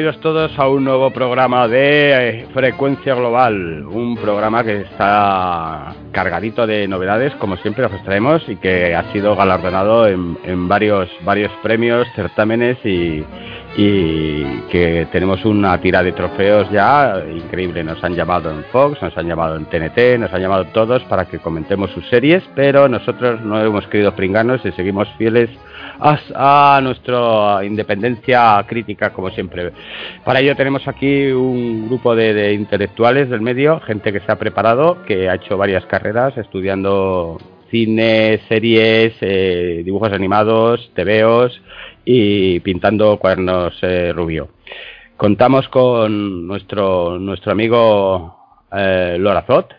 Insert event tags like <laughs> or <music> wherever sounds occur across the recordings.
Bienvenidos todos a un nuevo programa de eh, Frecuencia Global, un programa que está cargadito de novedades, como siempre os traemos, y que ha sido galardonado en, varios, varios premios, certámenes y, y que tenemos una tira de trofeos ya increíble. Nos han llamado en Fox, nos han llamado en TNT, nos han llamado todos para que comentemos sus series, pero nosotros no hemos querido pringarnos y seguimos fieles a, nuestra independencia crítica, como siempre. Para ello tenemos aquí un grupo de, intelectuales del medio, gente que se ha preparado, que ha hecho varias carreras estudiando cine, series, eh, dibujos animados, tebeos y pintando cuadernos eh, rubio. Contamos con nuestro nuestro amigo eh, Lorazot.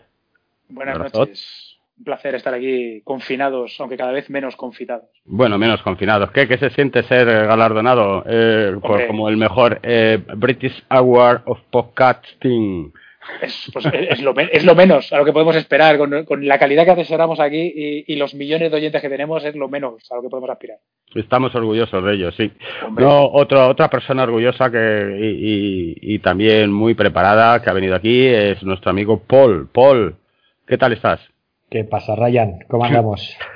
Buenas noches un placer estar aquí confinados, aunque cada vez menos confinados. Bueno, menos confinados. ¿Qué, qué se siente ser galardonado eh, por, como el mejor eh, British Award of Podcasting? Es, pues, es, lo, es, lo, menos a lo que podemos esperar. Con, con la calidad que asesoramos aquí y, y, los millones de oyentes que tenemos, es lo menos a lo que podemos aspirar. Estamos orgullosos de ellos, sí. No, otra otra persona orgullosa que y, y, y, también muy preparada que ha venido aquí es nuestro amigo Paul. Paul, ¿qué tal estás? ¿Qué pasa, Ryan? ¿Cómo andamos? <laughs>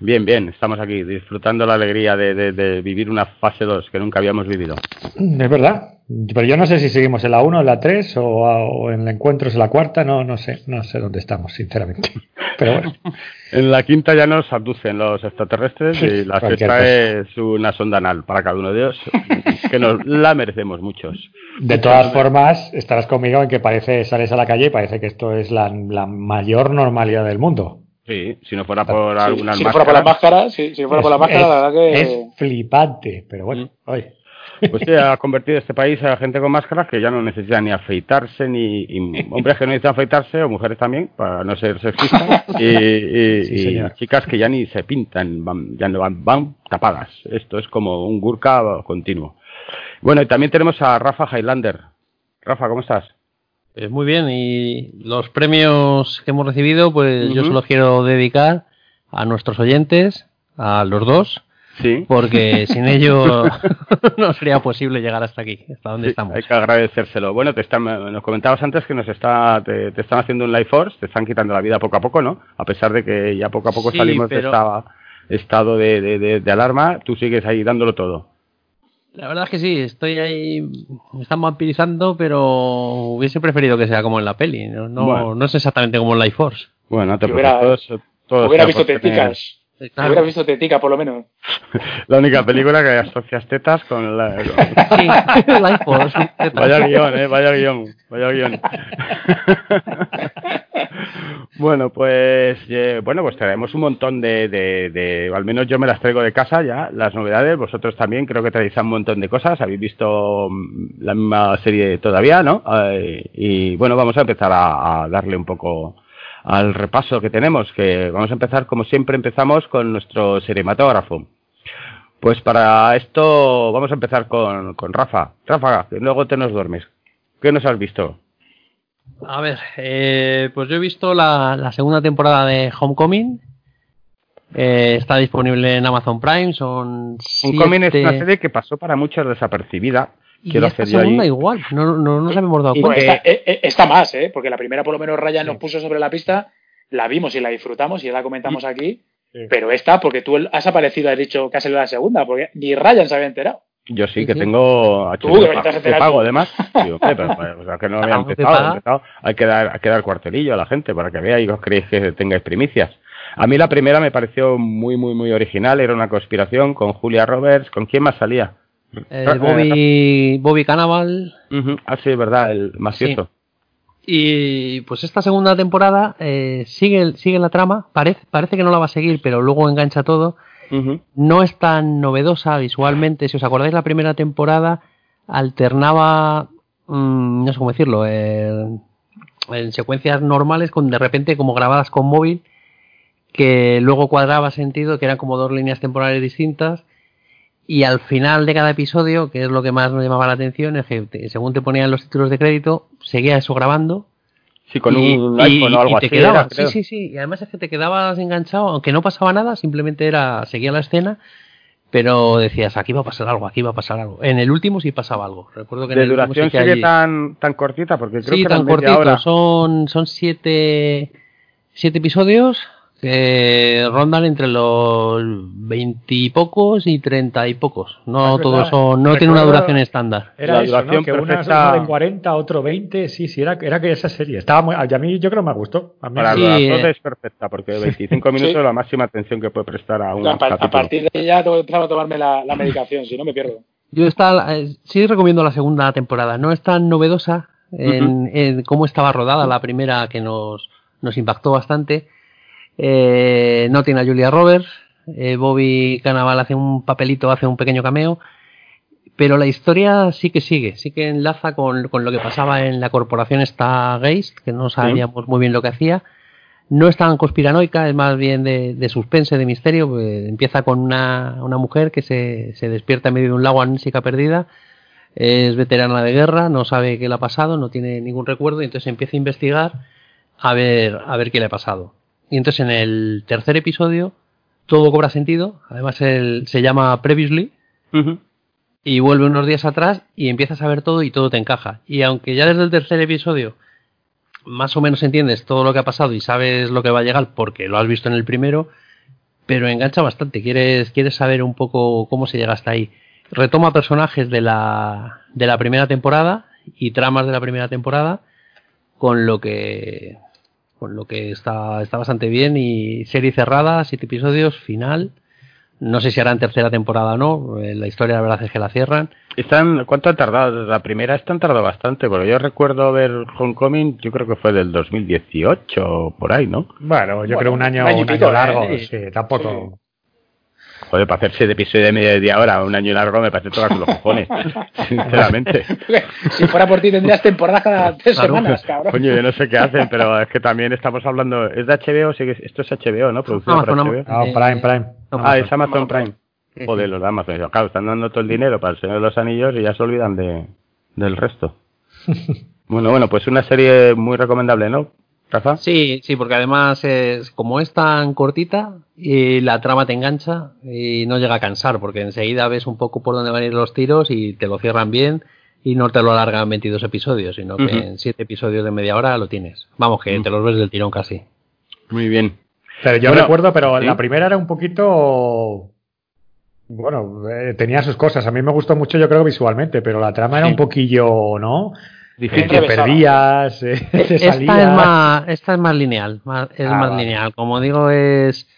Bien, bien, estamos aquí disfrutando la alegría de, vivir una fase 2 que nunca habíamos vivido. Es verdad, pero yo no sé si seguimos en la 1, en la 3 o, en el encuentro es la cuarta, no, no sé, no sé dónde estamos, sinceramente. <laughs> Pero bueno. <laughs> en la quinta ya nos abducen los extraterrestres y la sexta es una sonda anal para cada uno de ellos, <laughs> que nos la merecemos muchos. De todas formas, estarás conmigo en que parece, sales a la calle y parece que esto es la, mayor normalidad del mundo. Sí, si no fuera por alguna Si no fuera por la máscara, si, fuera por la verdad que. Es flipante, pero bueno. Mm. Pues sí, ha convertido este país a gente con máscaras que ya no necesita ni afeitarse, ni hombres que no necesitan afeitarse, o mujeres también, para no ser sexistas, y, <laughs> chicas que ya ni se pintan, van, ya no van, van tapadas. Esto es como un gurka continuo. Bueno, y también tenemos a Rafa Highlander. Rafa, ¿cómo estás? Pues muy bien, y los premios que hemos recibido, pues yo se los quiero dedicar a nuestros oyentes, a los dos, Sí. Porque <laughs> sin ello <laughs> no sería posible llegar hasta aquí, hasta donde estamos. Hay que agradecérselo. Bueno, te están, nos comentabas antes que nos está, te, están haciendo un life force, te están quitando la vida poco a poco, ¿no? A pesar de que ya poco a poco salimos de este estado de, alarma, tú sigues ahí dándolo todo. La verdad es que sí, estoy ahí, me están vampirizando, pero hubiese preferido que sea como en la peli, no, no, es exactamente como en Life Force. Bueno, te hubiera, hubiera visto teticas. Sí, Hubiera visto Tetica, por lo menos. <laughs> La única película que asocias tetas con la... Sí, Life <laughs> Force. Vaya guion, eh, vaya guion, vaya guion. <laughs> bueno, pues eh, bueno, pues traemos un montón de, de, al menos yo me las traigo de casa ya, las novedades, vosotros también creo que traéis un montón de cosas, habéis visto mm, la misma serie todavía, ¿no? Eh, y bueno, vamos a empezar a darle un poco al repaso que tenemos, que vamos a empezar como siempre empezamos con nuestro cinematógrafo. Pues para esto vamos a empezar con, con Rafa. Rafa, que luego te nos duermes. ¿Qué nos has visto? A ver, eh, pues yo he visto la, segunda temporada de Homecoming. Eh, está disponible en Amazon Prime. Son Homecoming es una serie que pasó para muchos desapercibida y esta segunda igual, no, no, nos habíamos dado cuenta. Está, eh, eh, está, más, ¿eh? porque la primera por lo menos Ryan nos puso sobre la pista, la vimos y la disfrutamos y ya la comentamos aquí, pero esta, porque tú has aparecido, has dicho que has salido la segunda, porque ni Ryan se había enterado. Yo sí, que tengo ¿Tú, que pago además. <laughs> pero, pues, o sea, que no había empezado, Hay que, dar, hay que dar cuartelillo a la gente para que vea y os creéis que tengáis primicias. A mí la primera me pareció muy, muy, muy original. Era una conspiración con Julia Roberts. ¿Con quién más salía? Eh, Bobby, Bobby Cannibal. Ah, sí, verdad, el macioso. Y pues esta segunda temporada eh, sigue, sigue la trama, parece, parece que no la va a seguir, pero luego engancha todo. No es tan novedosa visualmente. Si os acordáis, la primera temporada alternaba, mm, no sé cómo decirlo, en secuencias normales, con de repente como grabadas con móvil, que luego cuadraba sentido, que eran como dos líneas temporales distintas y al final de cada episodio, que es lo que más nos llamaba la atención, es que según te ponían los títulos de crédito, seguía eso grabando. Sí, con un iPhone o algo así. sí, sí, sí. Y además es que te quedabas enganchado, aunque no pasaba nada, simplemente era seguía la escena pero decías, aquí va a pasar algo, aquí va a pasar algo. En el último sí pasaba algo. Recuerdo que ¿De en el duración sigue hay- tan, tan cortita? Porque creo Sí, que tan cortito. hora. Son, son siete, siete episodios que rondan entre los veintipocos y treinta y pocos. No Es todos verdad. son, no tiene una duración estándar. Era La eso, ¿no? duración Que una perfecta- uno de 40, otro 20. Sí, sí, era, era que esa serie. Estaba muy, a mí yo creo que me gustó. A mí Para Sí, los eh. dos es perfecta, porque <laughs> 25 minutos es la máxima atención que puede prestar a un A, par- a capítulo. partir de ya tengo que empezar a tomarme la, la medicación, si no me pierdo. Yo está, eh, sí recomiendo la segunda temporada. No es tan novedosa en, en cómo estaba rodada la primera que nos, nos impactó bastante. Eh, no tiene a Julia Roberts. eh, Bobby Cannavale hace un papelito, hace un pequeño cameo. Pero la historia sí que sigue, sí que enlaza con, con lo que pasaba en la corporación Stargate, que no sabíamos muy bien lo que hacía. No es tan conspiranoica, es más bien de, suspense, de misterio. pues, empieza con una, mujer que se, despierta en medio de un lago amnésica perdida. Es veterana de guerra, no sabe qué le ha pasado, no tiene ningún recuerdo, y entonces empieza a investigar a ver, a ver qué le ha pasado. Y entonces en el tercer episodio todo cobra sentido. Además el, se llama Previously y vuelve unos días atrás y empiezas a ver todo y todo te encaja. Y aunque ya desde el tercer episodio más o menos entiendes todo lo que ha pasado y sabes lo que va a llegar porque lo has visto en el primero, pero engancha bastante. Quieres, quieres saber un poco cómo se llega hasta ahí. Retoma personajes de la, de la primera temporada y tramas de la primera temporada con lo que con lo que está, está bastante bien y serie cerrada, siete episodios, final. No sé si harán tercera temporada o no. eh, La historia la verdad es que la cierran. Están, ¿Cuánto han tardado? La primera esta han tardado bastante, porque yo recuerdo ver Homecoming, yo creo que fue del 2018 o por ahí, ¿no? Bueno, yo Bueno, creo un año, un año un ¿eh? largo. Sí. Sí, tampoco. Joder, para hacer siete episodios de media hora, un año largo, me parece tocarse los cojones, <laughs> sinceramente. si fuera por ti tendrías temporadas cada tres Claro. semanas, cabrón. Coño, yo no sé qué hacen, pero es que también estamos hablando. ¿Es de HBO? Sí, esto es HBO, ¿no? Producido por Amazon, HBO. Ah, Prime, Ah, es Amazon Amazon Prime. Joder, los de Amazon. Claro, están dando todo el dinero para el Señor de los Anillos y ya se olvidan de, del resto. <laughs> bueno, bueno, pues una serie muy recomendable, ¿no, Rafa? Sí, sí, porque además es, como es tan cortita y la trama te engancha y no llega a cansar, porque enseguida ves un poco por dónde van a ir los tiros y te lo cierran bien y no te lo alargan 22 episodios, sino que en 7 episodios de media hora lo tienes. Vamos, que te los ves del tirón casi. Muy bien. Pero yo Bueno, recuerdo, pero ¿sí? la primera era un poquito. Bueno, eh, tenía sus cosas. A mí me gustó mucho, yo creo, visualmente, pero la trama era un poquillo, ¿no? Difícil. Te perdías, eh, <laughs> te Esta salías. es más, esta es más lineal, más- es Ah, más vale. lineal. Como digo, es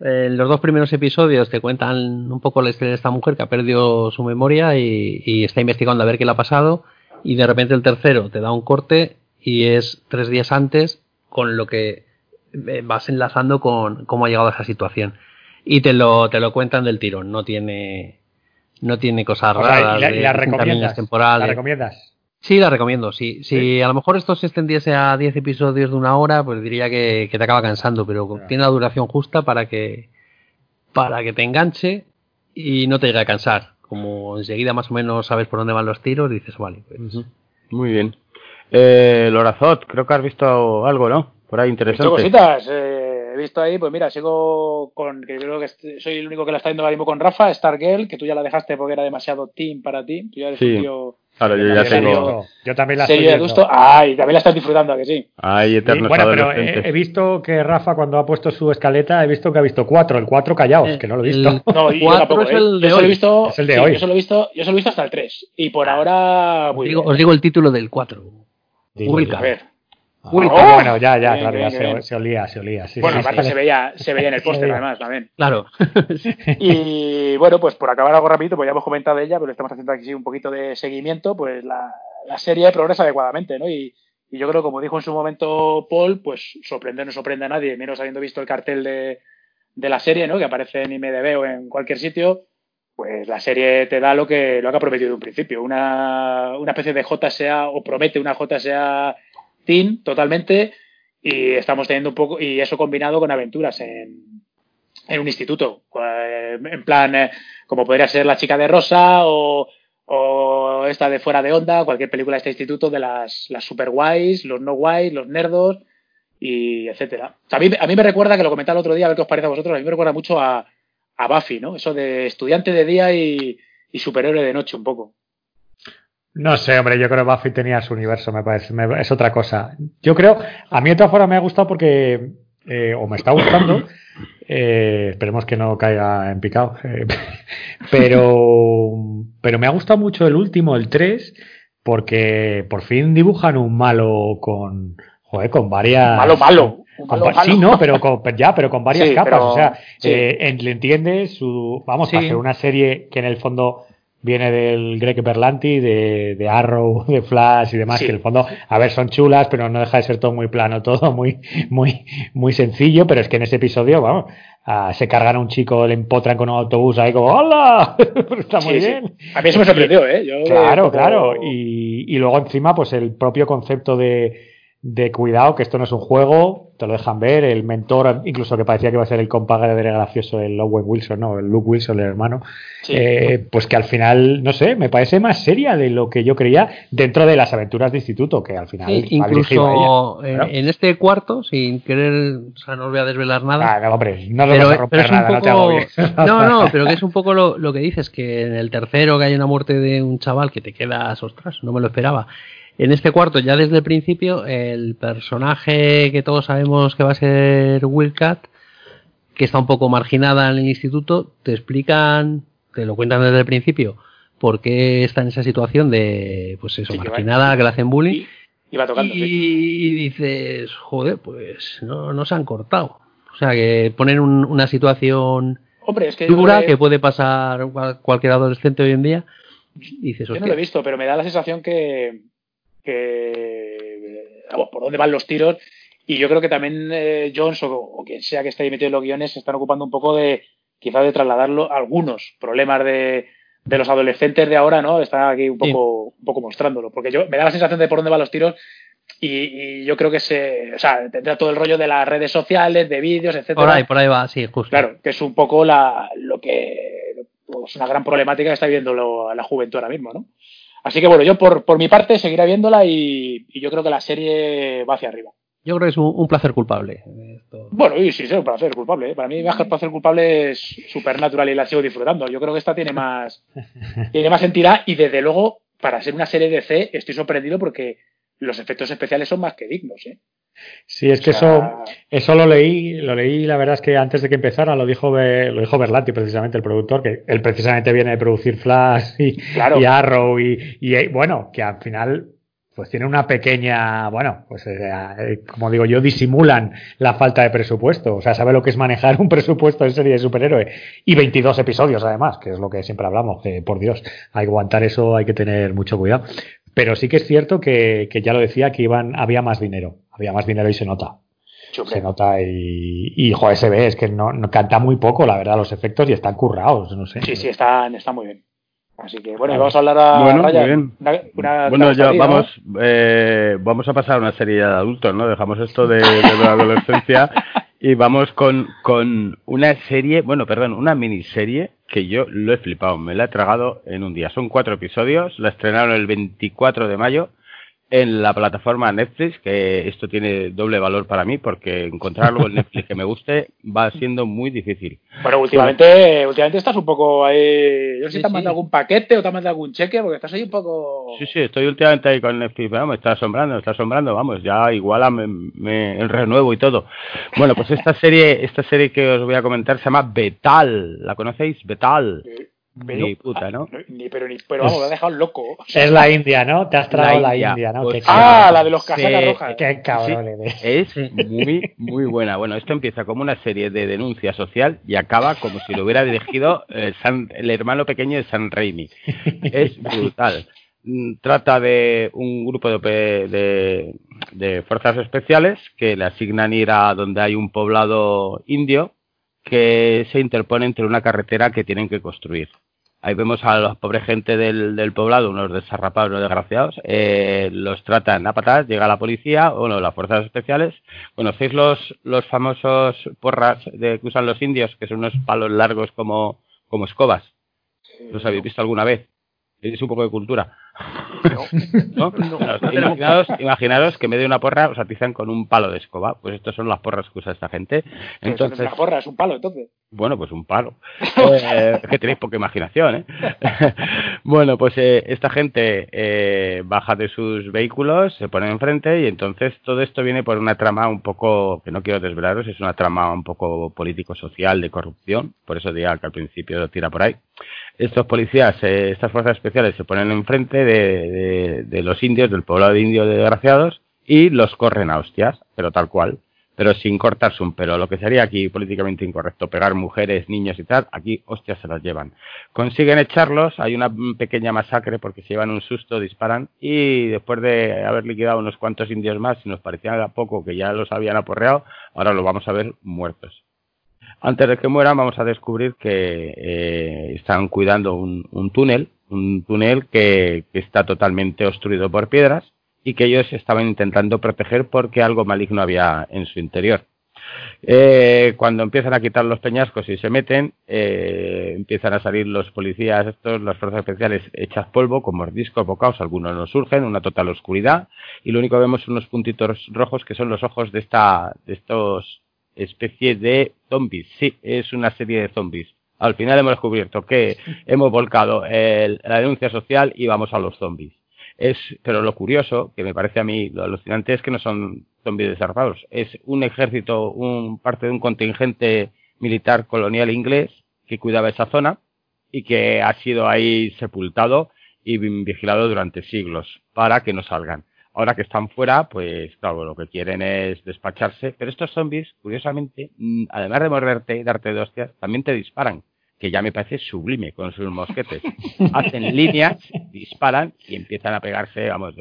eh, los dos primeros episodios te cuentan un poco la historia de esta mujer que ha perdido su memoria y, y está investigando a ver qué le ha pasado y de repente el tercero te da un corte y es tres días antes con lo que eh, vas enlazando con cómo ha llegado a esa situación y te lo te lo cuentan del tirón. No tiene no tiene cosas O sea, raras y la, de y la recomiendas. La temporales. recomiendas. Sí, la recomiendo. Sí, si a lo mejor esto se extendiese a 10 episodios de una hora, pues diría que, que te acaba cansando, pero Claro. tiene la duración justa para que para que te enganche y no te llegue a cansar. Como enseguida más o menos sabes por dónde van los tiros, dices, vale, pues. Muy bien. Eh, Lorazot, creo que has visto algo, ¿no? Por ahí He visto interesante. cositas, eh, he visto ahí, pues mira, sigo con, que creo que soy el único que la está viendo ahora mismo con Rafa, Stargirl, que tú ya la dejaste porque era demasiado team para ti, tú ya eres Sí. un tío Claro, yo Yo ya tengo. visto. Yo también la serio estoy de viendo. gusto. Ay, también la estás disfrutando, ¿a que sí? Hay Sí, eternos bueno, pero he, visto que Rafa, cuando ha puesto su escaleta, he visto que ha visto cuatro. El cuatro callaos, Eh, que no lo he visto. el- <laughs> No, y yo Cuatro tampoco, es el de yo hoy. visto, Es el de sí, hoy. Yo solo he visto, yo solo he visto hasta el 3. Y por ahora, os, digo, bien. os digo el título del 4. Dilo, Wilka. A ver. Ah, Uy, bueno, ya, ya, bien, claro, bien, ya bien. se, se olía, se olía. Sí, Bueno, sí, aparte sí. se veía, se veía en el póster <laughs> además también. Claro. <laughs> Y bueno, pues por acabar algo rapidito, pues ya hemos comentado de ella, pero estamos haciendo aquí sí, un poquito de seguimiento, pues la, la serie progresa adecuadamente, ¿no? Y, y yo creo, como dijo en su momento Paul, pues sorprende no sorprende a nadie, menos habiendo visto el cartel de, de la serie, ¿no? Que aparece en IMDB o en cualquier sitio, pues la serie te da lo que, lo que ha prometido de un principio, una, una especie de JSA, o promete una JSA teen totalmente, y estamos teniendo un poco, y eso combinado con aventuras en, en un instituto, eh, en plan, eh, como podría ser La chica de rosa o, o esta de Fuera de Onda, cualquier película de este instituto de las, las super guays, los no guays, los nerdos y etcétera. A, mí, a mí me recuerda, que lo comentaba el otro día, a ver qué os parece a vosotros, a mí me recuerda mucho a, a Buffy, ¿no? Eso de estudiante de día y, y superhéroe de noche un poco. No sé, hombre, yo creo que Buffy tenía su universo, me parece, es otra cosa. Yo creo, a mí de todas formas me ha gustado porque, eh, o me está gustando, <coughs> eh, esperemos que no caiga en picado, eh, <laughs> pero, pero me ha gustado mucho el último, el 3, porque por fin dibujan un malo con, joder, con varias... Malo, malo. Sí, no, pero con, ya, pero con <laughs> varias capas. o sea, le entiende su. Vamos a hacer una serie que en el fondo viene del Greg Berlanti, de, de, Arrow, <laughs> de Flash y demás, que en el fondo, a ver, son chulas, pero no deja de ser todo muy plano, todo muy, muy, muy sencillo, pero es que en ese episodio, vamos, se cargan a un chico, le empotran con un autobús ahí como ¡Hola! <laughs> Está muy bien. A mí eso me sorprendió, ¿eh? claro, claro. Y, y luego encima, pues el propio concepto de de cuidado, que esto no es un juego, te lo dejan ver, el mentor, incluso que parecía que iba a ser el compadre de gracioso, el Owen Wilson, no, el Luke Wilson, el hermano, eh, pues que al final, no sé, me parece más seria de lo que yo creía dentro de las aventuras de instituto, que al final... incluso en, este cuarto, sin querer, o sea, no os voy a desvelar nada. Ah, no, hombre, no lo a romper nada, no <laughs> No, no, pero que es un poco lo, lo que dices, que en el tercero que hay una muerte de un chaval que te quedas, ostras, no me lo esperaba. En este cuarto, ya desde el principio, el personaje que todos sabemos que va a ser Wildcat, que está un poco marginada en el instituto, te explican, te lo cuentan desde el principio, por qué está en esa situación de, pues eso, marginada, que, le hacen bullying. Y, va tocando, y, dices, joder, pues no, no se han cortado. O sea, que ponen una situación Hombre, es que dura que puede pasar cualquier adolescente hoy en día. dices, Yo no lo he visto, pero me da la sensación que, que por dónde van los tiros. Y yo creo que también eh, Jones o, quien sea que esté ahí metido en los guiones se están ocupando un poco de quizás de trasladarlo algunos problemas de, de los adolescentes de ahora, ¿no? Está aquí un poco, un poco mostrándolo. Porque yo me da la sensación de por dónde van los tiros y, yo creo que se, o sea, tendrá todo el rollo de las redes sociales, de vídeos, etcétera. Por ahí, por ahí va, sí, justo. Claro, que es un poco la, lo que es una gran problemática que está viviendo la juventud ahora mismo, ¿no? Así que bueno, yo por, por mi parte seguiré viéndola y, yo creo que la serie va hacia arriba. Yo creo que es un, placer culpable. Bueno, y sí, sí, un placer culpable. ¿eh? Para mí, más que el placer culpable es supernatural y la sigo disfrutando. Yo creo que esta tiene más, <laughs> tiene más entidad y desde luego, para ser una serie de C, estoy sorprendido porque los efectos especiales son más que dignos. ¿eh? Sí, es que eso, eso lo leí, lo leí, la verdad es que antes de que empezara lo dijo, lo dijo Berlanti, precisamente, el productor, que él precisamente viene de producir Flash y, y Arrow y, y, bueno, que al final pues tiene una pequeña, bueno, pues eh, eh, como digo yo, disimulan la falta de presupuesto. O sea, sabe lo que es manejar un presupuesto en serie de superhéroe. Y 22 episodios además, que es lo que siempre hablamos, que por Dios, hay que aguantar eso, hay que tener mucho cuidado. Pero sí que es cierto que, que ya lo decía, que iban, había más dinero. Había más dinero y se nota. Se nota y, y joder, se ve, es que no, canta muy poco, la verdad, los efectos y están currados, no sé. Sí, sí, están, están muy bien. Así que bueno, vamos a hablar a bueno, Ryan. Bien. bueno, ya vamos, eh, vamos a pasar a una serie de adultos, ¿no? Dejamos esto de, de la <laughs> adolescencia y vamos con, con una serie, bueno, perdón, una miniserie que yo lo he flipado, me la he tragado en un día. Son cuatro episodios, la estrenaron el 24 de mayo en la plataforma Netflix, que esto tiene doble valor para mí, porque encontrar algo en <laughs> Netflix que me guste va siendo muy difícil. Bueno, últimamente, últimamente estás un poco ahí. Yo no sé si te has mandado algún paquete o te has mandado algún cheque, porque estás ahí un poco. Sí, sí, estoy últimamente ahí con Netflix, pero me está asombrando, me está asombrando, vamos, ya igual me, me, el renuevo y todo. Bueno, pues esta serie, esta serie que os voy a comentar se llama Betal, ¿la conocéis? Betal. Ni puta, ¿no? Ni, pero, ni, pero vamos, me ha dejado loco. Es la India, ¿no? Te has tragado la, India, ¿no? Pues ah, la de los casacas rojas. Qué cabrón Es muy, muy buena. Bueno, esto empieza como una serie de denuncia social y acaba como si lo hubiera dirigido el, el hermano pequeño de San Raimi. Es brutal. Mm, trata de un grupo de, de, de fuerzas especiales que le asignan ir a donde hay un poblado indio que se interpone entre una carretera que tienen que construir. Ahí vemos a la pobre gente del, del poblado, unos desarrapados, unos desgraciados, eh, los tratan a patadas, llega la policía, bueno, las fuerzas especiales. ¿Conocéis los, los famosos porras de, que usan los indios, que son unos palos largos como, como escobas? ¿Los habéis visto alguna vez? Es un poco de cultura. ¿No? <laughs> imaginaros, que me dé una porra os atizan con un palo de escoba. Pues estas son las porras que usa esta gente. Entonces, una porra, es un palo, entonces. Bueno, pues un palo. <laughs> Eh, es que tenéis poca imaginación, ¿eh? <laughs> bueno, pues eh, esta gente eh, baja de sus vehículos, se pone enfrente y entonces todo esto viene por una trama un poco, que no quiero desvelaros, es una trama un poco político-social de corrupción. Por eso diría que al principio lo tira por ahí estos policías, eh, estas fuerzas especiales se ponen enfrente de, de, los indios, del poblado de indios desgraciados, y los corren a hostias, pero tal cual, pero sin cortarse un pelo. Lo que sería aquí políticamente incorrecto, pegar mujeres, niños y tal, aquí hostias se las llevan. Consiguen echarlos, hay una pequeña masacre porque se llevan un susto, disparan, y después de haber liquidado unos cuantos indios más, y nos parecía poco que ya los habían aporreado, ahora los vamos a ver muertos. Antes de que mueran vamos a descubrir que eh, están cuidando un, túnel, un túnel que, está totalmente obstruido por piedras y que ellos estaban intentando proteger porque algo maligno había en su interior. Eh, cuando empiezan a quitar los peñascos y se meten, eh, empiezan a salir los policías, estos, las fuerzas especiales hechas polvo, con mordiscos, bocados, algunos no surgen, una total oscuridad, y lo único que vemos son unos puntitos rojos que son los ojos de, esta, de estos especie de zombies. Sí, es una serie de zombies. Al final hemos descubierto que <laughs> hemos volcado la denuncia social y vamos a los zombies. Es, pero lo curioso, que me parece a mí lo alucinante, es que no son zombies desarmados. Es un ejército, un parte de un contingente militar colonial inglés que cuidaba esa zona y que ha sido ahí sepultado y vigilado durante siglos para que no salgan. Ahora que están fuera, pues claro, lo que quieren es despacharse. Pero estos zombies, curiosamente, mm, además de morderte y darte de hostias, también te disparan. Que ya me parece sublime con sus mosquetes. <laughs> Hacen líneas, disparan y empiezan a pegarse, vamos,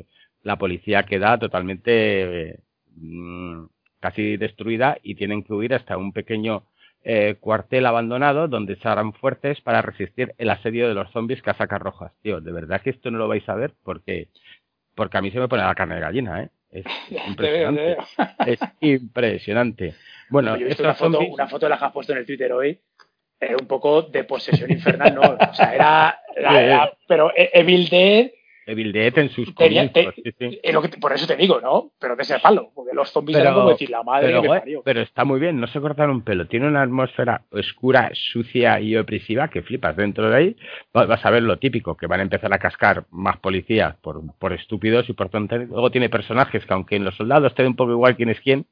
la policía queda totalmente mm, casi destruida y tienen que huir hasta un pequeño eh, cuartel abandonado donde se harán fuertes para resistir el asedio de los zombies casacas rojas. Tío, de verdad que esto no lo vais a ver porque porque a mí se me pone la carne de gallina, ¿eh? Es <laughs> impresionante. <laughs> es impresionante. Bueno, yo he visto una foto, una foto de la que has puesto en el Twitter hoy, era un poco de posesión infernal, ¿no? O sea, era, pero Evil Dead Evil Dead en sus comienzos. por eso te digo, ¿no? Pero de ese palo, porque los zombies eran como decir la madre pero, Pero está muy bien, no se cortan un pelo. Tiene una atmósfera oscura, sucia y opresiva que flipas. Dentro de ahí vas a ver lo típico, que van a empezar a cascar más policías por, por estúpidos y por tonterías. Luego tiene personajes que, aunque en los soldados te un poco igual quién es quién,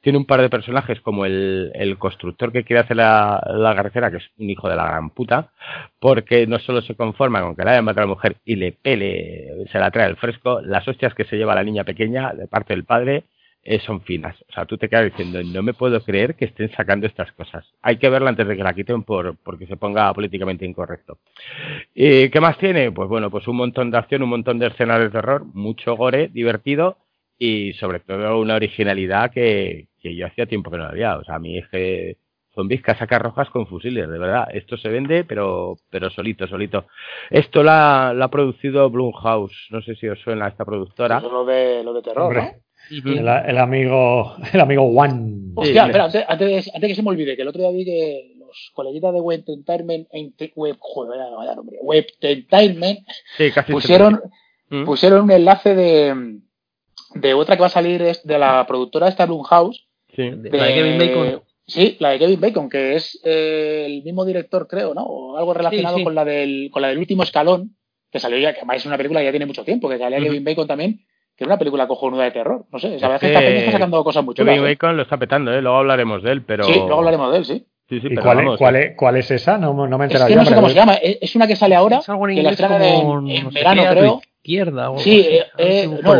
tiene un par de personajes como el, el constructor que quiere hacer la, la carretera, que es un hijo de la gran puta, porque no solo se conforma con que la haya matado a la mujer y le pele, se la trae al fresco, las hostias que se lleva la niña pequeña de parte del padre eh, son finas. O sea, tú te quedas diciendo, no me puedo creer que estén sacando estas cosas. Hay que verla antes de que la quiten por porque se ponga políticamente incorrecto. ¿Y qué más tiene? Pues bueno, pues un montón de acción, un montón de escenas de terror, mucho gore, divertido y sobre todo una originalidad que, que yo hacía tiempo que no había. O sea, a mí es que zombies casacas rojas con fusiles, de verdad. Esto se vende, pero, pero solito, solito. Esto la, ha producido Blumhouse. No sé si os suena esta productora. Eso es lo de, lo de terror, ¿no? El, amigo el amigo One. Hostia, espera, antes, antes, antes, que se me olvide, que el otro día vi que los coleguitas de Web Entertainment, Web, joder, vaya nombre, Web Entertainment sí, casi pusieron, ¿Mm? pusieron un enlace de, de otra que va a salir de la productora esta Blumhouse. Sí, de, de Kevin Bacon. Sí, la de Kevin Bacon, que es eh, el mismo director, creo, ¿no? O algo relacionado Con, la del, con la del último escalón, que salió ya, que además es una película que ya tiene mucho tiempo, que salía Kevin Bacon también, que es una película cojonuda de terror. No sé, a veces está sacando cosas muy chulas. Kevin ¿eh? Bacon lo está petando, ¿eh? Luego hablaremos de él, pero. Sí, luego hablaremos de él, sí. Sí, sí, ¿Y cuál, es, cuál, es, cuál, es, esa? No, no me he enterado. Es que no sé cómo se llama. Es una que sale ahora. Es algo en que la estrenan en, en verano, creo. Izquierda, o sí, eh, eh, no,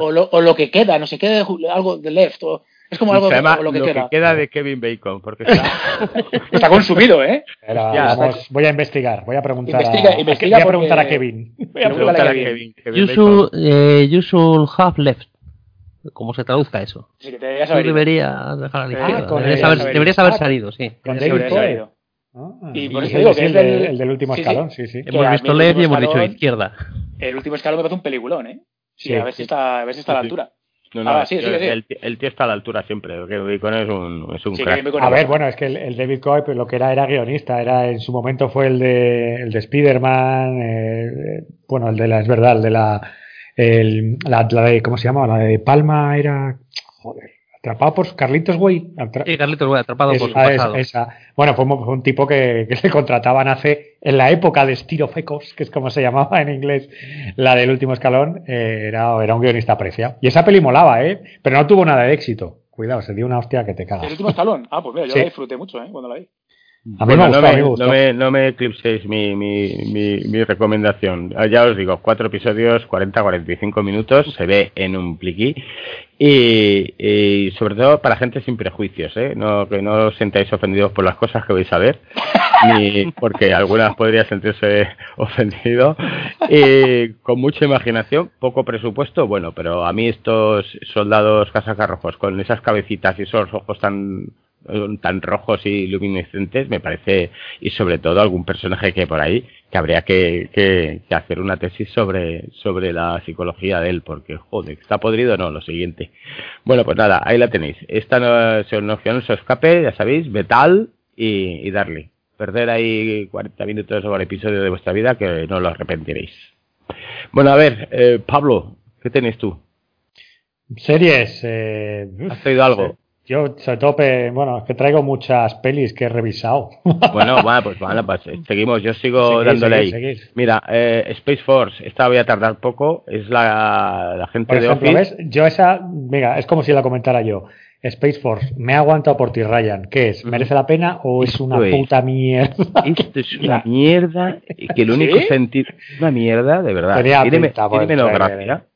o, lo, o, lo, que queda, no sé, queda algo de left. O, es como algo de, lo que, queda. queda. de Kevin Bacon, porque está, <laughs> está consumido, ¿eh? vamos, voy a investigar, voy a preguntar, investiga, a, investiga voy a, preguntar a Kevin. Voy a preguntar a Kevin. you, should, eh, you should have left. ¿Cómo se traduzca eso? Sí, que te deberías dejar a la izquierda. Ah, deberías, haber, deberías haber salido, sí. Con David Coe. Ah, y por eso digo que es el, el, del último escalón, sí, sí. Hemos visto LED y hemos dicho izquierda. El último escalón me parece un peliculón, ¿eh? Sí, a ver si está, a ver si está a la altura. No, no, ah, sí, sí, el, el, tío está a la altura siempre. Que Bacon es un, es un crack. A ver, bueno, es que el, David Coy pues, lo que era era guionista. Era en su momento fue el de el de Spider-Man. Eh, bueno, el de la es verdad, el de la El, la, de, ¿cómo se llama? La de Palma era. Joder. Atrapado por Carlitos Güey. sí, Carlitos Güey, atrapado por su pasado. Bueno, fue un, tipo que, que, le contrataban hace, en la época de Estirofecos, que es como se llamaba en inglés, la del último escalón, eh, era, era un guionista apreciado. Y esa peli molaba, ¿eh? Pero no tuvo nada de éxito. Cuidado, se dio una hostia que te cagas. ¿El último escalón? Ah, pues mira, yo la disfruté mucho, ¿eh? Cuando la vi. A mí no, me, no, me, eclipséis mi, mi, mi, recomendación. Ah, ya os digo, cuatro episodios, 40-45 minutos, se ve en un pliqui. Y, sobre todo para gente sin prejuicios, ¿eh? No, que no os sentáis ofendidos por las cosas que vais a ver, ni <laughs> porque algunas podría sentirse ofendido. Y con mucha imaginación, poco presupuesto, bueno, pero a mí estos soldados casacarrojos con esas cabecitas y esos ojos tan tan rojos y luminescentes, me parece, y sobre todo algún personaje que por ahí, que habría que, que, hacer una tesis sobre, sobre la psicología de él, porque joder, ¿está podrido no? Lo siguiente. Bueno, pues nada, ahí la tenéis. Esta no, no, no se escape, ya sabéis, metal y, y darle. Perder ahí 40 minutos sobre el episodio de vuestra vida que no lo arrepentiréis. Bueno, a ver, eh, Pablo, ¿qué tenéis tú? Series. Eh, ¿Has traído algo? Yo, sobre todo, bueno, es que traigo muchas pelis que he revisado. <laughs> Bueno, bueno, pues <laughs> bueno, pues eh, seguimos. Yo sigo dándole ahí. Mira, eh, Space Force, esta voy a tardar poco. Es la, la gente de Office. Yo esa, mira, es como si la comentara yo. Space Force, me ha aguantado por ti, Ryan. ¿Qué es? ¿Merece la pena o es una puta mierda? <laughs> Esto es una mierda que el único sentido. Una mierda, de verdad. Tiene, tiene menos gracia.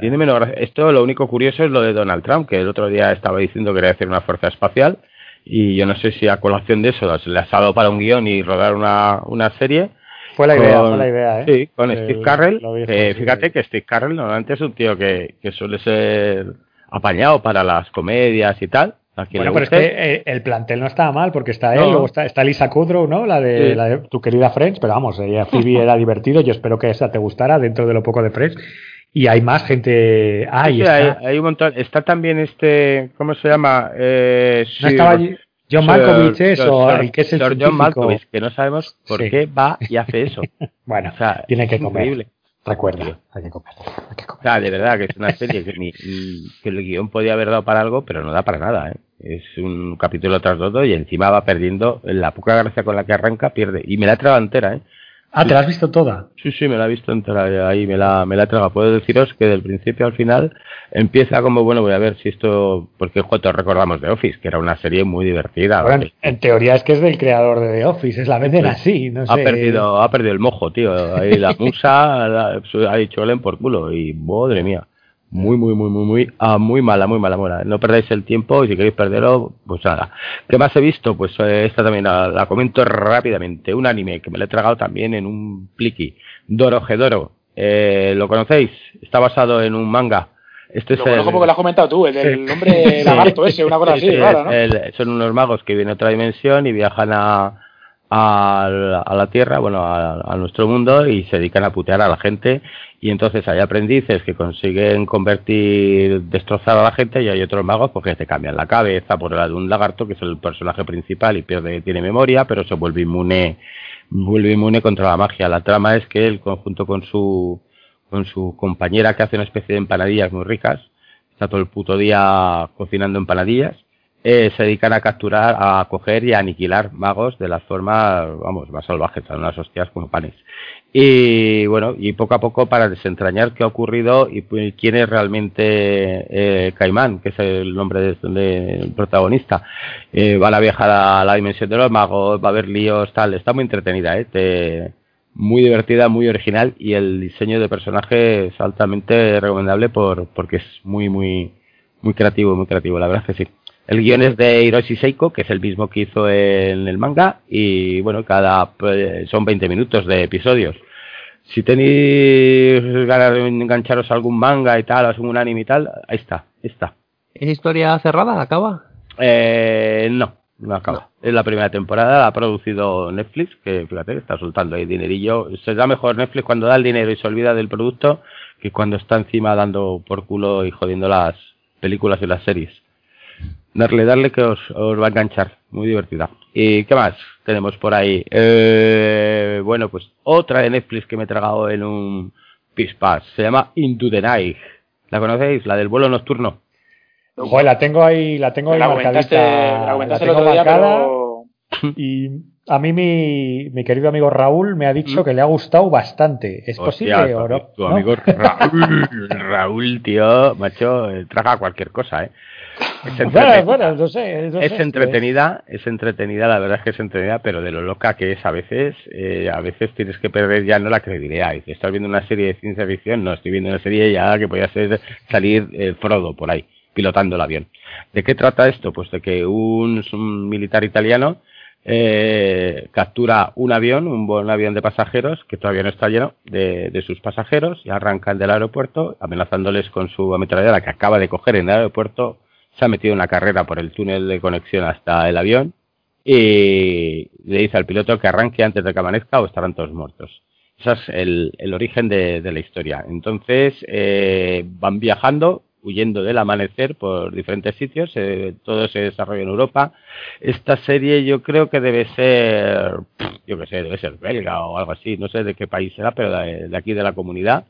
Tiene menos Esto lo único curioso es lo de Donald Trump, que el otro día estaba diciendo que quería hacer una fuerza espacial y yo no sé si a colación de eso se le ha dado para un guion y rodar una, una serie. Fue la idea, fue la idea, ¿eh? Sí, con Steve Carrell. fíjate que Steve Carrell normalmente es un tío que, que suele ser apañado para las comedias y tal. Bueno, pero es que eh, el plantel no estaba mal porque está él, luego está, está, Lisa Kudrow, ¿no? La de, la de tu querida Friends, pero vamos, ella Phoebe <laughs> era divertido, yo espero que esa te gustara dentro de lo poco de Friends y hay más gente. Ah, está. Hay, un montón. Está también este, ¿cómo se llama? Eh, no estaba allí. John Malkovich eso, el que es el John Malkovich, que no sabemos por qué va y hace eso. <laughs> bueno, o sea, tiene que comer. Recuerda, hay que comer. Hay que comer. O sea, de verdad que es una serie que, ni, que el guion podía haber dado para algo, pero no da para nada. ¿eh? Es un capítulo tras otro y encima va perdiendo. La poca gracia con la que arranca pierde. Y me la he entera, ¿eh? Ah, ¿te la has visto toda? Sí, sí, me la he visto entera ahí, me la, me la he tragado. Puedo deciros que del principio al final empieza como, bueno, voy a ver si esto, porque todos recordamos de Office, que era una serie muy divertida. Bueno, en teoría es que es del creador de The Office, es la venden así, no sé. Ha perdido, ha perdido el mojo, tío. Ahí la musa <laughs> ha dicho Len por culo y, madre mía muy, muy, muy, muy, muy, ah, muy mala, muy mala, mala. No perdáis el tiempo y si queréis perderlo, pues nada. ¿Qué más he visto? Pues eh, esta también la, comento rápidamente. Un anime que me lo he tragado también en un pliqui. Dorojedoro. Eh, ¿Lo conocéis? Está basado en un manga. Este es el... porque lo has comentado tú, el, el nombre lagarto <laughs> ese, una cosa así, ¿no? son unos magos que vienen a otra dimensión y viajan a, a, la, Tierra, bueno, a, nuestro mundo y se dedican a putear a la gente y entonces hay aprendices que consiguen convertir, destrozar a la gente y hay otros magos porque te cambian la cabeza por la de un lagarto que es el personaje principal y pierde, tiene memoria, pero se vuelve inmune, vuelve inmune contra la magia. La trama es que él, conjunto con su, con su compañera que hace una especie de empanadillas muy ricas, está todo el puto día cocinando empanadillas, eh, se dedican a capturar, a coger y a aniquilar magos de las formas, vamos, más salvajes, a unas hostias como panes. Y bueno, y poco a poco para desentrañar qué ha ocurrido y quién es realmente eh, Caimán, que es el nombre del protagonista. Eh, va a viajar a la dimensión de los magos, va a haber líos, tal. Está muy entretenida, ¿eh? muy divertida, muy original y el diseño de personaje es altamente recomendable por, porque es muy, muy, muy creativo, muy creativo. La verdad es que sí. El guion es de Hiroshi Seiko, que es el mismo que hizo en el manga, y bueno, cada pues, son 20 minutos de episodios. Si tenéis ganas de engancharos a algún manga y tal, o algún anime y tal, ahí está, está. ¿Es historia cerrada? ¿Acaba? Eh, no, no acaba. Es la primera temporada, la ha producido Netflix, que fíjate, está soltando ahí dinerillo. Se da mejor Netflix cuando da el dinero y se olvida del producto que cuando está encima dando por culo y jodiendo las películas y las series. Darle, darle que os, va a enganchar. Muy divertida. ¿Y qué más tenemos por ahí? Eh, bueno, pues otra de Netflix que me he tragado en un pispas. Se llama Into the Night. ¿La conocéis? La del vuelo nocturno. Joder, la tengo ahí, la tengo ahí la comentaste, la comentaste el otro día, pero... Y a mí mi, mi, querido amigo Raúl me ha dicho mm. que le ha gustado bastante. ¿Es posible o no? Tu amigo Raúl, Raúl, tío, macho, traga cualquier cosa, ¿eh? Es entretenida, es entretenida, es entretenida, la verdad es que es entretenida, pero de lo loca que es a veces, eh, a veces tienes que perder ya no la credibilidad. Y estás viendo una serie de ciencia ficción, no, estoy viendo una serie ya que podía ser salir eh, Frodo por ahí, pilotando el avión. ¿De qué trata esto? Pues de que un militar italiano eh, captura un avión, un buen avión de pasajeros, que todavía no está lleno de, sus pasajeros, y arrancan del aeropuerto, amenazándoles con su ametralladora que acaba de coger en el aeropuerto, se ha metido una carrera por el túnel de conexión hasta el avión, y le dice al piloto que arranque antes de que amanezca o estarán todos muertos. Ese es el, origen de, la historia. Entonces, eh, van viajando huyendo del amanecer por diferentes sitios, eh, todo se desarrolla en Europa. Esta serie yo creo que debe ser, yo qué sé, debe ser belga o algo así, no sé de qué país será, pero de, aquí de la comunidad.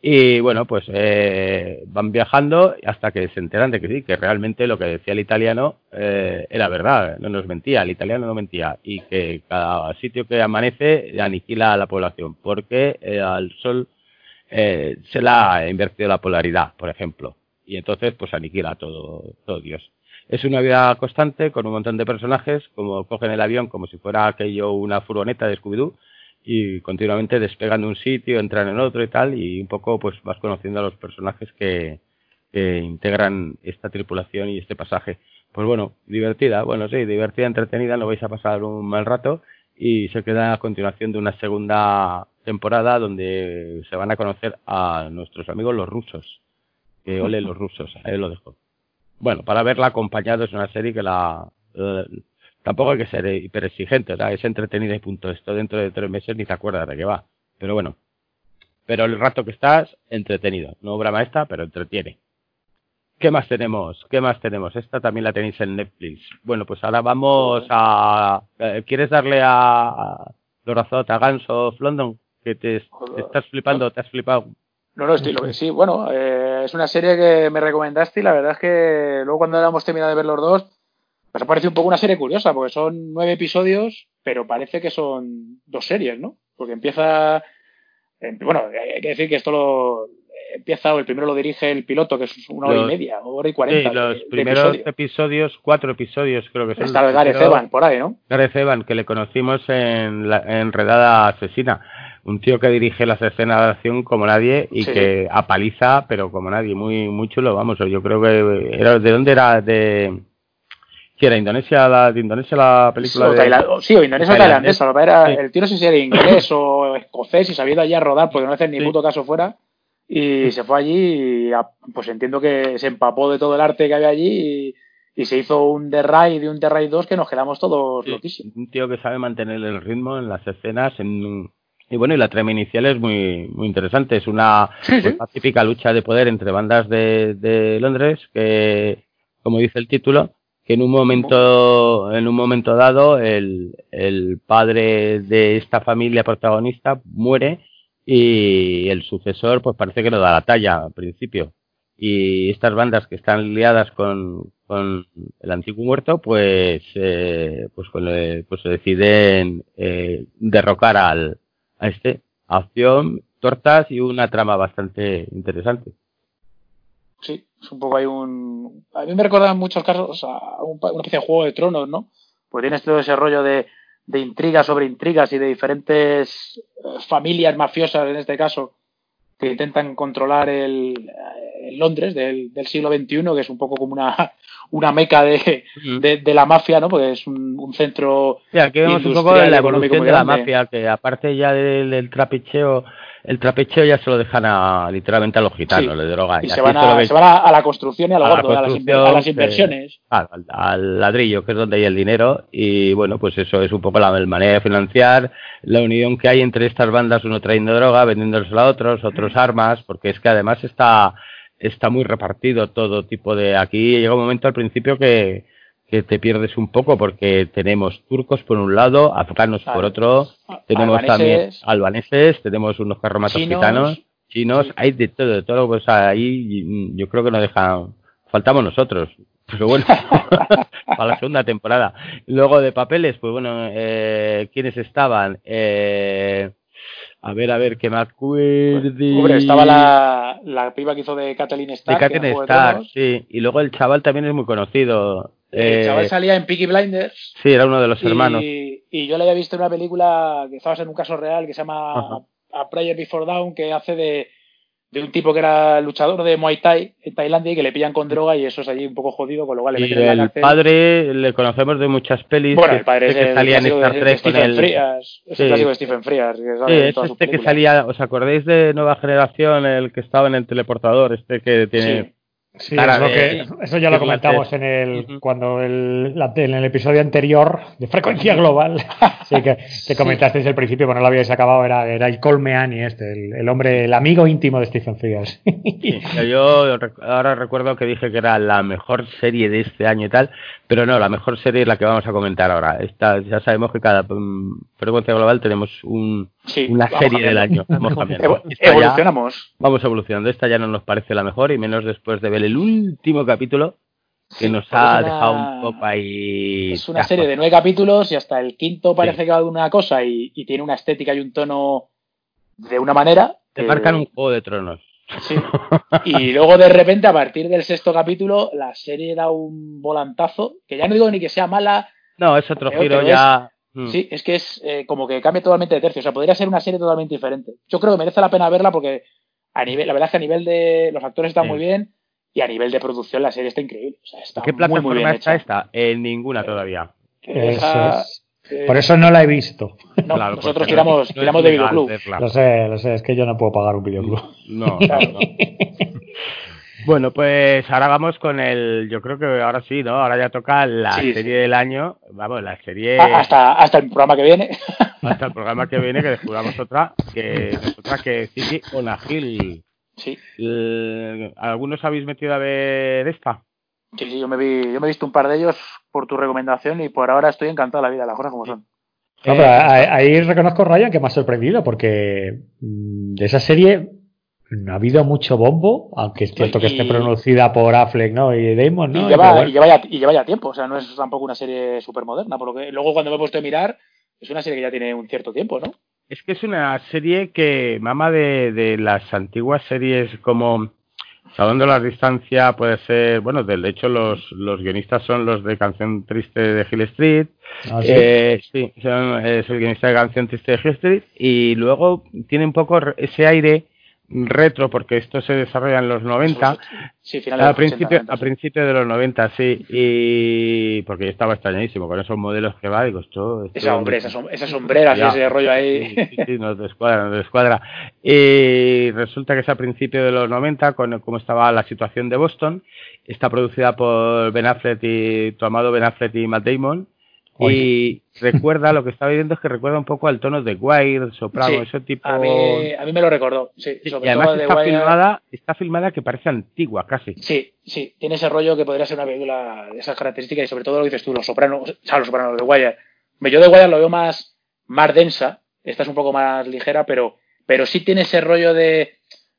Y bueno, pues eh, van viajando hasta que se enteran de que sí, que realmente lo que decía el italiano eh, era verdad, no nos mentía, el italiano no mentía, y que cada sitio que amanece aniquila a la población, porque al sol se la ha invertido la polaridad, por ejemplo y entonces pues aniquila todo, todo Dios. Es una vida constante con un montón de personajes, como cogen el avión como si fuera aquello una furgoneta de Scooby-Doo y continuamente despegan de un sitio, entran en otro y tal, y un poco pues vas conociendo a los personajes que, integran esta tripulación y este pasaje. Pues bueno, divertida, bueno sí, divertida, entretenida, no vais a pasar un mal rato y se queda a continuación de una segunda temporada donde se van a conocer a nuestros amigos los rusos que ole los rusos, ahí lo dejo. Bueno, para verla acompañado es una serie que la... tampoco hay que ser hiper exigente, ¿verdad? es entretenida y punto. Esto dentro de tres meses ni te acuerdas de qué va. Pero bueno, pero el rato que estás, entretenido. No obra maestra, pero entretiene. ¿Qué más tenemos? ¿Qué más tenemos? Esta también la tenéis en Netflix. Bueno, pues ahora vamos a... Eh, ¿Quieres darle a Lorazot, a Guns of London? Que te, te estás flipando, te has flipado no, no, estoy lo que sí. Bueno, eh, es una serie que me recomendaste y la verdad es que luego cuando hemos terminado de ver los dos, pues ha parecido un poco una serie curiosa, porque son nueve episodios, pero parece que son dos series, ¿no? Porque empieza. Bueno, hay que decir que esto lo. Empieza, o el primero lo dirige el piloto, que es una hora y media, hora y cuarenta. Sí, los primeros episodios, cuatro episodios creo que son. Está Gareth Evan por ahí, ¿no? Gareth Evan, que le conocimos en la Enredada Asesina un tío que dirige las escenas de acción como nadie y que apaliza, pero como nadie, muy muy chulo, vamos, yo creo que era de dónde era de ¿Qué era Indonesia la de Indonesia la película sí, o sí o Indonesia tailandesa, era, el tío no sé si era inglés o escocés y sabía de allá rodar porque no hace ni puto caso fuera y se fue allí y pues entiendo que se empapó de todo el arte que había allí y, se hizo un The Raid y un The Raid 2 que nos quedamos todos loquísimos. Un tío que sabe mantener el ritmo en las escenas en y bueno, y la trama inicial es muy, muy interesante. Es una pacífica lucha de poder entre bandas de, de, Londres que, como dice el título, que en un momento, en un momento dado, el, el padre de esta familia protagonista muere y el sucesor, pues parece que no da la talla al principio. Y estas bandas que están liadas con, con el antiguo muerto, pues, eh, pues, pues se deciden eh, derrocar al, a este. Acción, tortas y una trama bastante interesante. Sí, es un poco hay un. A mí me recuerda en muchos casos a un, una especie de juego de tronos, ¿no? Pues tienes todo ese rollo de, de intrigas sobre intrigas y de diferentes eh, familias mafiosas, en este caso, que intentan controlar el, Londres del, del, siglo XXI, que es un poco como una, <laughs> una meca de, de, la mafia, ¿no? Porque es un, un centro. Sí, aquí vemos un poco de la evolución de la mafia, que aparte ya del, trapicheo, el trapicheo ya se lo dejan a, literalmente a los gitanos, le drogan. Y, se, van a, se, van a, la construcción y a, lo gordo, a, las, inversiones. al, ladrillo, que es donde hay el dinero, y bueno, pues eso es un poco la manera de financiar, la unión que hay entre estas bandas, uno trayendo droga, vendiéndolos a otros, otros armas, porque es que además está está muy repartido todo tipo de... Aquí llega un momento al principio que, que te pierdes un poco porque tenemos turcos por un lado, afganos por otro, tenemos también albaneses, tenemos unos carromatos gitanos, chinos, hay de todo, de todo. Pues ahí yo creo que nos dejan. Faltamos nosotros. Pero bueno, <laughs> para la segunda temporada. Luego de papeles, pues bueno, eh, ¿quiénes estaban? Eh, a ver, a ver, que me acuerde. Hombre, estaba la, la piba que hizo de Kathleen Stark. De Kathleen Stark, sí. Y luego el chaval también es muy conocido. El chaval eh, salía en Peaky Blinders. Sí, era uno de los hermanos. Y yo le había visto en una película que estaba en un caso real que se llama A Prayer Before Down, que hace de, de un tipo que era luchador de Muay Thai en Tailandia y que le pillan con droga y eso es allí un poco jodido, con lo cual le meten en la el padre le conocemos de muchas pelis. Bueno, el padre es que salía en Star Trek con el... Frias, es el clásico de Stephen Frears. sí, es este que salía, ¿os acordáis de Nueva Generación, el que estaba en el teleportador, este que tiene... Sí, eso ya lo comentamos en el cuando el, en el episodio anterior de Frecuencia Global. <laughs> sí, que, que comentasteis al principio, pero no lo habíais acabado, era, era el Colmeani este, el, hombre, el amigo íntimo de Stephen Frears. <laughs> yo ahora recuerdo que dije que era la mejor serie de este año y tal, pero no, la mejor serie es la que vamos a comentar ahora. Esta, ya sabemos que cada mm, Frecuencia Global tenemos un, una serie del año. Vamos evolucionamos. vamos evolucionando. Esta ya no nos parece la mejor y menos después de ver el último capítulo que nos ha dejado un poco ahí. Es una serie de nueve capítulos y hasta el quinto parece que va una cosa y, tiene una estética y un tono de una manera. Te marcan un juego de tronos. Sí. <laughs> Y luego de repente, a partir del sexto capítulo, la serie da un volantazo, que ya no digo ni que sea mala. No, es otro giro ya. Mm. Sí, es que es eh, como que cambia totalmente de tercio. O sea, podría ser una serie totalmente diferente. Yo creo que merece la pena verla porque a nivel, la verdad es que a nivel de los actores están muy bien y a nivel de producción la serie está increíble. O sea, está ¿Qué plataforma está esta? En ninguna todavía. Por eso no la he visto. No, nosotros tiramos, tiramos de videoclub. Lo sé, lo sé, es que yo no puedo pagar un videoclub. No, claro, no. <laughs> Bueno, pues ahora vamos con el. Yo creo que ahora sí, ¿no? Ahora ya toca la serie del año. Vamos, la serie. Hasta, hasta el programa que viene. <laughs> Hasta el programa que viene, que descubramos otra, que es otra que City Onagil. Sí. ¿Algunos habéis metido a ver esta? Sí, sí, yo me, vi, yo me he visto un par de ellos por tu recomendación y por ahora estoy encantado de la vida, las cosas como son. No, pero ahí reconozco, Ryan, que me ha sorprendido porque mm, de esa serie no ha habido mucho bombo, aunque es cierto que esté producida por Affleck ¿no? y Damon, ¿no? Y lleva, y, lleva ya, y lleva, ya, tiempo, o sea, no es tampoco una serie súper moderna, por lo que luego cuando me he puesto a mirar, es una serie que ya tiene un cierto tiempo, ¿no? Es que es una serie que mama de, de las antiguas series como Salón de la Distancia, puede ser, bueno, de hecho los, los guionistas son los de Canción Triste de Hill Street, ¿Ah, sí? Eh, sí, son, es el guionista de Canción Triste de Hill Street, y luego tiene un poco ese aire retro, porque esto se desarrolla en los 90. Sí, a, principio, a principio de los 90, sí. Y porque yo estaba extrañadísimo con esos modelos que va. Digo, esto. esa, hombre, esa, sombrera, ese rollo ahí. Sí, sí, nos descuadra, nos descuadra. Y resulta que es a principio de los 90, con cómo estaba la situación de Boston. Está producida por Ben Affleck y tu amado Ben Affleck y Matt Damon. Y recuerda, lo que estaba viendo es que recuerda un poco al tono de Wire, Soprano, ese tipo. A mí, a mí, me lo recordó, sí. y además está, filmada, está filmada que parece antigua casi. Sí, sí. Tiene ese rollo que podría ser una película de esas características y sobre todo lo que dices tú, los Sopranos, o sea, los Sopranos de Wire. Yo de Wire lo veo más, más densa, esta es un poco más ligera, pero, pero sí tiene ese rollo de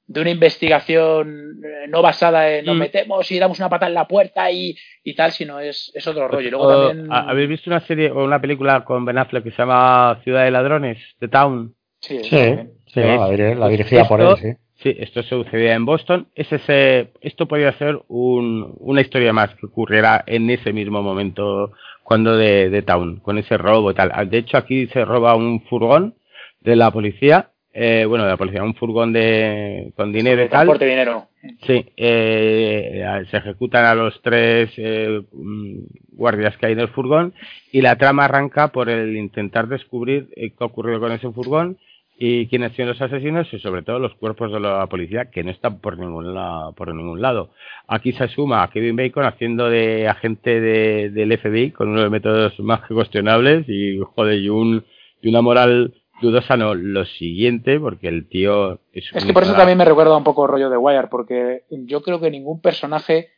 de una investigación eh, no basada en nos mm. metemos y damos una pata en la puerta y, y tal, sino es, es otro rollo. Y luego también... ¿Habéis visto una serie o una película con Ben Affleck que se llama Ciudad de Ladrones, The Town? Sí, sí, sí la, dirigía por él, sí. Sí, esto se sucedía en Boston. Es ese, esto podría ser un, una historia más que ocurriera en ese mismo momento cuando de, de Town, con ese robo y tal. De hecho, aquí se roba un furgón de la policía eh, bueno, de la policía, un furgón de, con dinero y tal. Transporte dinero. Sí, eh, se ejecutan a los tres eh, mm, guardias que hay en el furgón y la trama arranca por el intentar descubrir qué ha ocurrido con ese furgón y quiénes son los asesinos y sobre todo los cuerpos de la policía que no están por ningún lado. Por ningún lado. Aquí se suma a Kevin Bacon haciendo de agente de, del FBI con uno de los métodos más cuestionables y joder, y, un, y una moral dudosa no, lo siguiente, porque el tío es... Es que por eso también me recuerda un poco el rollo de Wire, porque yo creo que ningún personaje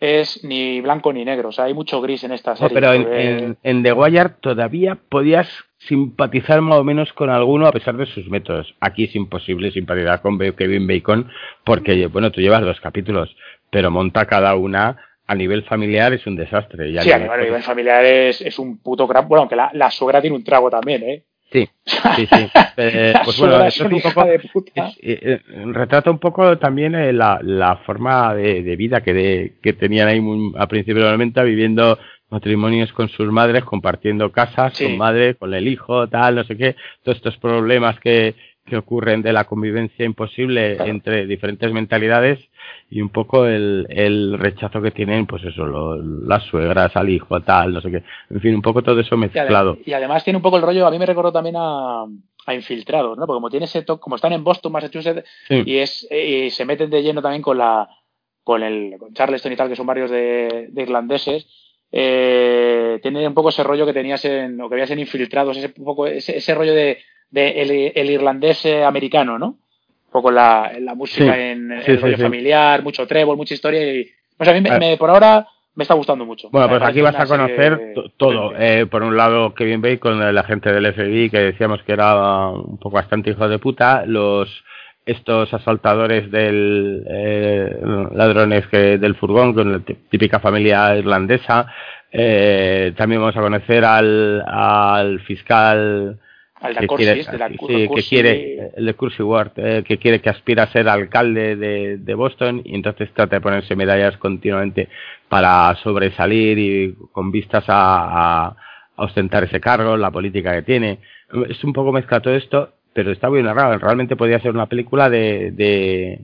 es ni blanco ni negro, o sea, hay mucho gris en esta serie. pero en, The Wire todavía podías simpatizar más o menos con alguno a pesar de sus métodos. Aquí es imposible simpatizar con Kevin Bacon porque, bueno, tú llevas dos capítulos, pero monta cada una a nivel familiar es un desastre. sí, a nivel, familiar es, un puto crap. Bueno, aunque la, la suegra tiene un trago también, ¿eh? Sí, sí, sí. <laughs> Eh, pues bueno, eso es un poco, eh, retrata un poco también eh, la, la forma de, vida que, de, que tenían ahí a principio de los 90 viviendo matrimonios con sus madres, compartiendo casas con madre, con el hijo, tal, no sé qué, todos estos problemas que, que ocurren de la convivencia imposible entre diferentes mentalidades y un poco el, el rechazo que tienen, pues eso, las suegras al hijo, tal, no sé qué. En fin, un poco todo eso mezclado. Y, además tiene un poco el rollo, a mí me recordó también a, a Infiltrados, ¿no? Porque como tiene ese toque, como están en Boston, Massachusetts, y es y se meten de lleno también con la con el con Charleston y tal, que son barrios de, irlandeses, eh, tiene un poco ese rollo que tenías en, o que habías en Infiltrados, ese, un poco, ese, ese rollo de, de el, irlandés eh, americano, ¿no? Un poco la, la música en, el rollo familiar, mucho trébol, mucha historia y pues a mí ah. me, por ahora me está gustando mucho. Bueno, pues aquí vas a conocer todo. Eh, por un lado, Kevin Bacon, el agente del FBI, que decíamos que era un poco bastante hijo de puta, los estos asaltadores del eh, ladrones que, del furgón con la típica familia irlandesa. Eh, también vamos a conocer al, al fiscal que quiere, que quiere el de Cursi Ward, eh, que quiere que aspira a ser alcalde de, de, Boston y entonces trata de ponerse medallas continuamente para sobresalir y con vistas a, a, ostentar ese cargo, la política que tiene. Es un poco mezcla todo esto, pero está muy narrado. Realmente podría ser una película de, de,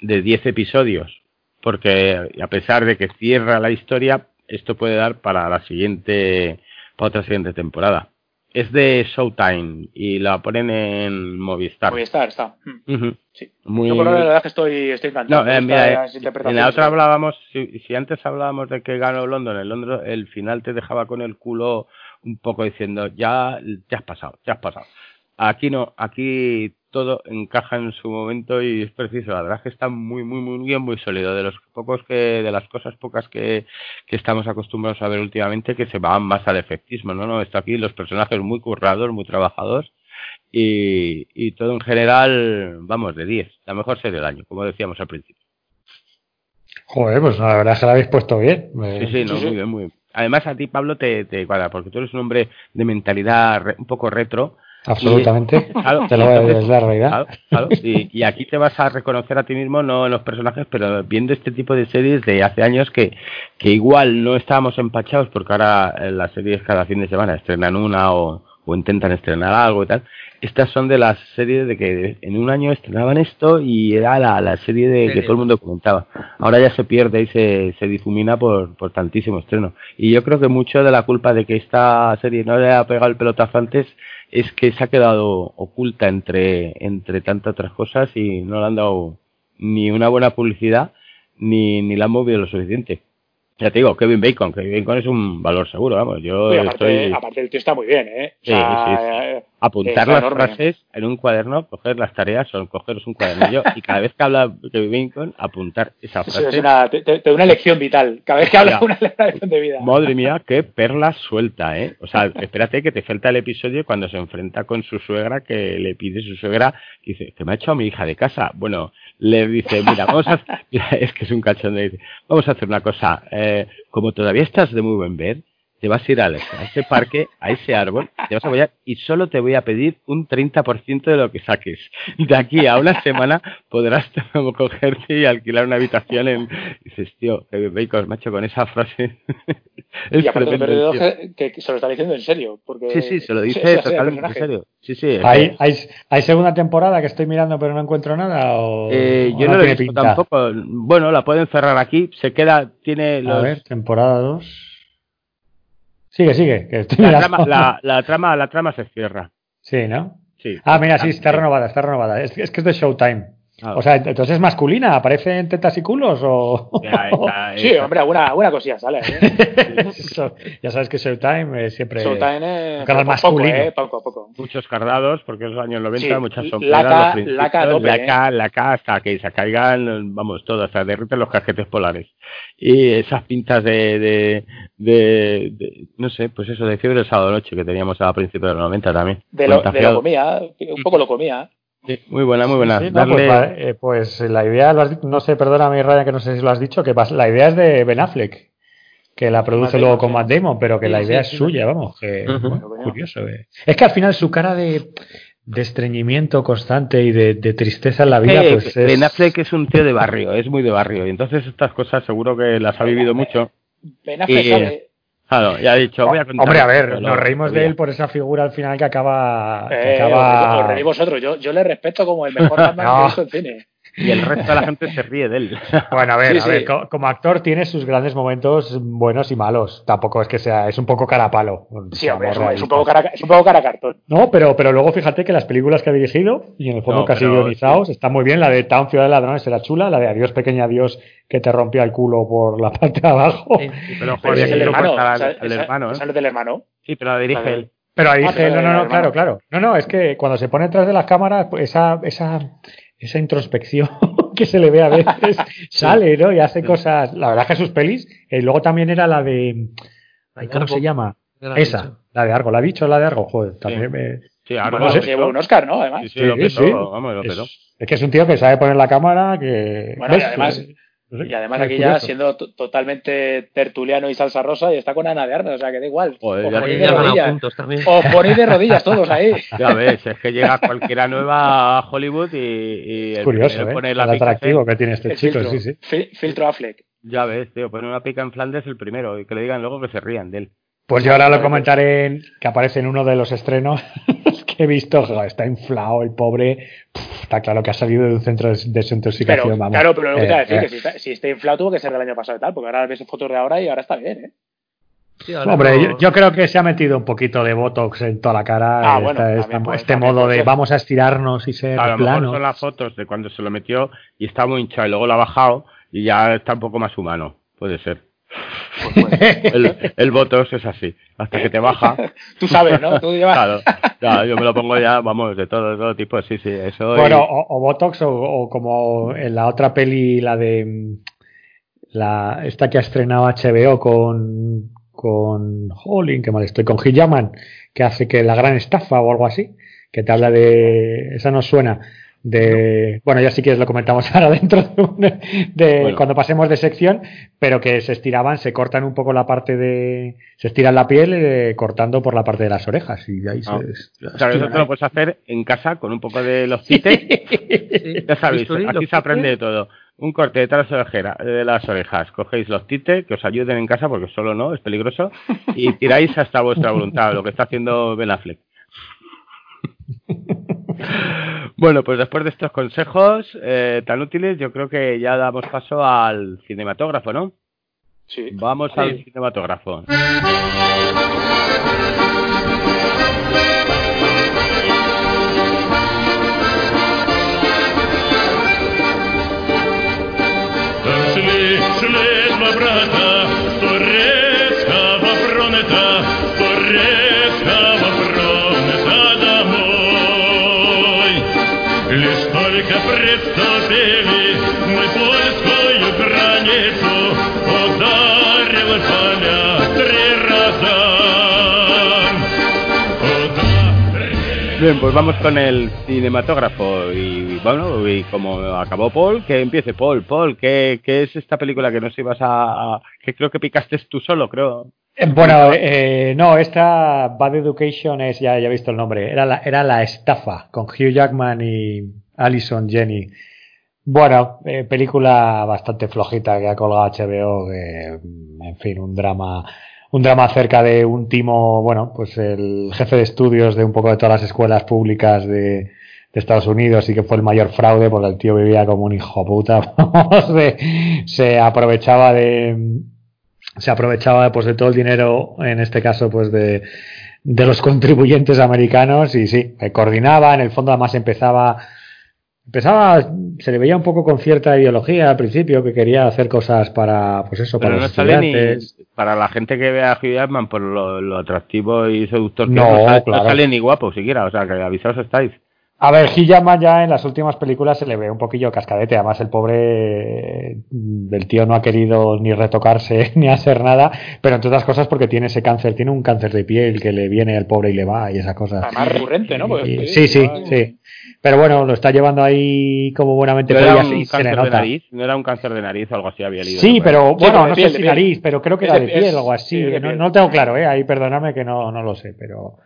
de 10 episodios, porque a pesar de que cierra la historia, esto puede dar para la siguiente, para otra siguiente temporada. Es de Showtime y la ponen en Movistar. Movistar está. Mm. Sí. Muy... Yo por la verdad que estoy, estoy encantado. No, eh, mira, eh, en la otra hablábamos, si, si, antes hablábamos de que ganó London, el Londres, el final te dejaba con el culo un poco diciendo, ya, ya has pasado, ya has pasado. Aquí no, aquí todo encaja en su momento y es preciso. La verdad es que está muy, muy, muy bien, muy sólido. De los pocos que, de las cosas pocas que, que estamos acostumbrados a ver últimamente, que se van más al efectismo, ¿no? no Está aquí los personajes muy currados, muy trabajados y, y todo en general, vamos, de 10. La mejor serie del año, como decíamos al principio. Joder, pues la verdad es que la habéis puesto bien. Sí, sí, no, muy bien, muy bien. Además a ti, Pablo, te, te cuadra, porque tú eres un hombre de mentalidad un poco retro Absolutamente. <laughs> te lo voy a decir, la realidad. y, aquí te vas a reconocer a ti mismo, no en los personajes, pero viendo este tipo de series de hace años que, que igual no estábamos empachados, porque ahora las series cada fin de semana estrenan una o, o intentan estrenar algo y tal. Estas son de las series de que en un año estrenaban esto y era la, la serie de que todo el mundo comentaba. Ahora ya se pierde y se, se difumina por, por tantísimo estreno. Y yo creo que mucho de la culpa de que esta serie no le ha pegado el pelotazo antes es que se ha quedado oculta entre, entre tantas otras cosas y no le han dado ni una buena publicidad ni, ni la han movido lo suficiente. Ya te digo, Kevin Bacon. Kevin Bacon es un valor seguro, vamos. Yo aparte, aparte el tío está muy bien, ¿eh? sí, sí, Apuntar las frases en un cuaderno, coger las tareas, son cogeros un cuadernillo y cada vez que habla Kevin Bacon, apuntar esa frase. es una, te, una lección vital. Cada vez que habla, <laughs> una lección de vida. Madre mía, qué perla suelta, ¿eh? O sea, espérate que te falta el episodio cuando se enfrenta con su suegra, que le pide su suegra, y dice, que me ha hecho a mi hija de casa. Bueno, le dice, mira, vamos a, <laughs> es que es un cachón de dice, vamos a hacer una cosa, eh, como todavía estás de muy buen ver, te vas a ir a, ese parque, a ese árbol, te vas a apoyar y solo te voy a pedir un 30% de lo que saques. De aquí a una semana podrás cogerte y alquilar una habitación en... Y dices, tío, bacon, macho, con esa frase... <laughs> es y aparte que, que, se lo está diciendo en serio. Porque sí, sí, se lo dice totalmente en serio. Sí, sí, ¿Hay, hay, ¿Hay, segunda temporada que estoy mirando pero no encuentro nada? O, eh, yo no, lo he visto tampoco. Bueno, la pueden cerrar aquí. Se queda, tiene los... A ver, temporada 2. Sigue, sigue. la, trama, la, <laughs> trama, la trama se cierra. Sí, ¿no? Sí. Ah, mira, sí, está renovada, está renovada. Es, que es de Showtime. O sea, entonces es masculina, ¿aparecen tetas y culos o...? <laughs> <laughs> sí, hombre, alguna, alguna cosilla sale. ¿eh? <laughs> ya sabes que Showtime siempre... Showtime es... Poco, masculino. ¿eh? poco, poco. Muchos cardados, porque en los años 90 muchas son la K, la K, la K, la K, hasta que se caigan, vamos, todo, hasta derriten los casquetes polares. Y esas pintas de, de, de, no sé, pues eso, de fiebre del sábado noche que teníamos a principios de los 90 también. De lo, de lo comía, un poco lo comía muy buena, muy buena. pues, eh, pues, la idea, no sé, perdóname Ryan que no sé si lo has dicho, que la idea es de Ben Affleck, que la produce luego con Matt Damon, pero que la idea es suya, vamos, que curioso. Eh. Es que al final su cara de, estreñimiento constante y de, tristeza en la vida, pues es... Ben Affleck es un tío de barrio, es muy de barrio, y entonces estas cosas seguro que las ha vivido mucho. Ben Affleck sabe, Claro, ya he dicho, voy a contar. Hombre, a ver, nos reímos de él por esa figura al final que acaba. que eh, acaba... Os, reí vosotros, yo, yo le respeto como el mejor <laughs> Batman que he visto en cine. Y el resto de la gente se ríe de él. <laughs> Bueno, a ver, a ver como actor tiene sus grandes momentos buenos y malos. Tampoco es que sea, es un poco cara palo. Sí, hombre, es, un poco cara, es un poco cara cartón. No, pero, pero luego fíjate que las películas que ha dirigido, y en el fondo casi guionizados, están muy bien. La de Town Ciudad de Ladrones era chula, la de Adiós Pequeña Adiós que te rompía el culo por la parte de abajo. Sí, pero joder, es el hermano, el hermano, ¿eh? del hermano. Sí, pero la dirige él. Pero ahí dice, no, no, no, claro, claro. No, no, es que cuando se pone detrás de las cámaras, pues esa, esa, esa introspección <laughs> que se le ve a veces <laughs> sale, ¿no? Y hace cosas. La verdad que sus pelis. Y eh, luego también era la de. ¿Cómo se llama? Esa, la de Argo. ¿La ha dicho la de Argo? Joder, también me. Sí, Argo. Bueno, llevó un Oscar, ¿no? Además. Sí, sí, lo petó, vamos, lo petó. Es, que es un tío que sabe poner la cámara, que. Bueno, y además. Y además aquí ya siendo totalmente tertuliano y salsa rosa y está con Ana de Armas, o sea que da igual. Joder, o ponéis de rodillas. O ponéis de rodillas todos ahí. <laughs> Ya ves, es que llega cualquiera nueva a Hollywood y, y el curioso, ¿eh? pone la el atractivo que tiene este chico, filtro, sí, sí. Filtro Affleck. Ya ves, tío, pone una pica en Flandes el primero y que le digan luego que se rían de él. Pues yo ahora lo comentaré que aparece en uno de los estrenos <laughs> que he visto. está inflado el pobre. está claro que ha salido de un centro de desintoxicación. Pero, Claro, pero lo que te voy a decir, eh, que si está, si está, inflado tuvo que ser del año pasado y tal, porque ahora ves fotos de ahora y ahora está bien, ¿eh? Hombre, yo, creo que se ha metido un poquito de botox en toda la cara. Ah, bueno, este modo de vamos a estirarnos y ser a planos. son las fotos de cuando se lo metió y está muy hinchado y luego lo ha bajado y ya está un poco más humano. Puede ser. Pues el, el Botox es así, hasta que te baja. <laughs> Tú sabes, ¿no? Tú llevas... Claro, yo me lo pongo ya, vamos, de todo, de todo tipo, sí, sí, eso. Bueno, o, Botox o, como en la otra peli, la de la esta que ha estrenado HBO con con Holling, que mal estoy, con Hijaman, que hace que la gran estafa o algo así, que te habla de, esa no suena, de bueno. ya si quieres lo comentamos <laughs> ahora dentro de, cuando pasemos de sección pero que se estiraban se cortan un poco la parte de se estiran la piel eh, cortando por la parte de las orejas y ahí ah. se, eso te lo puedes hacer en casa con un poco de <laughs> los tites ya sabéis aquí se aprende de todo. Un corte detrás de las orejas. Cogéis los tites que os ayuden en casa porque solo no es peligroso y <laughs> tiráis hasta vuestra voluntad lo que está haciendo Ben Affleck bueno, pues después de estos consejos eh, tan útiles, yo creo que ya damos paso al cinematógrafo, ¿no? Sí. Vamos al cinematógrafo. Bien, pues vamos con el cinematógrafo y bueno, y como acabó Paul, que empiece Paul. Paul, ¿qué, qué es esta película que nos ibas a, que creo que picaste tú solo, creo? Eh, bueno, eh, no, esta Bad Education es, ya, ya he visto el nombre, era la, era la estafa con Hugh Jackman y Alison Jenny. Bueno, eh, película bastante flojita que ha colgado HBO, en fin, un drama un drama acerca de un timo, bueno, pues el jefe de estudios de un poco de todas las escuelas públicas de, Estados Unidos y que fue el mayor fraude porque el tío vivía como un hijo puta. <laughs> se, aprovechaba de se aprovechaba pues de todo el dinero, en este caso pues de, de los contribuyentes americanos y sí, coordinaba, en el fondo además empezaba Empezaba, se le veía un poco con cierta ideología al principio, que quería hacer cosas para, pues eso, para los estudiantes. para la gente que ve a Hugh Jackman por lo, atractivo y seductor que no, no, sale, ni guapo siquiera, o sea, que avisaos estáis. A ver, Hillama ya en las últimas películas se le ve un poquillo cascadete. Además, el pobre del tío no ha querido ni retocarse <laughs> ni hacer nada, pero entre otras cosas porque tiene ese cáncer, tiene un cáncer de piel que le viene al pobre y le va y esa cosa. Más recurrente, ¿no? sí, sí, sí. Pero bueno, lo está llevando ahí como buenamente. ¿No era un cáncer de nariz? ¿No era un cáncer de nariz o algo así había leído? Sí, pero bueno, no sé si nariz, pero creo que era de piel o algo así. No, tengo claro, ¿eh? Ahí perdóname que no, no lo sé, pero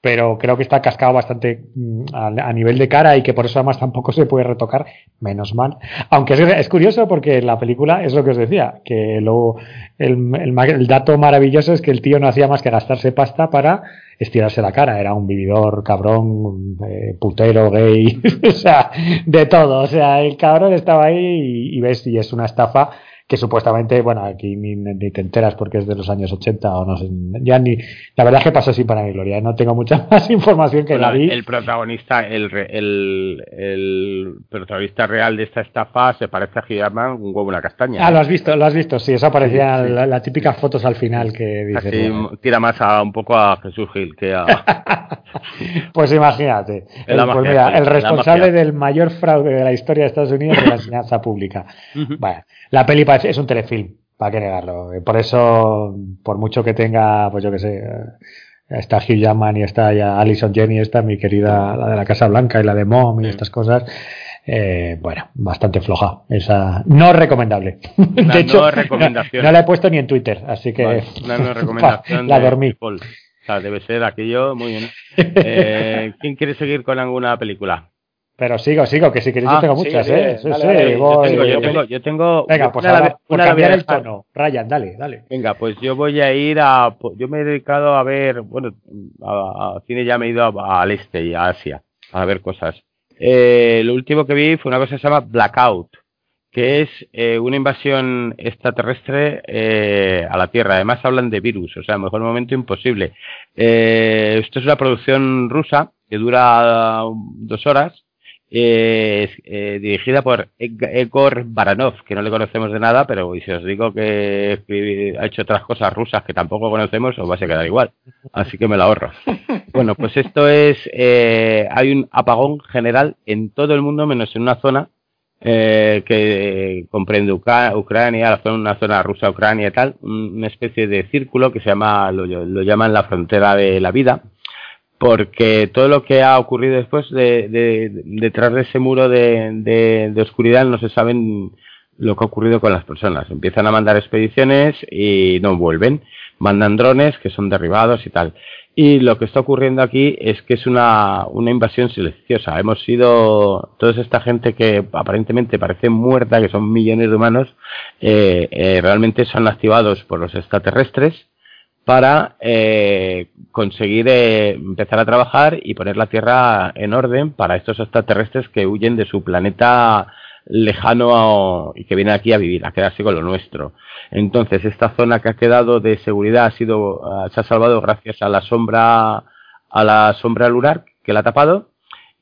pero creo que está cascado bastante mm, a, nivel de cara y que por eso además tampoco se puede retocar, menos mal. Aunque es, curioso porque la película es lo que os decía, que lo, el, el, dato maravilloso es que el tío no hacía más que gastarse pasta para estirarse la cara, era un vividor, cabrón, eh, putero, gay, <laughs> o sea, de todo, o sea, el cabrón estaba ahí y, y ves, y es una estafa que supuestamente, bueno, aquí ni, ni, te enteras porque es de los años 80 o no sé, ya ni, la verdad es que pasó sin para mi gloria, no tengo mucha <laughs> más información que la vi. El protagonista, el, el, el, protagonista real de esta estafa se parece a Giderman un huevo una castaña. Ah, lo has visto, lo has visto, sí, eso aparecía en las típicas fotos al final que dice. tira más a un poco a Jesús Gil que a. <laughs> pues imagínate. El, pues mira, el responsable del mayor fraude de la historia de Estados Unidos de la enseñanza pública. <laughs> Vaya. La peli es un telefilm, para qué negarlo. Por eso, por mucho que tenga, pues yo que sé, eh, está Hugh Jackman y está ya Alison Jenny, está mi querida, la de la Casa Blanca y la de Mom y estas cosas. Eh, bueno, bastante floja. Esa no recomendable. <laughs> de hecho, no, recomendación. No, la he puesto ni en Twitter, así que no <laughs> recomendación la dormí. O sea, debe ser aquello muy bien. <laughs> Eh, ¿Quién quiere seguir con alguna película? Pero sigo, sigo, que si queréis yo ah, tengo muchas, ¿eh? Sí, sí, yo, tengo, yo, tengo, yo tengo, Venga, pues ahora, por cambiar el tono. Ryan, dale, dale. Venga, pues yo voy a ir a... Yo me he dedicado a ver... Bueno, a, cine ya me he ido al este y a Asia a ver cosas. Eh, lo último que vi fue una cosa que se llama Blackout, que es eh, una invasión extraterrestre eh, a la Tierra. Además hablan de virus, o sea, mejor momento imposible. Esto es una producción rusa que dura dos horas eh, eh, dirigida por Egor Baranov, que no le conocemos de nada, pero si os digo que ha hecho otras cosas rusas que tampoco conocemos, os va a quedar igual. Así que me la ahorro. <laughs> Bueno, pues esto es, eh, hay un apagón general en todo el mundo, menos en una zona eh, que comprende Ucrania, una zona rusa, Ucrania y tal, una especie de círculo que se llama, lo llaman la frontera de la vida porque todo lo que ha ocurrido después de, detrás de ese muro de, oscuridad no se saben lo que ha ocurrido con las personas. Empiezan a mandar expediciones y no vuelven. Mandan drones que son derribados y tal. Y lo que está ocurriendo aquí es que es una, invasión silenciosa. Hemos sido, toda esta gente que aparentemente parece muerta, que son millones de humanos, eh, eh, realmente son activados por los extraterrestres para eh, conseguir eh, empezar a trabajar y poner la Tierra en orden para estos extraterrestres que huyen de su planeta lejano y que vienen aquí a vivir, a quedarse con lo nuestro. Entonces, esta zona que ha quedado de seguridad ha sido, ah, se ha salvado gracias a la sombra, a la sombra lunar que la ha tapado.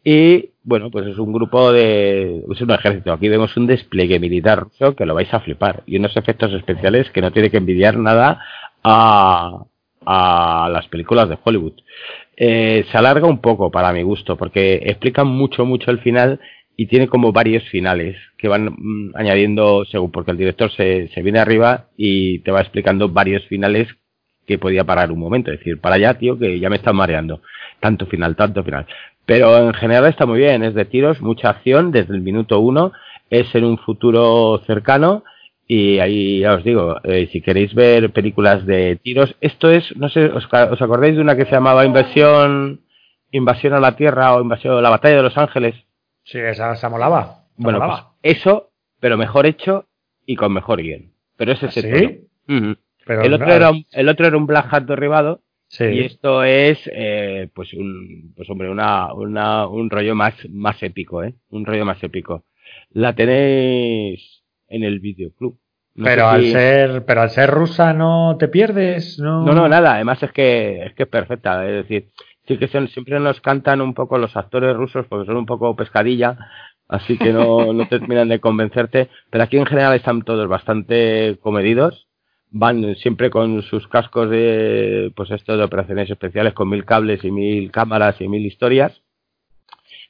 Y bueno, pues es un grupo de, es un ejército. Aquí vemos un despliegue militar ruso que lo vais a flipar y unos efectos especiales que no tiene que envidiar nada a, las películas de Hollywood. Eh, se alarga un poco para mi gusto, porque explica mucho, mucho el final y tiene como varios finales que van mm, añadiendo según, porque el director se, se viene arriba y te va explicando varios finales que podía parar un momento, es decir, para allá, tío, que ya me están mareando. Tanto final, tanto final. Pero en general está muy bien, es de tiros, mucha acción desde el minuto uno, es en un futuro cercano y ahí ya os digo, eh, si queréis ver películas de tiros, esto es, no sé, ¿os, acordáis de una que se llamaba Invasión, Invasión a la Tierra o Invasión, la Batalla de los Ángeles? Sí, esa, esa molaba. bueno, pues eso, pero mejor hecho y con mejor guion. Pero ese es el pero el, otro era un, el otro era un Black Hat derribado y esto es, eh, pues, un, pues hombre, una, una, un rollo más, más épico, ¿eh? Un rollo más épico. La tenéis en el videoclub. pero al ser, pero al ser rusa no te pierdes, ¿no? No, no, nada. Además es que es que es perfecta. Es decir, sí que son, siempre nos cantan un poco los actores rusos porque son un poco pescadilla, así que no, <laughs> no terminan de convencerte, pero aquí en general están todos bastante comedidos, van siempre con sus cascos de, pues esto de operaciones especiales con mil cables y mil cámaras y mil historias,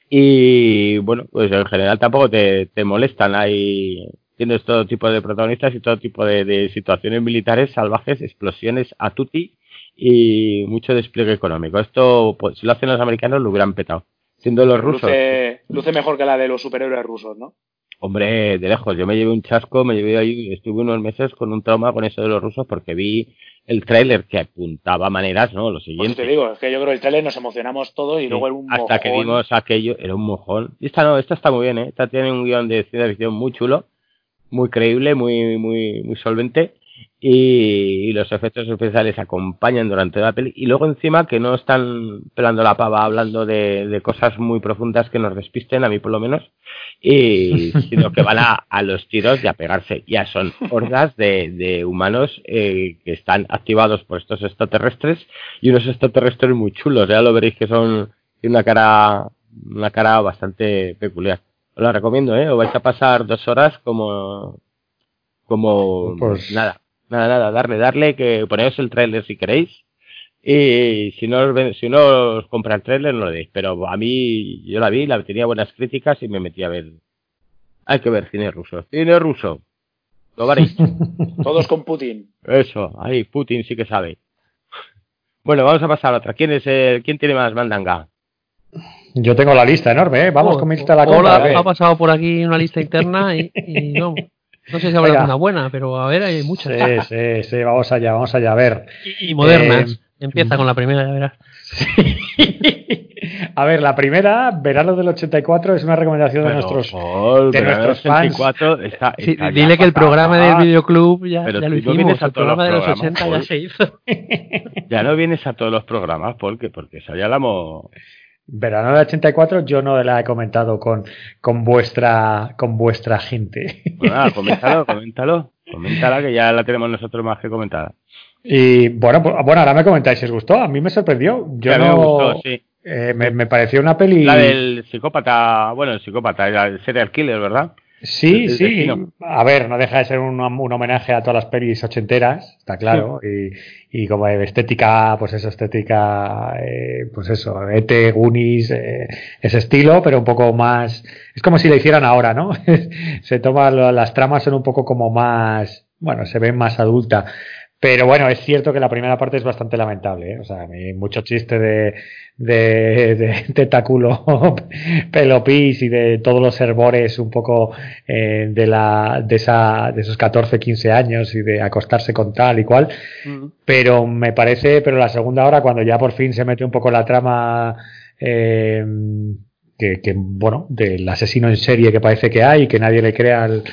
y bueno, pues en general tampoco te, te molestan, hay, tienes todo tipo de protagonistas y todo tipo de, de situaciones militares salvajes, explosiones a tutti y mucho despliegue económico. Esto, pues, si lo hacen los americanos, lo hubieran petado. Siendo los rusos. Luce, mejor que la de los superhéroes rusos, ¿no? Hombre, de lejos. Yo me llevé un chasco, me llevé ahí, estuve unos meses con un trauma con eso de los rusos porque vi el tráiler que apuntaba maneras, ¿no? Lo siguiente. Pues te digo, es que yo creo que el tráiler nos emocionamos todos y luego era un Hasta que vimos aquello, era un mojón. Y esta no, esta está muy bien, ¿eh? Esta tiene un guion de ciencia ficción muy chulo, muy creíble, muy, muy, muy solvente y, los efectos especiales acompañan durante la peli y luego encima que no están pelando la pava hablando de, cosas muy profundas que nos despisten, a mí por lo menos, y, <laughs> sino que van a, los tiros y a pegarse. Ya son hordas de, humanos eh, que están activados por estos extraterrestres y unos extraterrestres muy chulos, ya lo veréis que son una cara, una cara bastante peculiar. Os la recomiendo, ¿eh? Os vais a pasar dos horas como, como pues nada Nada, nada, darle, darle, que ponéis el trailer si queréis. Y si no, si no os compra el trailer, no lo deis. Pero a mí, yo la vi, la tenía buenas críticas y me metí a ver. Hay que ver cine ruso. Cine ruso. Lo. <laughs> Todos con Putin. Eso, ahí, Putin sí que sabe. Bueno, vamos a pasar a otra. ¿Quién es el, quién tiene más mandanga? Yo tengo la lista enorme, ¿eh? Vamos con mi lista la compra. ha pasado por aquí una lista interna y, y no. No sé si habrá una buena, pero a ver, hay muchas. Sí, sí, sí, vamos allá, vamos allá, a ver. Y, modernas. Eh, Empieza con la primera, ya verás. A ver, la primera, verano del 84, es una recomendación de nuestros, de nuestros fans. Está, dile que el programa del videoclub ya, ya lo hicimos, el programa de los 80 ya se hizo. ya no vienes a todos los programas, porque porque eso ya la hemos... Verano del 84 yo no la he comentado con, con vuestra con vuestra gente. Bueno, nada, <laughs> coméntalo, coméntalo. Coméntala que ya la tenemos nosotros más que comentada. Y bueno, pues, bueno, ahora me comentáis si os gustó. A mí me sorprendió. Yo no, me gustó, sí. Eh, me, me, pareció una peli. La del psicópata, bueno, el psicópata, el serial killer, ¿verdad? Sí, sí. A ver, no deja de ser un, homenaje a todas las pelis ochenteras, está claro. Y, y, como estética, pues eso, estética, eh, pues eso, Ete, Gunis, eh, ese estilo, pero un poco más. Es como si lo hicieran ahora, ¿no? <laughs> se toma, las tramas son un poco como más. Bueno, se ven más adulta. Pero bueno, es cierto que la primera parte es bastante lamentable. ¿eh? O sea, hay mucho chiste de, de, de <laughs> tentáculo <laughs> pelopis y de todos los herbores un poco eh, de, la, de, esa, de esos 14, 15 años y de acostarse con tal y cual. Pero me parece, pero la segunda hora, cuando ya por fin se mete un poco la trama. Eh, que, que, bueno, del asesino en serie que parece que hay, que nadie le crea al,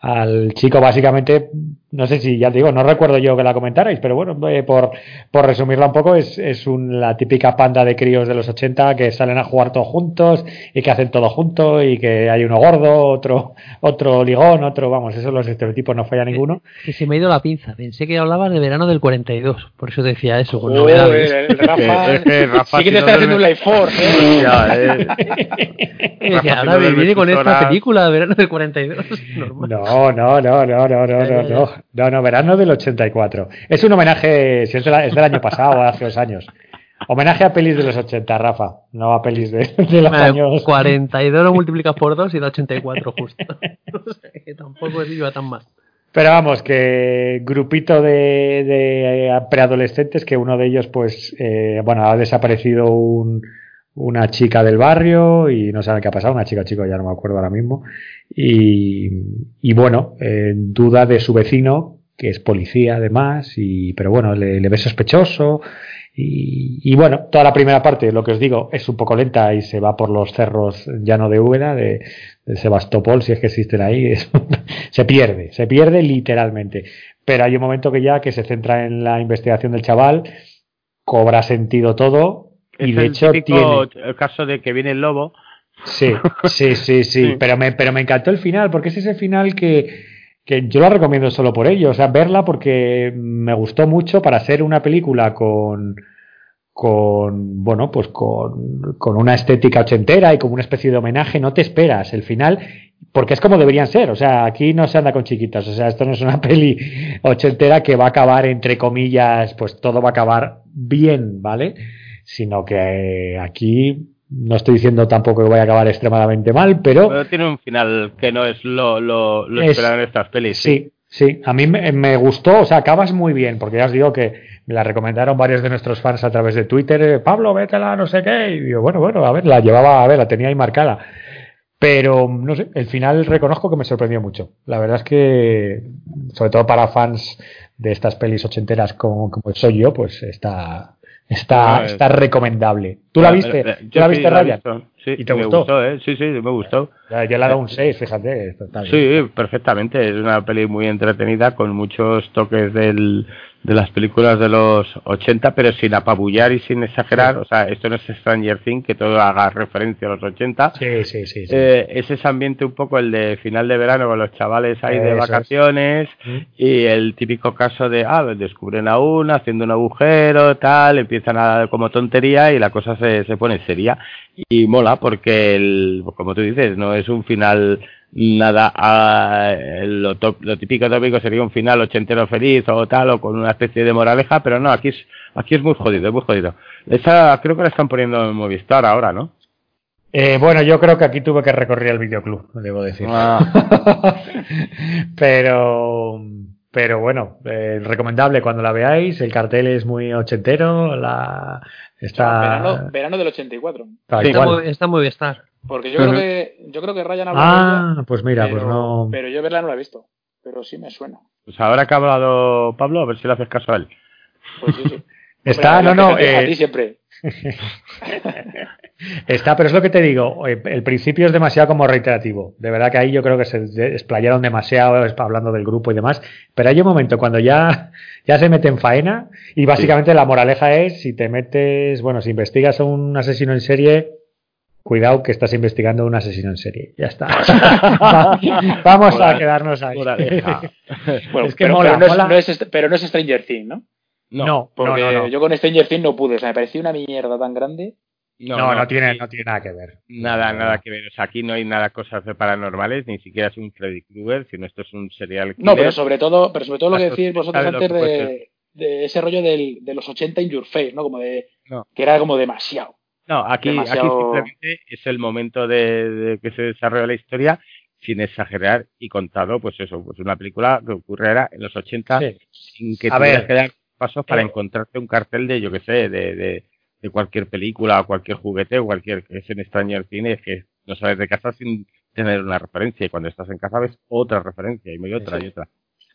al chico básicamente, no sé si ya digo, no recuerdo yo que la comentarais, pero bueno, eh, por, por resumirla un poco, es, es un, la típica panda de críos de los 80 que salen a jugar todos juntos y que hacen todo junto y que hay uno gordo, otro, otro ligón, otro, vamos, esos los estereotipos no falla ninguno. Que se me ha ido la pinza, pensé que hablabas de verano del 42, por eso decía eso, con novedades. El Rafa, sí que te está haciendo un life force, ¿eh? Ya, <laughs> eh. ahora viene con esta película de verano del 42, <laughs> normal. No, no, no, no, no, no, no, no, no, no, verano del 84. Es un homenaje, si es, del año pasado, hace dos años. Homenaje a pelis de los 80, Rafa, no a pelis de, los años. 42 lo multiplicas por 2 y da 84 justo. <laughs> que tampoco es iba tan mal. Pero vamos, que grupito de, de preadolescentes, que uno de ellos, pues, eh, bueno, ha desaparecido un, una chica del barrio y no saben qué ha pasado, una chica chico, ya no me acuerdo ahora mismo, y, y bueno, en duda de su vecino, que es policía además, y, pero bueno, le, ve sospechoso, y, y, bueno, toda la primera parte, lo que os digo, es un poco lenta y se va por los cerros llano de Úbeda, de Sebastopol, si es que existen ahí, <laughs> se pierde, se pierde literalmente. Pero hay un momento que ya que se centra en la investigación del chaval, cobra sentido todo, y de hecho tiene... el caso de que viene el lobo. Sí, sí, <laughs> sí, sí, Pero, me, pero me encantó el final, porque es ese final que, que yo la recomiendo solo por ello. O sea, verla porque me gustó mucho para ser una película con, con bueno pues con, con, una estética ochentera y como una especie de homenaje. No te esperas el final porque es como deberían ser. O sea aquí no se anda con chiquitas. O sea esto no es una <laughs> peli ochentera que va a acabar entre comillas pues todo va a acabar bien vale sino que aquí no estoy diciendo tampoco que vaya a acabar extremadamente mal pero, pero tiene un final que no es lo, lo, en estas pelis sí, sí a mí me, me, gustó, o sea, acabas muy bien, porque ya os digo que me la recomendaron varios de nuestros fans a través de Twitter, eh, Pablo, vétela, no sé qué, y digo, bueno, bueno, a ver, la llevaba, a ver, la tenía ahí marcada. Pero, no sé, el final reconozco que me sorprendió mucho. La verdad es que, sobre todo para fans de estas pelis ochenteras como, como soy yo, pues está, está, está recomendable. ¿Tú la viste? ¿Tú la viste, Ryan? Sí, ¿Y te me gustó? ¿eh? Sí, sí, me gustó. Ya, yo le he dado un 6, fíjate. sí, perfectamente. Es una peli muy entretenida con muchos toques del, de las películas de los 80, pero sin apabullar y sin exagerar. O sea, esto no es Stranger Things, que todo haga referencia a los 80. Sí, sí, sí. Eh, es ese ambiente un poco el de final de verano con los chavales ahí de vacaciones y el típico caso de, ah, descubren a una haciendo un agujero, tal, empiezan a como tontería y la cosa se, se pone seria. Y mola porque, el, como tú dices, no es un final nada a, lo, lo, típico tópico sería un final ochentero feliz o tal o con una especie de moraleja pero no aquí es aquí es muy jodido es muy jodido. Esa creo que la están poniendo en Movistar ahora no eh, bueno yo creo que aquí tuve que recorrer el videoclub debo decir. Ah. <laughs> pero pero bueno eh, recomendable cuando la veáis el cartel es muy ochentero la está verano, verano del 84 está, muy, está muy bien estar porque yo creo que yo creo que Ryan habla Ah, ella, pues mira, pues pero, pues no. Pero yo verla no la he visto. Pero sí me suena. Pues ahora que ha hablado Pablo, a ver si le haces caso a él. Pues sí, sí. <laughs> Está, no, no. Eh... A ti siempre. <laughs> Está, pero es lo que te digo. Eh, el principio es demasiado como reiterativo. De verdad que ahí yo creo que se explayaron demasiado hablando del grupo y demás. Pero hay un momento cuando ya, <laughs> ya se mete en faena y básicamente sí. la moraleja es si te metes, bueno, si investigas a un asesino en serie, cuidado que estás investigando un asesino en serie. Ya está. <laughs> Vamos a quedarnos ahí. bueno, es que pero, mola, pero, no mola. Es, no es, pero, no es, Stranger Things, ¿no? No, no porque no, no, yo con Stranger Things no pude. O sea, me pareció una mierda tan grande. No, no, tiene, no tiene nada que ver. Nada, nada que ver. O sea, aquí no hay nada cosas de paranormales, ni siquiera es un Freddy Krueger, sino esto es un serial killer. No, pero sobre todo, pero sobre todo lo que decís vosotros antes de, de, ese rollo del, de los 80 in your face, ¿no? Como de que era como demasiado. No, aquí, Demasiado... aquí simplemente es el momento de, de, que se desarrolla la historia sin exagerar y contado, pues eso, pues una película que ocurriera en los 80 sí. sin que a tuvieras que dar pasos para eh. encontrarte un cartel de, yo que sé, de, de, de, cualquier película o cualquier juguete o cualquier que es en Stranger Things, es que no sales de casa sin tener una referencia y cuando estás en casa ves otra referencia y otra sí. y otra.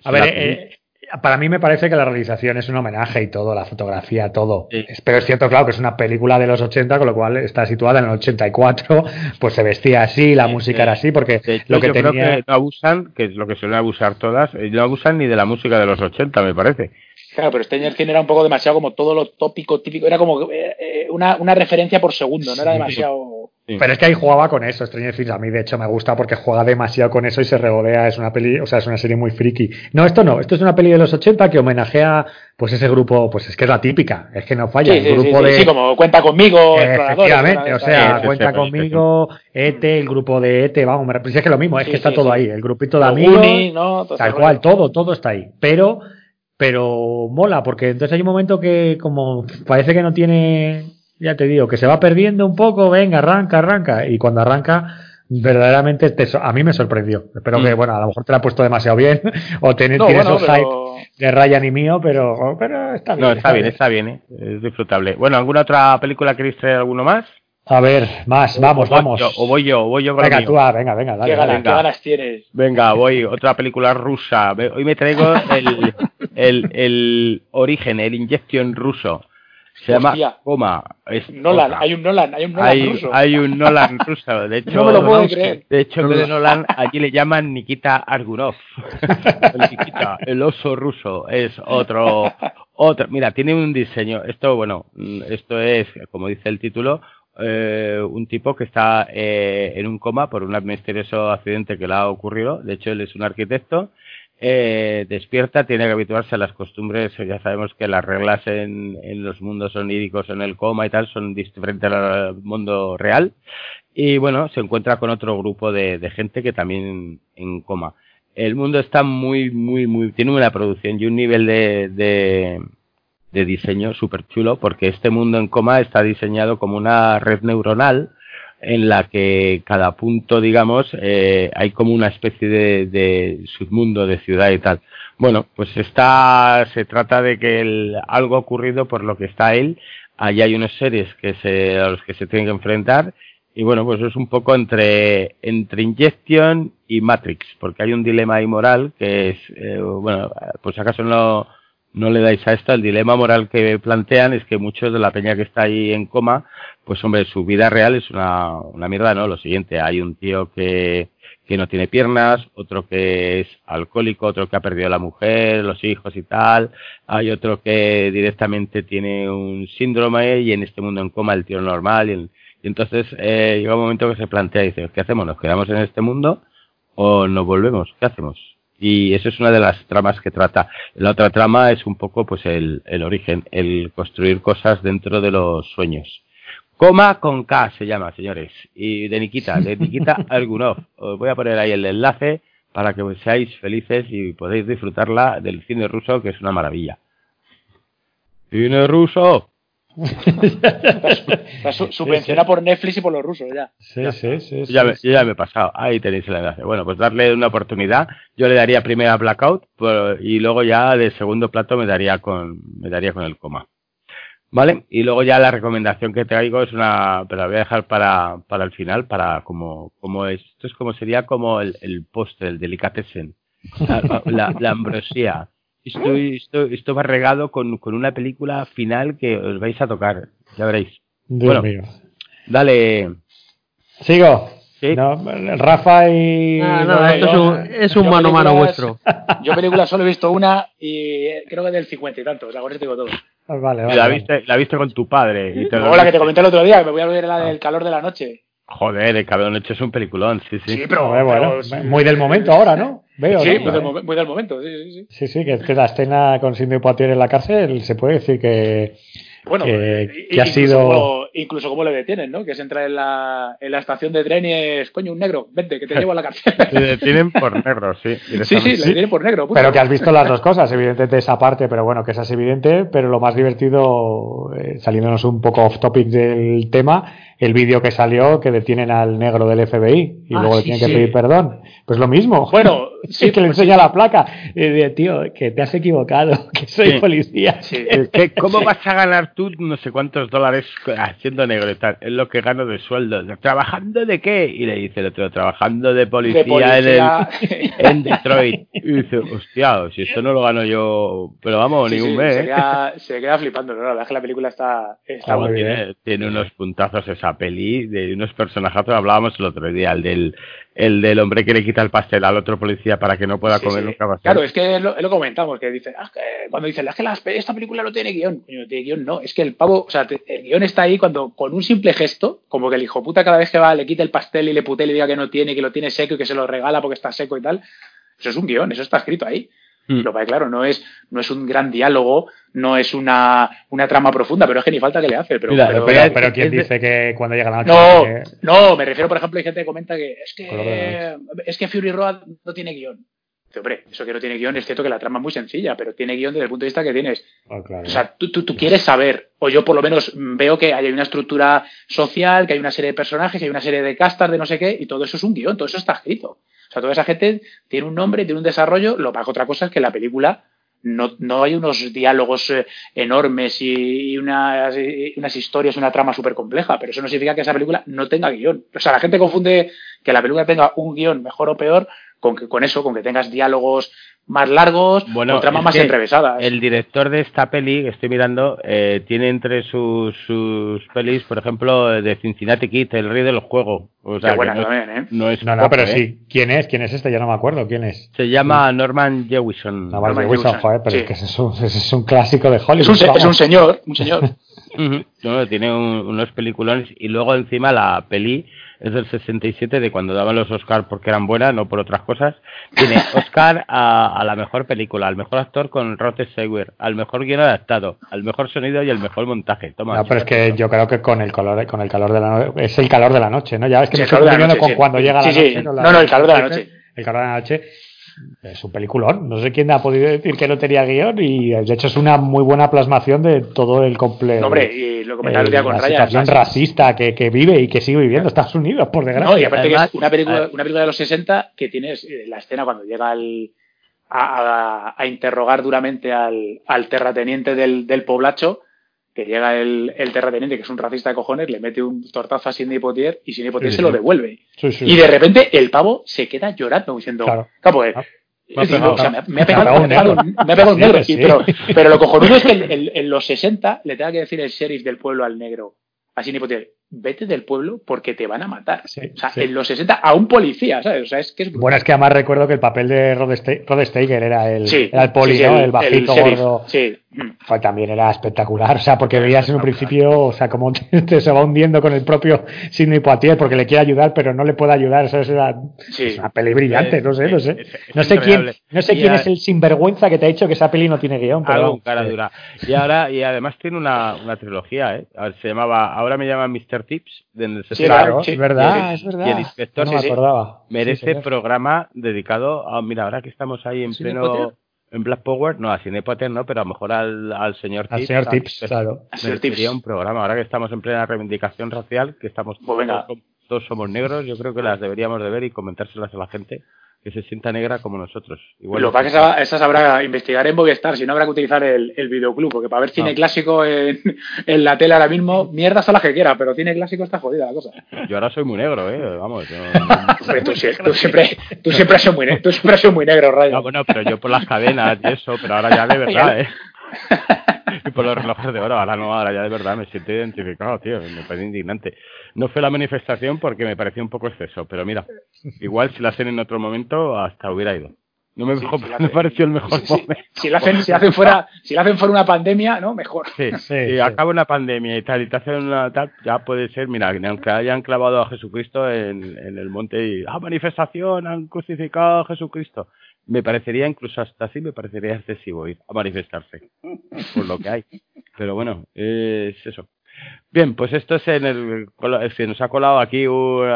A ver, eh, para mí me parece que la realización es un homenaje y todo, la fotografía, todo. Sí. Pero es cierto, claro, que es una película de los 80, con lo cual está situada en el 84, pues se vestía así, la sí, música sí. era así, porque hecho, lo que yo tenía... creo que no abusan, que es lo que suelen abusar todas, no abusan ni de la música de los 80, me parece. Claro, pero Stranger Things era un poco demasiado como todo lo tópico, típico, era como eh, una, una referencia por segundo, no era demasiado... Sí. Pero es que ahí jugaba con eso, Stranger Things. A mí, de hecho, me gusta porque juega demasiado con eso y se regodea. Es una peli, o sea, es una serie muy friki. No, esto no. Esto es una peli de los 80 que homenajea, pues, ese grupo, pues es que es la típica. Es que no falla. Sí, el sí, grupo sí, de. Sí, como cuenta conmigo, Efectivamente, o sea, cuenta conmigo, ET, el grupo de ET, vamos, pues es que lo mismo, es que está todo ahí. El grupito de amigos. Uni, ¿no? Tal cual, todo, todo está ahí. Pero, pero mola, porque entonces hay un momento que, como parece que no tiene ya te digo, que se va perdiendo un poco, venga, arranca, arranca, y cuando arranca, verdaderamente te, a mí me sorprendió. Espero mm. que, bueno, a lo mejor te la he puesto demasiado bien, <laughs> o ten, no, tienes bueno, un pero... hype de Ryan y mío, pero, pero está bien. No, está, bien, está bien, ¿eh? es disfrutable. Bueno, ¿alguna otra película queréis traer alguno más? A ver, más, vamos, o vamos. Yo, o voy yo, o voy yo con Venga, tú, ah, venga, venga, dale. ¿Qué, ganas, venga. ¿Qué ganas tienes? Venga, voy, otra película rusa. Hoy me traigo el, el, el origen, el Injection ruso. Se Hostia. llama Coma. Es Nolan, otra. hay un Nolan, hay un Nolan hay, ruso. Hay un Nolan ruso. De <laughs> hecho, no me lo puedo creer. De hecho, de Nolan allí le llaman Nikita Argunov. <laughs> el Nikita, el oso ruso. Es otro, otro. Mira, tiene un diseño. Esto, bueno, esto es, como dice el título, eh, un tipo que está eh, en un coma por un misterioso accidente que le ha ocurrido. De hecho, él es un arquitecto eh, despierta, tiene que habituarse a las costumbres. Ya sabemos que las reglas en, los mundos oníricos, en el coma y tal, son diferentes al mundo real. Y bueno, se encuentra con otro grupo de, gente que también en coma. El mundo está muy, muy, muy, tiene una producción y un nivel de, de, de diseño súper chulo, porque este mundo en coma está diseñado como una red neuronal en la que cada punto, digamos, eh, hay como una especie de, submundo de ciudad y tal. Bueno, pues está, se trata de que el, algo ha ocurrido por lo que está él. Allí hay unos seres que se, a los que se tienen que enfrentar. Y bueno, pues es un poco entre, entre Injection y Matrix, porque hay un dilema ahí moral que es, eh, bueno, pues acaso no, no le dais a esto, el dilema moral que plantean es que muchos de la peña que está ahí en coma, pues hombre, su vida real es una, una mierda, ¿no? Lo siguiente, hay un tío que, que no tiene piernas, otro que es alcohólico, otro que ha perdido la mujer, los hijos y tal, hay otro que directamente tiene un síndrome y en este mundo en coma el tío normal y, entonces eh, llega un momento que se plantea y dice, ¿qué hacemos? ¿Nos quedamos en este mundo o nos volvemos? ¿Qué hacemos? Y esa es una de las tramas que trata. La otra trama es un poco pues el, el origen, el construir cosas dentro de los sueños. Coma con K se llama, señores. Y de Nikita, de Nikita <laughs> Argunov. Os voy a poner ahí el enlace para que seáis felices y podéis disfrutarla del cine ruso, que es una maravilla. ¡Cine ruso! <laughs> subvenciona por Netflix y por los rusos ya. Sí, sí, sí. ya, me, ya me he pasado. Ahí tenéis el enlace. Bueno, pues darle una oportunidad. Yo le daría primero a Blackout y luego ya de segundo plato me daría con, me daría con el coma. ¿Vale? Y luego ya la recomendación que traigo es una, pero la voy a dejar para, para el final, para como, como esto es como sería como el, el postre, el delicatessen, la, la ambrosía esto, esto, esto va regado con, con, una película final que os vais a tocar, ya veréis. Dios mío. Dale. Sigo. No, Rafa y. Ah, no, esto es un, es un mano a mano vuestro. Yo película solo he visto una y creo que del cincuenta y tantos, o sea, con digo todo. Ah, vale, vale, la, viste, la viste con tu padre. Y te o la que te comenté el otro día, que me voy a ver la del calor de la noche. Joder, el la noche es un peliculón, sí, sí. Sí, pero, bueno, muy del momento ahora, ¿no? Veo, sí, Muy, del, muy, del, momento, sí, sí. Sí, sí, que, que la escena con Sidney Poitier en la cárcel se puede decir que bueno, que, ha sido. incluso como le detienen, ¿no? Que se entra en la, en la estación de tren y es, coño, un negro, vente, que te llevo a la cárcel. <laughs> Le detienen por negro, sí. Sí, sí, le detienen por negro. Pero que has visto las dos cosas, evidentemente esa parte, pero bueno, que esa es evidente, pero lo más divertido, eh, saliéndonos un poco off topic del tema, el vídeo que salió que detienen al negro del FBI y ah, luego le tienen que pedir perdón. Pues lo mismo. <laughs> Bueno, <laughs> sí, que le pues enseña la placa. Y dice, tío, que te has equivocado, <laughs> que soy policía. ¿Cómo vas a ganar tú no sé cuántos dólares haciendo negro y tal? Es lo que gano de sueldo. ¿Trabajando de qué? Y le dice el otro, trabajando de policía, En, Detroit. Y dice, hostia, si esto no lo gano yo, pero vamos, ni un mes. Se queda, flipando, ¿no? La verdad es que la película está, está muy bien. Tiene, unos puntazos esa peli de unos personajes, hablábamos el otro día, el del el del hombre que le quita el pastel al otro policía para que no pueda comer nunca pastel. Claro, es que lo, lo comentamos, que dice, ah, cuando dicen, es que esta película no tiene guion, no tiene guion, no, es que el pavo, o sea, el guion está ahí cuando con un simple gesto, como que el hijo puta cada vez que va le quita el pastel y le pute y le diga que no tiene, que lo tiene seco y que se lo regala porque está seco y tal, eso es un guion, eso está escrito ahí. Mm. Lo que claro, no es, no es un gran diálogo, no es una, una trama profunda, pero es que ni falta que le hace. Pero, pero, ¿quién dice que cuando llega la noche? No, no, me refiero, por ejemplo, hay gente que comenta que es que, es que Fury Road no tiene guion. Hombre, eso que no tiene guion es cierto que la trama es muy sencilla, pero tiene guion desde el punto de vista que tienes. Ah, o sea, tú, tú, tú, quieres saber, o yo por lo menos veo que hay una estructura social, que hay una serie de personajes, que hay una serie de castas de no sé qué, y todo eso es un guion, todo eso está escrito. O sea, toda esa gente tiene un nombre, tiene un desarrollo, lo que otra cosa es que la película no, no hay unos diálogos eh, enormes y, unas, unas, historias, una trama súper compleja, pero eso no significa que esa película no tenga guion. O sea, la gente confunde que la película tenga un guion mejor o peor con, que, con eso, con que tengas diálogos más largos bueno, o tramas más entrevesadas. El director de esta peli, que estoy mirando, eh, tiene entre sus, sus pelis, por ejemplo, de Cincinnati Kid, El Rey del Juego. O sea, no, también, ¿eh? no es. No, no, pero ¿eh? sí. ¿Quién es? ¿Quién es este? Ya no me acuerdo. ¿Quién es? Se llama Norman Jewison. Norman Jewison, joder, pero es que ese es, un, es un, clásico de Hollywood. Es un, es un señor, un señor. <laughs> tiene unos peliculones y luego encima la peli es del 67 de cuando daban los Oscar porque eran buenas, no por otras cosas. Tiene <laughs> Oscar a, la mejor película, al mejor actor con Rod Stewart, al mejor guion adaptado, al mejor sonido y el mejor montaje. Toma, no, pero es que yo creo que con el color, con el calor de la noche, es el calor de la noche, ¿no? Ya ves que me estoy con cuando llega la noche. No, no, el calor de la noche. El calor de la noche es un peliculón. No sé quién ha podido decir que no tenía guion y de hecho es una muy buena plasmación de todo el complejo. hombre, y lo comentaba el, con la situación racista que, que, vive y que sigue viviendo Estados Unidos, por desgracia. No, y aparte que es una película, una película de los 60 que tienes eh, la escena cuando llega al, a, a, interrogar duramente al, al terrateniente del, del poblacho que llega el, el, terrateniente, que es un racista de cojones, le mete un tortazo a Sidney Potier y Sidney Potier se lo devuelve. y de repente el pavo se queda llorando diciendo, claro. pues, me, ha pegado, un negro. Me ha pegado un negro. pero, <laughs> pero, lo cojonudo es que en, los 60 le tenga que decir el sheriff del pueblo al negro, a Sidney Potier, vete del pueblo porque te van a matar. o sea, en los 60 a un policía, ¿sabes? O sea, es que es bueno, es que además recuerdo que el papel de Rod, Steiger era el, era el poli, ¿no? El, bajito gordo. Sí. Pues también era espectacular, o sea, porque veías en un principio, o sea, como <laughs> te se va hundiendo con el propio Sidney Poitier porque le quiere ayudar, pero no le puede ayudar, es una peli brillante, no sé, no sé. No sé quién, no sé quién es el sinvergüenza que te ha dicho que esa peli no tiene guion, pero cara dura. Y ahora y además tiene una, una trilogía, ¿eh? Se llamaba Ahora me llaman Mr. Tips, de sí, claro, es verdad, es verdad. Y el inspector no me acordaba. merece programa dedicado a, mira, ahora que estamos ahí en pleno en Black Power, no, a Cine Potter no, pero a lo mejor al, al señor Tips. Al señor Tips, claro. Sería un programa, ahora que estamos en plena reivindicación racial, que estamos pues todos, todos, somos negros, yo creo que las deberíamos de ver y comentárselas a la gente que se sienta negra como nosotros. Igual lo que pasa es que esas habrá investigar en Movistar, si no habrá que utilizar el, el videoclub, porque para ver cine clásico en, <laughs> en, la tele ahora mismo, mierda son las que quiera, pero cine clásico está jodida la cosa. Yo ahora soy muy negro, eh, vamos. <laughs> tú, siempre, tú siempre has sido muy, tú siempre has sido muy negro, Rayo. No, bueno, pero yo por las cadenas y eso, pero ahora ya de <laughs> verdad, eh. <laughs> y por los relojes de oro, ahora no, ahora ya de verdad me siento identificado, tío, me parece indignante. No fue la manifestación porque me pareció un poco exceso, pero mira, igual si la hacen en otro momento hasta hubiera ido. No me, <laughs> me pareció el mejor momento. Si, la hacen, si hacen fuera, si la hacen fuera una pandemia, ¿no? Mejor. Sí, <laughs> si acaba una pandemia y tal, y te hacen una tal, ya puede ser, mira, aunque hayan clavado a Jesucristo en, en el monte y, ah, manifestación, han crucificado a Jesucristo me parecería incluso hasta así me parecería excesivo ir a manifestarse por lo que hay. Pero bueno es eso. Bien pues esto es en el se nos ha colado aquí un,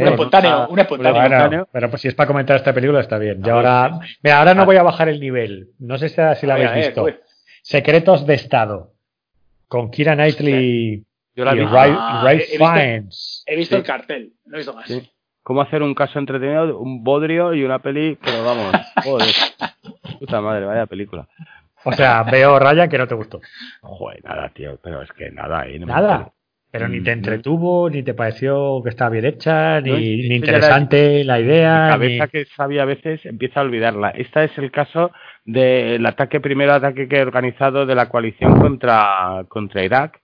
espontáneo un espontáneo. Pero pues si es para comentar esta película está bien. Y ahora mira ahora no voy a bajar el nivel. No sé si, la habéis visto. Secretos de Estado con Kira Knightley y Ray, Fiennes. he visto el cartel no he visto más cómo hacer un caso entretenido, un bodrio y una peli, pero vamos, <laughs> joder. Puta madre, vaya película. O sea, veo Ryan que no te gustó. Joder, nada, tío, pero es que nada, ¿eh? nada. Pero ni te mm, entretuvo, ni te pareció que estaba bien hecha, ni, interesante la idea. La cabeza que sabía a veces empieza a olvidarla. Este es el caso del ataque, primero ataque que he organizado de la coalición contra, contra Irak,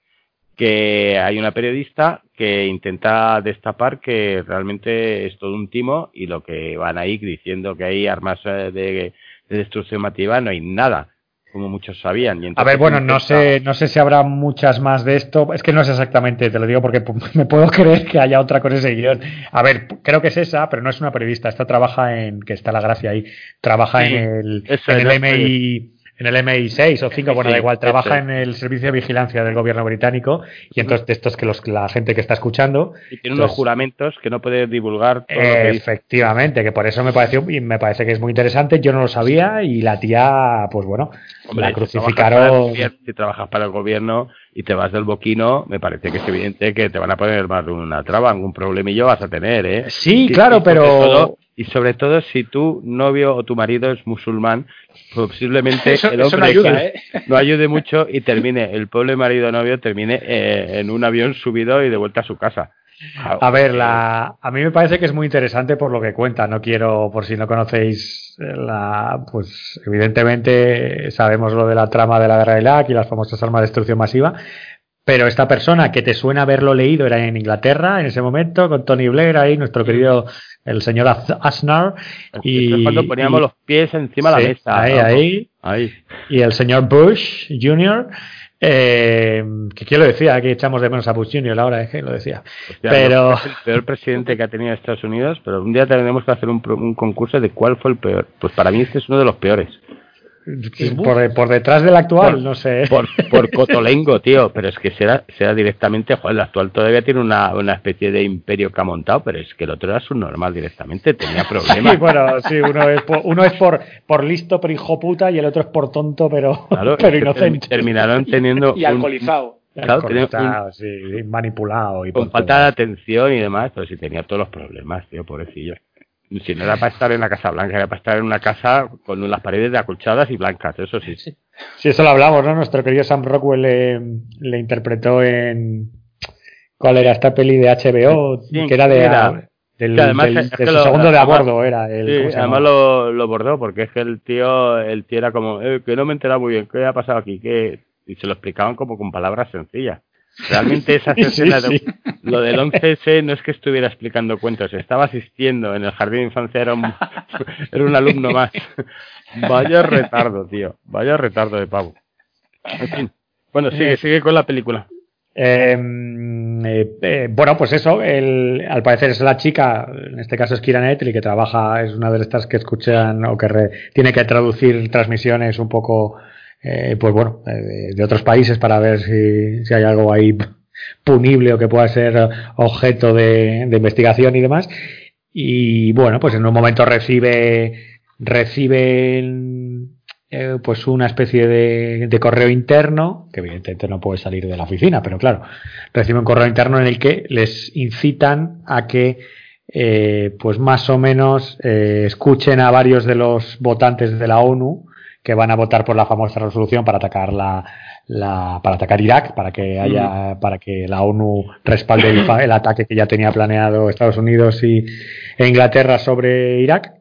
que hay una periodista que intenta destapar que realmente es todo un timo y lo que van ahí diciendo que hay armas eh, de, destrucción masiva no hay nada como muchos sabían. Y a ver, bueno, no sé, no sé si habrá muchas más de esto. Es que no es exactamente, te lo digo porque <laughs> me puedo creer que haya otra con ese guion. A ver, creo que es esa, pero no es una periodista. Esta trabaja en, que está la gracia ahí, trabaja en el, en el MI en el MI6 o 5, bueno, da igual, trabaja en el servicio de vigilancia del gobierno británico y entonces esto es que los, la gente que está escuchando... Y tiene unos juramentos que no puede divulgar todo Efectivamente, que por eso me pareció y me parece que es muy interesante, yo no lo sabía y la tía, pues bueno, la crucificaron... Si trabajas, para el gobierno y te vas del boquino, me parece que es evidente que te van a poner más de una traba, algún problemillo vas a tener, ¿eh? Sí, claro, pero... y sobre todo si tu novio o tu marido es musulmán, posiblemente el hombre no, ayuda, ¿eh? <laughs> no ayude mucho y termine, el pobre marido o novio termine eh, en un avión subido y de vuelta a su casa. A ver, la, a mí me parece que es muy interesante por lo que cuenta. No quiero, por si no conocéis la, pues evidentemente sabemos lo de la trama de la guerra de Irak y las famosas armas de destrucción masiva. Pero esta persona que te suena haberlo leído era en Inglaterra en ese momento, con Tony Blair ahí, nuestro querido el señor Asnar. Y, cuando poníamos los pies encima de la mesa. Ahí, ahí, Y el señor Bush Jr. Eh, que quién lo decía, que echamos de menos a Bush Jr. ahora, es que lo decía. pero es el peor presidente que ha tenido Estados Unidos, pero un día tendremos que hacer un, un concurso de cuál fue el peor. Pues para mí este es uno de los peores. Por, por, detrás del actual, no sé. Por, por <laughs> Cotolengo, tío, pero es que será, será directamente, joder, el actual todavía tiene una, una especie de imperio que ha montado, pero es que el otro era subnormal directamente, tenía problemas. Sí, bueno, sí, uno es por, uno es por, por listo, pero hijo puta, y el otro es por tonto, pero, <laughs> pero inocente. Terminaron teniendo. <laughs> y alcoholizado. Un, sí, manipulado y con falta de atención y demás, pero sí tenía todos los problemas, tío, pobrecillo. Si no era para estar en la Casa Blanca, era para estar en una casa con las paredes de acolchadas y blancas, eso sí. Sí, eso lo hablamos, ¿no? Nuestro querido Sam Rockwell le, interpretó en. ¿Cuál era esta peli de HBO? que era de. del, segundo de a bordo era. El, sí, además lo, lo, bordó porque es que el tío, el tío era como, eh, que no me entera muy bien, ¿qué ha pasado aquí? ¿Qué? Y se lo explicaban como con palabras sencillas. Realmente <laughs> esa escena, lo del 11S no es que estuviera explicando cuentos, estaba asistiendo en el jardín de infancia, era un, <laughs> era un alumno más. Vaya retardo, tío, vaya retardo de pavo. En fin, bueno, sigue, sigue con la película. Em, eh, eh, bueno, pues eso, el, al parecer es la chica, en este caso es Kira Knightley, que trabaja, es una de estas que escuchan o que tiene que traducir transmisiones un poco eh, pues bueno, eh, de otros países para ver si, si, hay algo ahí punible o que pueda ser objeto de, investigación y demás. Y bueno, pues en un momento recibe, recibe eh, pues una especie de, de, correo interno, que evidentemente no puede salir de la oficina, pero claro, recibe un correo interno en el que les incitan a que eh, pues más o menos escuchen a varios de los votantes de la ONU que van a votar por la famosa resolución para atacar la, la para atacar Irak, para que haya, para que la ONU respalde el, ataque que ya tenía planeado Estados Unidos y, e Inglaterra sobre Irak.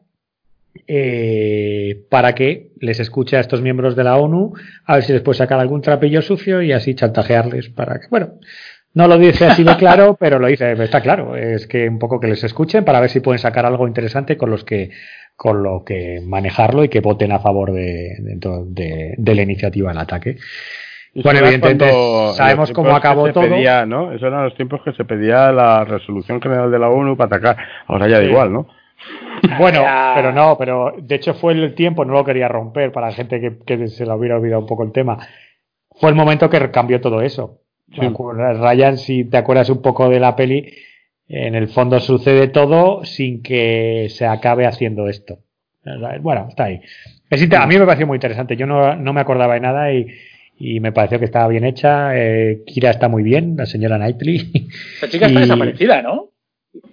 Eh, para que les escuche a estos miembros de la ONU a ver si les puede sacar algún trapillo sucio y así chantajearles para que, bueno, no lo dice así de claro, <laughs> pero lo dice, está claro, es que un poco que les escuchen para ver si pueden sacar algo interesante con los que con lo que manejarlo y que voten a favor de, de, la iniciativa en ataque. bueno, evidentemente sabemos cómo acabó todo. Pedía, ¿no? Esos eran los tiempos que se pedía la resolución general de la ONU para atacar. Ahora ya da igual, ¿no? Bueno, pero no, pero de hecho fue el tiempo, no lo quería romper para la gente que, que se le hubiera olvidado un poco el tema. Fue el momento que cambió todo eso. Ryan, si te acuerdas un poco de la peli, en el fondo sucede todo sin que se acabe haciendo esto. Bueno, está ahí. a mí me pareció muy interesante. Yo no, no me acordaba de nada y, y, me pareció que estaba bien hecha. Eh, Kira está muy bien, la señora Knightley. La chica está <laughs> desaparecida, ¿no?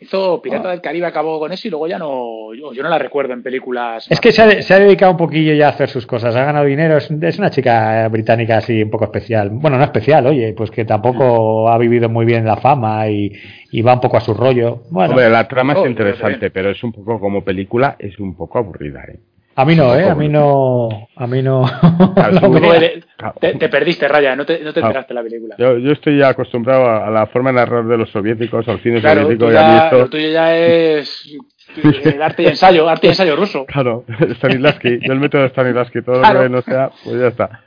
Hizo Pirata del Caribe, acabó con eso y luego ya no. Yo, no la recuerdo en películas. Es que se ha, dedicado un poquillo ya a hacer sus cosas, ha ganado dinero. Es, una chica británica así un poco especial. Bueno, no especial, oye, pues que tampoco ha vivido muy bien la fama y, va un poco a su rollo. Bueno, Hombre, la trama es oh, interesante, pero es un poco como película, es un poco aburrida, ¿eh? A mí no, ¿eh? A mí no. A mí no. <laughs> te, perdiste, Raya, no te, no te enteraste la película. Yo, yo, estoy ya acostumbrado a la forma de narrar de los soviéticos, al cine soviético. Ya, Lo tuyo ya es. El arte y ensayo, arte y ensayo ruso. Claro, <laughs> Stanislavski, yo el método de Stanislavski, todo lo que no sea, pues ya está.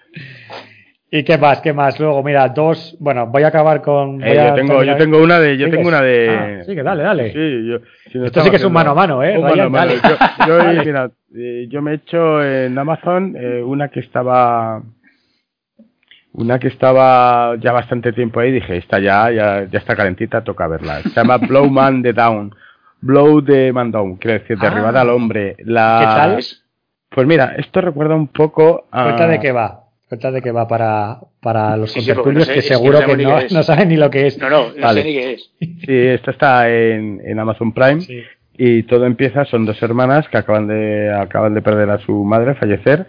¿Y qué más? ¿Qué más? Luego, mira, dos. Bueno, voy a acabar con. Eh, yo, tengo, yo tengo una de. Yo tengo una de. Ah, sí, que dale, dale. Sí, yo, Esto sí que es un mano a mano, ¿eh? Un mano a mano. Yo, yo <laughs> mira, eh, yo me he hecho en Amazon eh, una que estaba. Una que estaba ya bastante tiempo ahí. Dije, esta ya, ya, ya está calentita, toca verla. Se llama <laughs> Blow Man the Down. Blow the Man Down. Quiere decir, derribada ah. al hombre. La... ¿Qué tal? Pues mira, esto recuerda un poco a. Cuenta de qué va. Cuenta de que va para, para los sí, que seguro que, no, <laughs> no, saben ni lo que es. No, no, no sé ni qué es. <laughs> Sí, esto está en, en Amazon Prime. Y todo empieza, son dos hermanas que acaban de, acaban de perder a su madre, fallecer.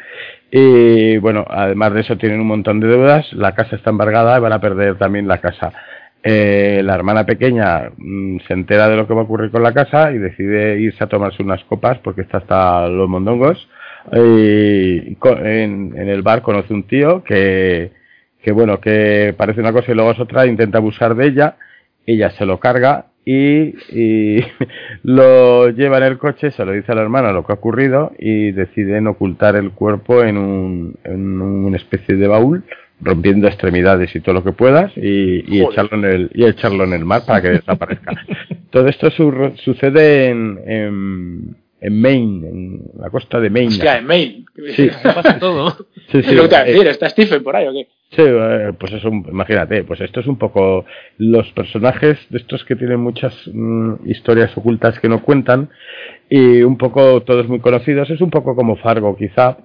Y bueno, además de eso tienen un montón de deudas, la casa está embargada y van a perder también la casa. Eh, la hermana pequeña mm, se entera de lo que va a ocurrir con la casa y decide irse a tomarse unas copas porque está hasta los mondongos y en, en, el bar conoce un tío que, que, bueno, que parece una cosa y luego es otra, intenta abusar de ella, ella se lo carga y, y <laughs> lo lleva en el coche, se lo dice a la hermana lo que ha ocurrido y deciden ocultar el cuerpo en, un, en una especie de baúl rompiendo extremidades y todo lo que puedas y, echarlo en el y echarlo en el mar para que desaparezca. <laughs> todo esto sucede en, en, en, Maine, en la costa de Maine. Hostia, en Maine. Sí. <laughs> pasa todo. <laughs> Sí, sí, lo que decir, ¿está Stephen por ahí o qué? Sí, eh, pues eso, imagínate, pues esto es un poco los personajes de estos que tienen muchas mm, historias ocultas que no cuentan y un poco todos muy conocidos, es un poco como Fargo, quizá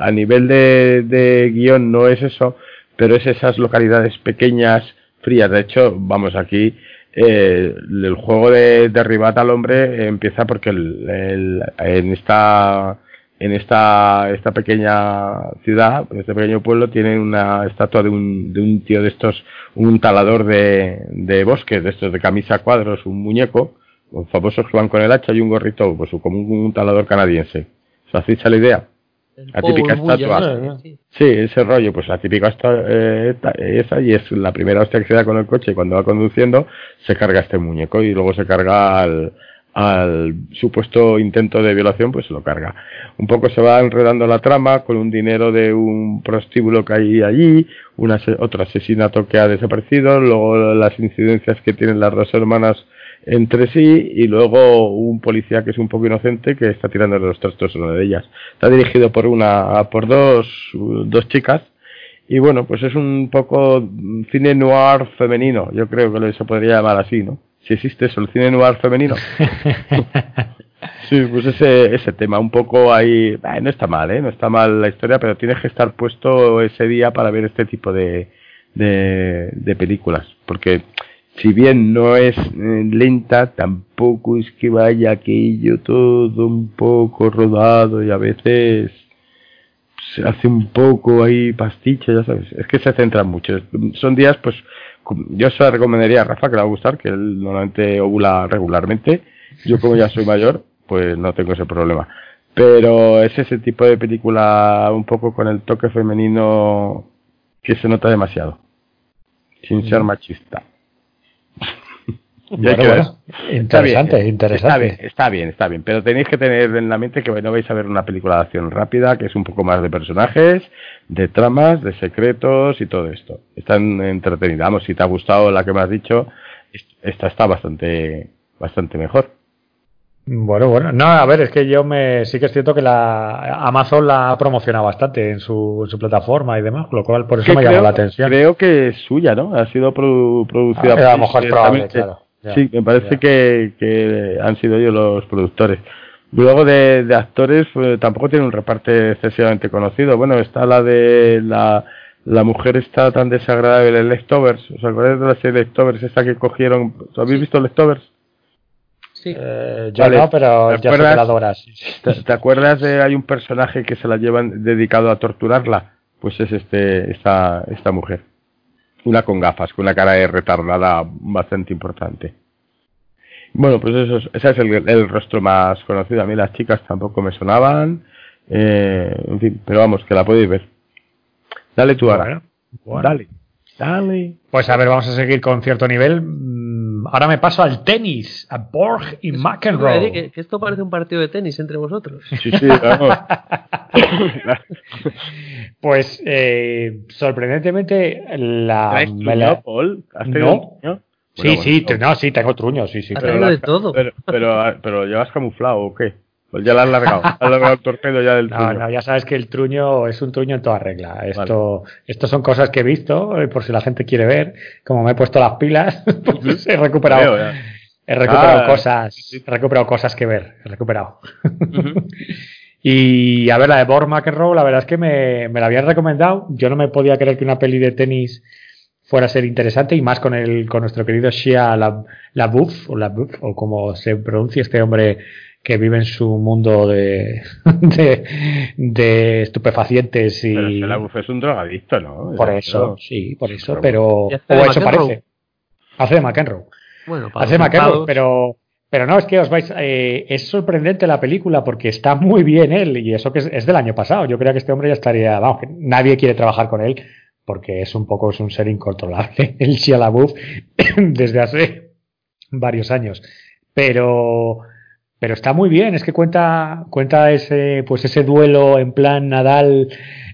a nivel de, de guion no es eso, pero es esas localidades pequeñas, frías, de hecho, vamos aquí, eh, el juego de derribar al hombre empieza porque el, en esta en esta, esta pequeña ciudad, en este pequeño pueblo, tienen una estatua de un, de un tío de estos, un talador de, de bosque, de estos de camisa cuadros, un muñeco, los famosos que van con el hacha y un gorrito, pues como un, talador canadiense. ¿Se hacéis la idea? La típica estatua. Sí. ese rollo, pues la típica estatua eh, esa y es la primera hostia que se da con el coche y cuando va conduciendo se carga este muñeco y luego se carga al, al supuesto intento de violación, pues se lo carga. Un poco se va enredando la trama con un dinero de un prostíbulo que hay allí, otro asesinato que ha desaparecido, luego las incidencias que tienen las dos hermanas entre sí y luego un policía que es un poco inocente que está tirando los trastos a una de ellas. Está dirigido por una, por dos, dos chicas y bueno, pues es un poco cine noir femenino, yo creo que se podría llamar así, ¿no? si existe eso, el cine noir femenino. <laughs> sí, pues ese, ese tema, un poco ahí, no está mal, ¿eh? No está mal la historia, pero tienes que estar puesto ese día para ver este tipo de, de, de películas, porque si bien no es eh, lenta, tampoco es que vaya aquello todo un poco rodado y a veces se hace un poco ahí pastiche, ya sabes, es que se centra mucho. Son días, pues, yo se recomendaría a Rafa que le va a gustar, que él normalmente ovula regularmente. Yo como ya soy mayor, pues no tengo ese problema. Pero es ese tipo de película un poco con el toque femenino que se nota demasiado. Sin ser machista. <laughs> interesante, interesante. Está bien, está bien, pero tenéis que tener en la mente que no vais a ver una película de acción rápida, que es un poco más de personajes, de tramas, de secretos y todo esto. Están entretenidas. Vamos, si te ha gustado la que me has dicho, esta está bastante, bastante mejor. Bueno, bueno, no, a ver, es que yo me sí que es cierto que la Amazon la ha promocionado bastante en su, su plataforma y demás, lo cual por eso me llama la atención. Creo que es suya, ¿no? Ha sido producida. Ah, a lo mejor probable, claro sí, me parece que, que, han sido ellos los productores. Luego de, de actores, pues, tampoco tiene un reparto excesivamente conocido. Bueno, está la de la, la mujer está tan desagradable, el Leftovers. ¿Os acordáis de la serie Leftovers? Esta que cogieron. ¿Habéis visto Leftovers? Sí. Eh, yo no, pero ya ¿te, ¿te, acuerdas de hay un personaje que se la llevan dedicado a torturarla? Pues es este esta esta mujer una con gafas, con una cara de retardada bastante importante. Bueno, pues eso, ese es el, rostro más conocido. A mí las chicas tampoco me sonaban. Eh, en fin, pero vamos, que la podéis ver. Dale tú ahora. Dale. Dale. Pues a ver, vamos a seguir con cierto nivel. Ahora me paso al tenis, a Borg y McEnroe. Que, que, esto parece un partido de tenis entre vosotros. Sí, sí, vamos. <laughs> pues eh, sorprendentemente la... Me Paul? ¿Has no. sí, sí, no, sí, tengo truño, sí, sí. Pero, de todo. Pero, pero, pero, ¿llevas camuflado o qué? Pues ya la has largado. <laughs> Has largado el torpedo ya del truño. No, no, ya sabes que el truño es un truño en toda regla. Esto, esto son cosas que he visto, eh, por si la gente quiere ver. Como me he puesto las pilas, <laughs> pues he recuperado. he recuperado ah, cosas. He recuperado cosas que ver. He recuperado. <laughs> y a ver, la de Borg McEnroe, la verdad es que me, me la habían recomendado. Yo no me podía creer que una peli de tenis fuera a ser interesante y más con el con nuestro querido Shia la, la Buff o la Buff o como se pronuncia este hombre que vive en su mundo <laughs> de, de, estupefacientes y... Pero es un drogadicto, ¿no? Por eso, sí, por eso, pero... O eso parece. Hace de McEnroe. Bueno, Hace de McEnroe, pero... Pero no, es que os vais. Eh, es sorprendente la película porque está muy bien él y eso que es, del año pasado. Yo creo que este hombre ya estaría. Vamos, que nadie quiere trabajar con él porque es un poco es un ser incontrolable, <laughs> el Shia LaBeouf, <laughs> desde hace varios años. Pero pero está muy bien, es que cuenta, cuenta ese, pues ese duelo en plan Nadal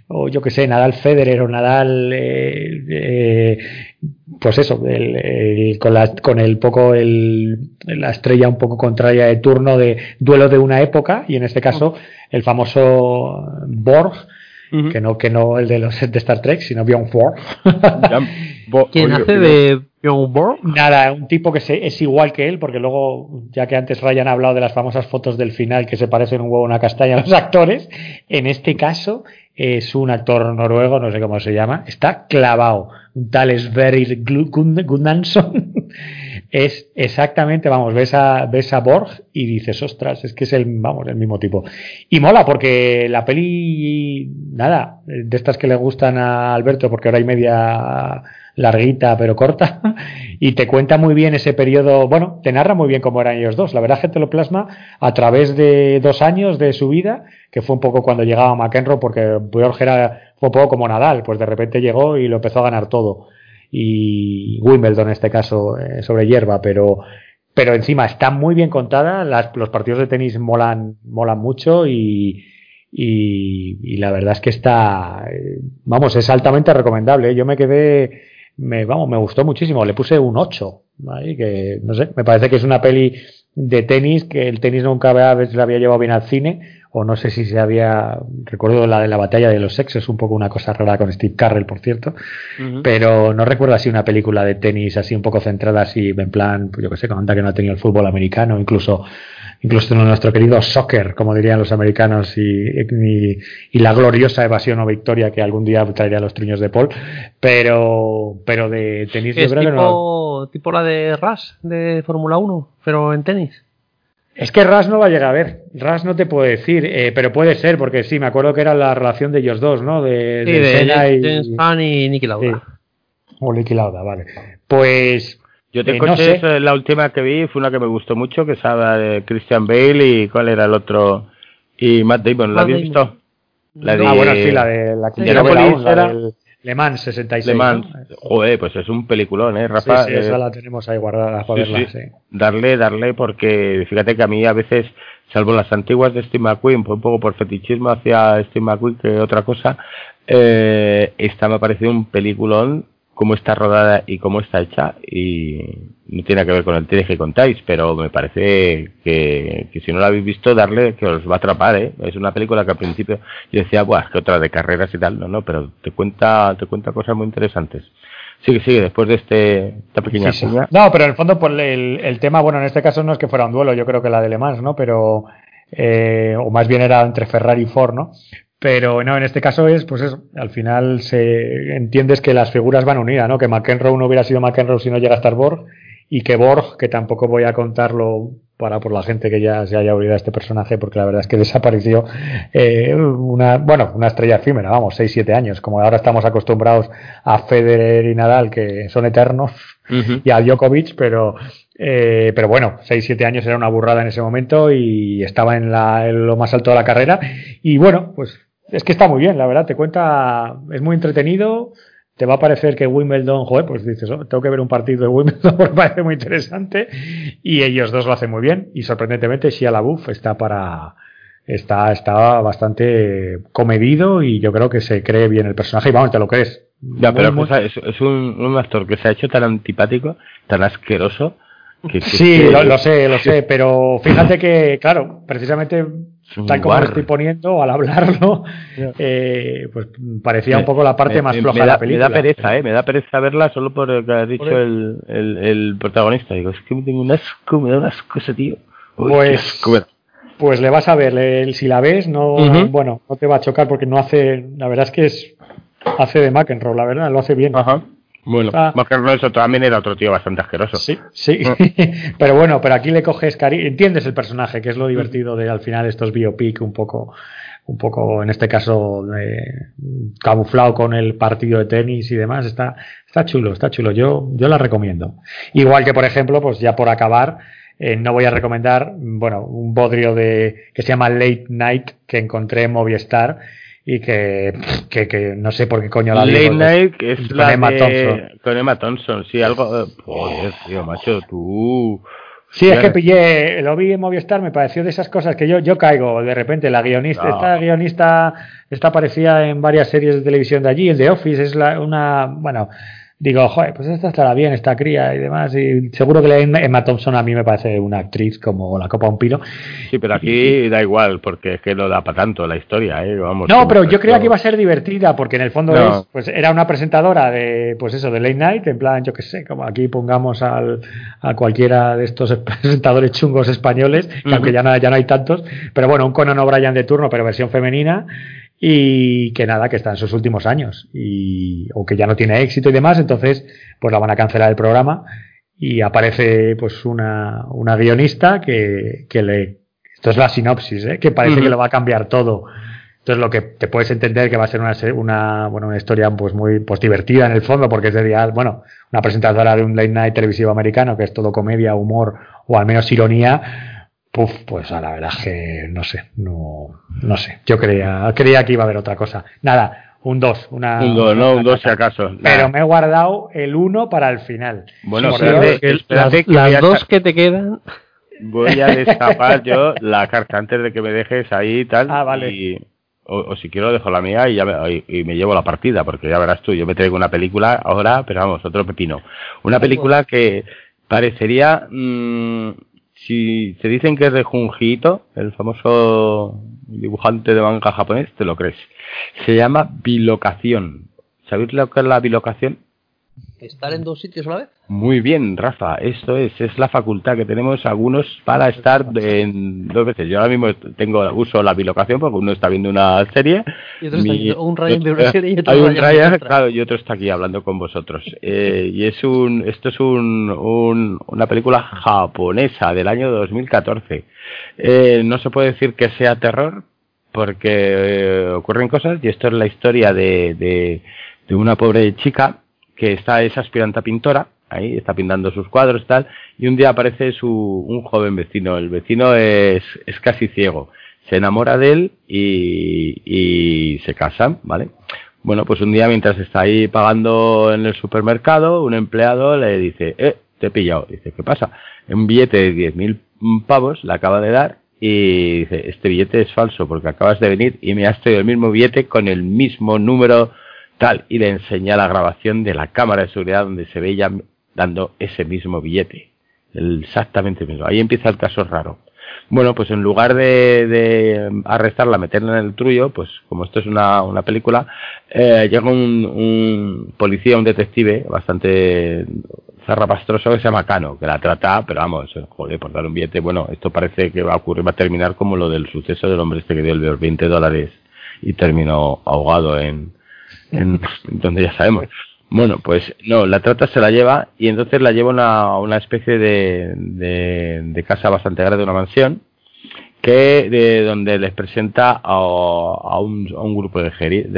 o yo que sé, Nadal Federer o Nadal, eh, eh, pues eso, el, con, la, con el poco, el, la estrella un poco contraria de turno de duelo de una época, y en este caso el famoso Borg, que no que no el de los de Star Trek, sino Bjorn Borg. ¿Quién hace de Bjorn Borg? Nada, un tipo que es igual que él, porque luego, ya que antes Ryan ha hablado de las famosas fotos del final que se parecen un huevo a una castaña a los <laughs> actores, en este caso es un actor noruego, no sé cómo se llama, está clavado. Un tal Sverrir Gunnarsson <laughs> es exactamente, vamos, ves a, ves a Borg y dices, ostras, es que es el, vamos, el mismo tipo. Y mola porque la peli, nada, de estas que le gustan a Alberto, porque ahora hay media larguita pero corta, <laughs> y te cuenta muy bien ese periodo, bueno, te narra muy bien cómo eran ellos dos. La verdad es que te lo plasma a través de dos años de su vida, que fue un poco cuando llegaba McEnroe, porque Borg era, fue un poco como Nadal, pues de repente llegó y lo empezó a ganar todo y Wimbledon en este caso eh, sobre hierba, pero pero encima está muy bien contada, las, los partidos de tenis molan, molan mucho y, y, la verdad es que está, eh, vamos, es altamente recomendable. Yo me quedé, me, vamos, me gustó muchísimo, le puse un 8, que no sé, me parece que es una peli de tenis, que el tenis nunca había, la había llevado bien al cine o no sé si se había, recuerdo la de la batalla de los sexos, un poco una cosa rara con Steve Carrell, por cierto, pero no recuerdo así una película de tenis así un poco centrada así, en plan, pues yo que sé, con que no ha tenido el fútbol americano, incluso incluso nuestro querido soccer, como dirían los americanos, y, y, la gloriosa evasión o victoria que algún día traería los triños de Paul, pero, pero de tenis yo creo tipo, que no. tipo la de Ras de Fórmula 1, pero en tenis. Es que Ras no va a llegar a ver. Ras no te puedo decir, eh, pero puede ser, porque sí, me acuerdo que era la relación de ellos dos, ¿no? De, sí, de, James y, y Nicky Lauda. O Nicky Lauda, vale. Pues. Yo te eh, la última que vi, fue una que me gustó mucho, que estaba de Christian Bale y cuál era el otro. Y Matt Damon, ¿la habías visto? La de, ah, bueno, sí, la de la que la le Mans 66. Le Mans, joder, pues es un peliculón, ¿eh, Rafa? Sí, esa la tenemos ahí guardada para verla, sí. Darle, darle, porque fíjate que a mí a veces, salvo las antiguas de Steve McQueen, un poco por fetichismo hacia Steve McQueen que otra cosa, eh, esta me ha parecido un peliculón cómo está rodada y cómo está hecha y no tiene que ver con el tenis que contáis, pero me parece que, si no lo habéis visto, darle que os va a atrapar, ¿eh? Es una película que al principio yo decía, buah, es que otra de carreras y tal, no, no, pero te cuenta, te cuenta cosas muy interesantes. Sigue, sigue, después de este, esta pequeña sí, No, pero en el fondo, pues el, el, tema, bueno, en este caso no es que fuera un duelo, yo creo que la de Le Mans, ¿no? Pero, eh, o más bien era entre Ferrari y Ford, ¿no? Pero no, en este caso es, pues eso, al final se entiendes que las figuras van unidas, ¿no? Que McEnroe no hubiera sido McEnroe si no llega a estar Borg, y que Borg, que tampoco voy a contarlo para por la gente que ya se haya olvidado este personaje, porque la verdad es que <laughs> desapareció eh, una, bueno, una estrella efímera, vamos, 6-7 años, como ahora estamos acostumbrados a Federer y Nadal, que son eternos, y a Djokovic, pero eh, pero bueno, 6-7 años era una burrada en ese momento y estaba en, la, en, lo más alto de la carrera. Y bueno, pues es que está muy bien, la verdad, te cuenta, es muy entretenido, te va a parecer que Wimbledon, joder, pues dices, oh, tengo que ver un partido de Wimbledon, <laughs> me parece muy interesante, y ellos dos lo hacen muy bien, y sorprendentemente Shia LaBeouf está para, está, está bastante comedido y yo creo que se cree bien el personaje y vamos, te lo crees. Ya, pero es, un, actor que se ha hecho tan antipático, tan asqueroso. Que, sí, lo, sé, lo <laughs> sé, pero fíjate que, claro, precisamente tal como lo estoy poniendo al hablarlo, <laughs> eh, pues parecía un poco la parte más floja de la película. Me da pereza, ¿eh? Me da pereza verla solo por lo que ha dicho el, el, protagonista. Digo, es que me tengo un asco, me da un asco ese tío. pues, pues le vas a ver, si la ves, no, bueno, no te va a chocar porque no hace, la verdad es que es, hace de McEnroe, la verdad, lo hace bien. Ajá. Bueno, ah. eso también era otro tío bastante asqueroso. Sí, sí. Ah. <laughs> pero bueno, pero aquí le coges cariño. Entiendes el personaje, que es lo divertido de al final estos biopic un poco, un poco en este caso camuflado con el partido de tenis y demás. Está, está chulo, está chulo. Yo, yo la recomiendo. Igual que por ejemplo, pues ya por acabar. Eh, no voy a recomendar, bueno, un bodrio de que se llama Late Night que encontré en Movistar y que, que, que, no sé por qué coño la Late Night es con la Emma Thompson. Con Emma Thompson, sí, algo... Joder, tío, macho, tú... Sí, es que pillé, lo vi en Movistar, me pareció de esas cosas que yo, yo caigo de repente. La guionista, esta guionista, esta aparecía en varias series de televisión de allí, el de Office, es la, una, bueno, digo, joder, pues esta estará bien, esta cría y demás. Y seguro que Emma Thompson a mí me parece una actriz como la copa un pino. Sí, pero aquí da igual, porque es que no da para tanto la historia, ¿eh? Vamos, no, pero yo creía que iba a ser divertida, porque en el fondo es, pues era una presentadora de, pues eso, de Late Night, en plan, yo qué sé, como aquí pongamos al, a cualquiera de estos <laughs> presentadores chungos españoles, que aunque ya no, ya no hay tantos, pero bueno, un Conan O'Brien de turno, pero versión femenina, y que nada, que está en sus últimos años y, o que ya no tiene éxito y demás, entonces pues la van a cancelar el programa y aparece pues una, una guionista que, que le... Esto es la sinopsis, ¿eh? que parece que lo va a cambiar todo. Entonces lo que te puedes entender que va a ser una, una, bueno, una historia pues muy pues, divertida en el fondo, porque es de bueno, una presentadora de un late night televisivo americano que es todo comedia, humor o al menos ironía, Puf, pues a la verdad que no sé, no, no sé. Yo creía, creía que iba a haber otra cosa. Nada, un 2. Una, un 2, no, un 2 si acaso. Pero me he guardado el 1 para el final. Bueno, las, dos que te quedan. Voy a <laughs> destapar yo la carta antes de que me dejes ahí y tal. Ah, vale. Y, o, si quiero dejo la mía y ya me, y, me llevo la partida, porque ya verás tú, yo me traigo una película ahora, pero vamos, otro pepino. Una película que parecería... Mmm, si te dicen que es de Junjito, el famoso dibujante de manga japonés, te lo crees. Se llama bilocación. ¿Sabéis lo que es la bilocación? ¿Estar en dos sitios a la vez? Muy bien, Rafa, esto es, es la facultad que tenemos algunos para estar en dos veces. Yo ahora mismo tengo uso la bilocación porque uno está viendo una serie. Y otro está un Ryan de una serie y otro Hay un Ryan, claro, y otro está aquí hablando con vosotros. Eh, y es un, esto es un, un, una película japonesa del año 2014. Eh, no se puede decir que sea terror porque eh, ocurren cosas y esto es la historia de, de, de una pobre chica que está esa aspirante pintora, ahí está pintando sus cuadros tal, y un día aparece su, un joven vecino, el vecino es, es casi ciego, se enamora de él y, y se casan, ¿vale? Bueno, pues un día mientras está ahí pagando en el supermercado, un empleado le dice, eh, te he pillado. Dice, ¿qué pasa? Un billete de 10.000 pavos le acaba de dar y dice, este billete es falso porque acabas de venir y me has traído el mismo billete con el mismo número tal, y le enseña la grabación de la cámara de seguridad donde se ve ella dando ese mismo billete. exactamente mismo. Ahí empieza el caso raro. Bueno, pues en lugar de, de arrestarla, meterla en el trullo, pues como esto es una, una película, eh, llega un, un, policía, un detective bastante zarrapastroso que se llama Cano, que la trata, pero vamos, joder, por dar un billete, bueno, esto parece que va a ocurrir, va a terminar como lo del suceso del hombre este que dio el 20 dólares y terminó ahogado en, en, <laughs> donde ya sabemos. Bueno, pues no, la trata se la lleva y entonces la lleva a una especie de, de, casa bastante grande, una mansión, que de donde les presenta a, a, un, a un, grupo de,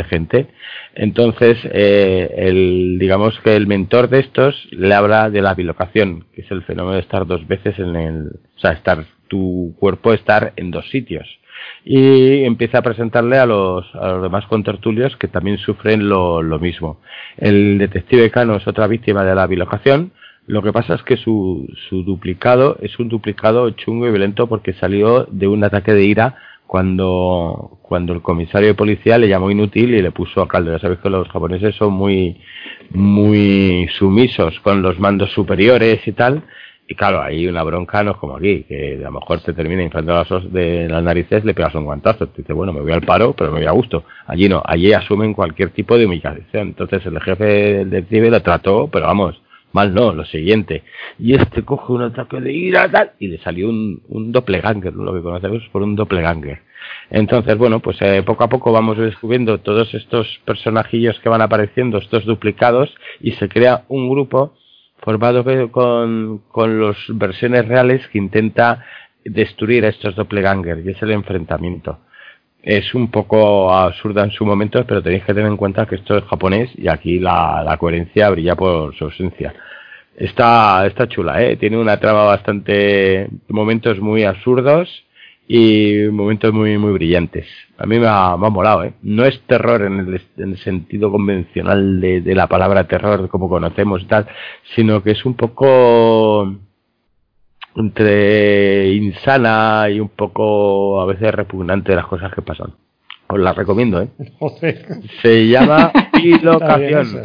gente. Entonces, eh, el, digamos que el mentor de estos le habla de la bilocación, que es el fenómeno de estar dos veces en el, o sea, estar tu cuerpo estar en dos sitios y empieza a presentarle a los, a los demás contertulios que también sufren lo, lo mismo. El detective Cano es otra víctima de la bilocación. Lo que pasa es que su, su duplicado es un duplicado chungo y violento porque salió de un ataque de ira cuando, cuando el comisario de policía le llamó inútil y le puso a caldo. Ya sabéis que los japoneses son muy, muy sumisos con los mandos superiores y tal. Y claro, hay una bronca, no es como aquí, que a lo mejor te termina inflando las, de las narices, le pegas un guantazo. Te dice, bueno, me voy al paro, pero me voy a gusto. Allí no, allí asumen cualquier tipo de humillación. Entonces el jefe del detective lo trató, pero vamos, mal no, lo siguiente. Y este coge un ataque de ira tal, y le salió un, un doppelganger, lo que conocemos por un doppelganger. Entonces, bueno, pues eh, poco a poco vamos descubriendo todos estos personajillos que van apareciendo, estos duplicados, y se crea un grupo formado con, con las versiones reales que intenta destruir a estos doppelganger y es el enfrentamiento. Es un poco absurda en su momento, pero tenéis que tener en cuenta que esto es japonés y aquí la, la coherencia brilla por su ausencia. Está, está chula, ¿eh? tiene una trama bastante, momentos muy absurdos y momentos muy muy brillantes. A mí me ha, ha molado, ¿eh? No es terror en el, en el sentido convencional de, de, la palabra terror como conocemos y tal, sino que es un poco entre insana y un poco a veces repugnante las cosas que pasan. Os la recomiendo, ¿eh? <laughs> Se llama <laughs> Pilocación.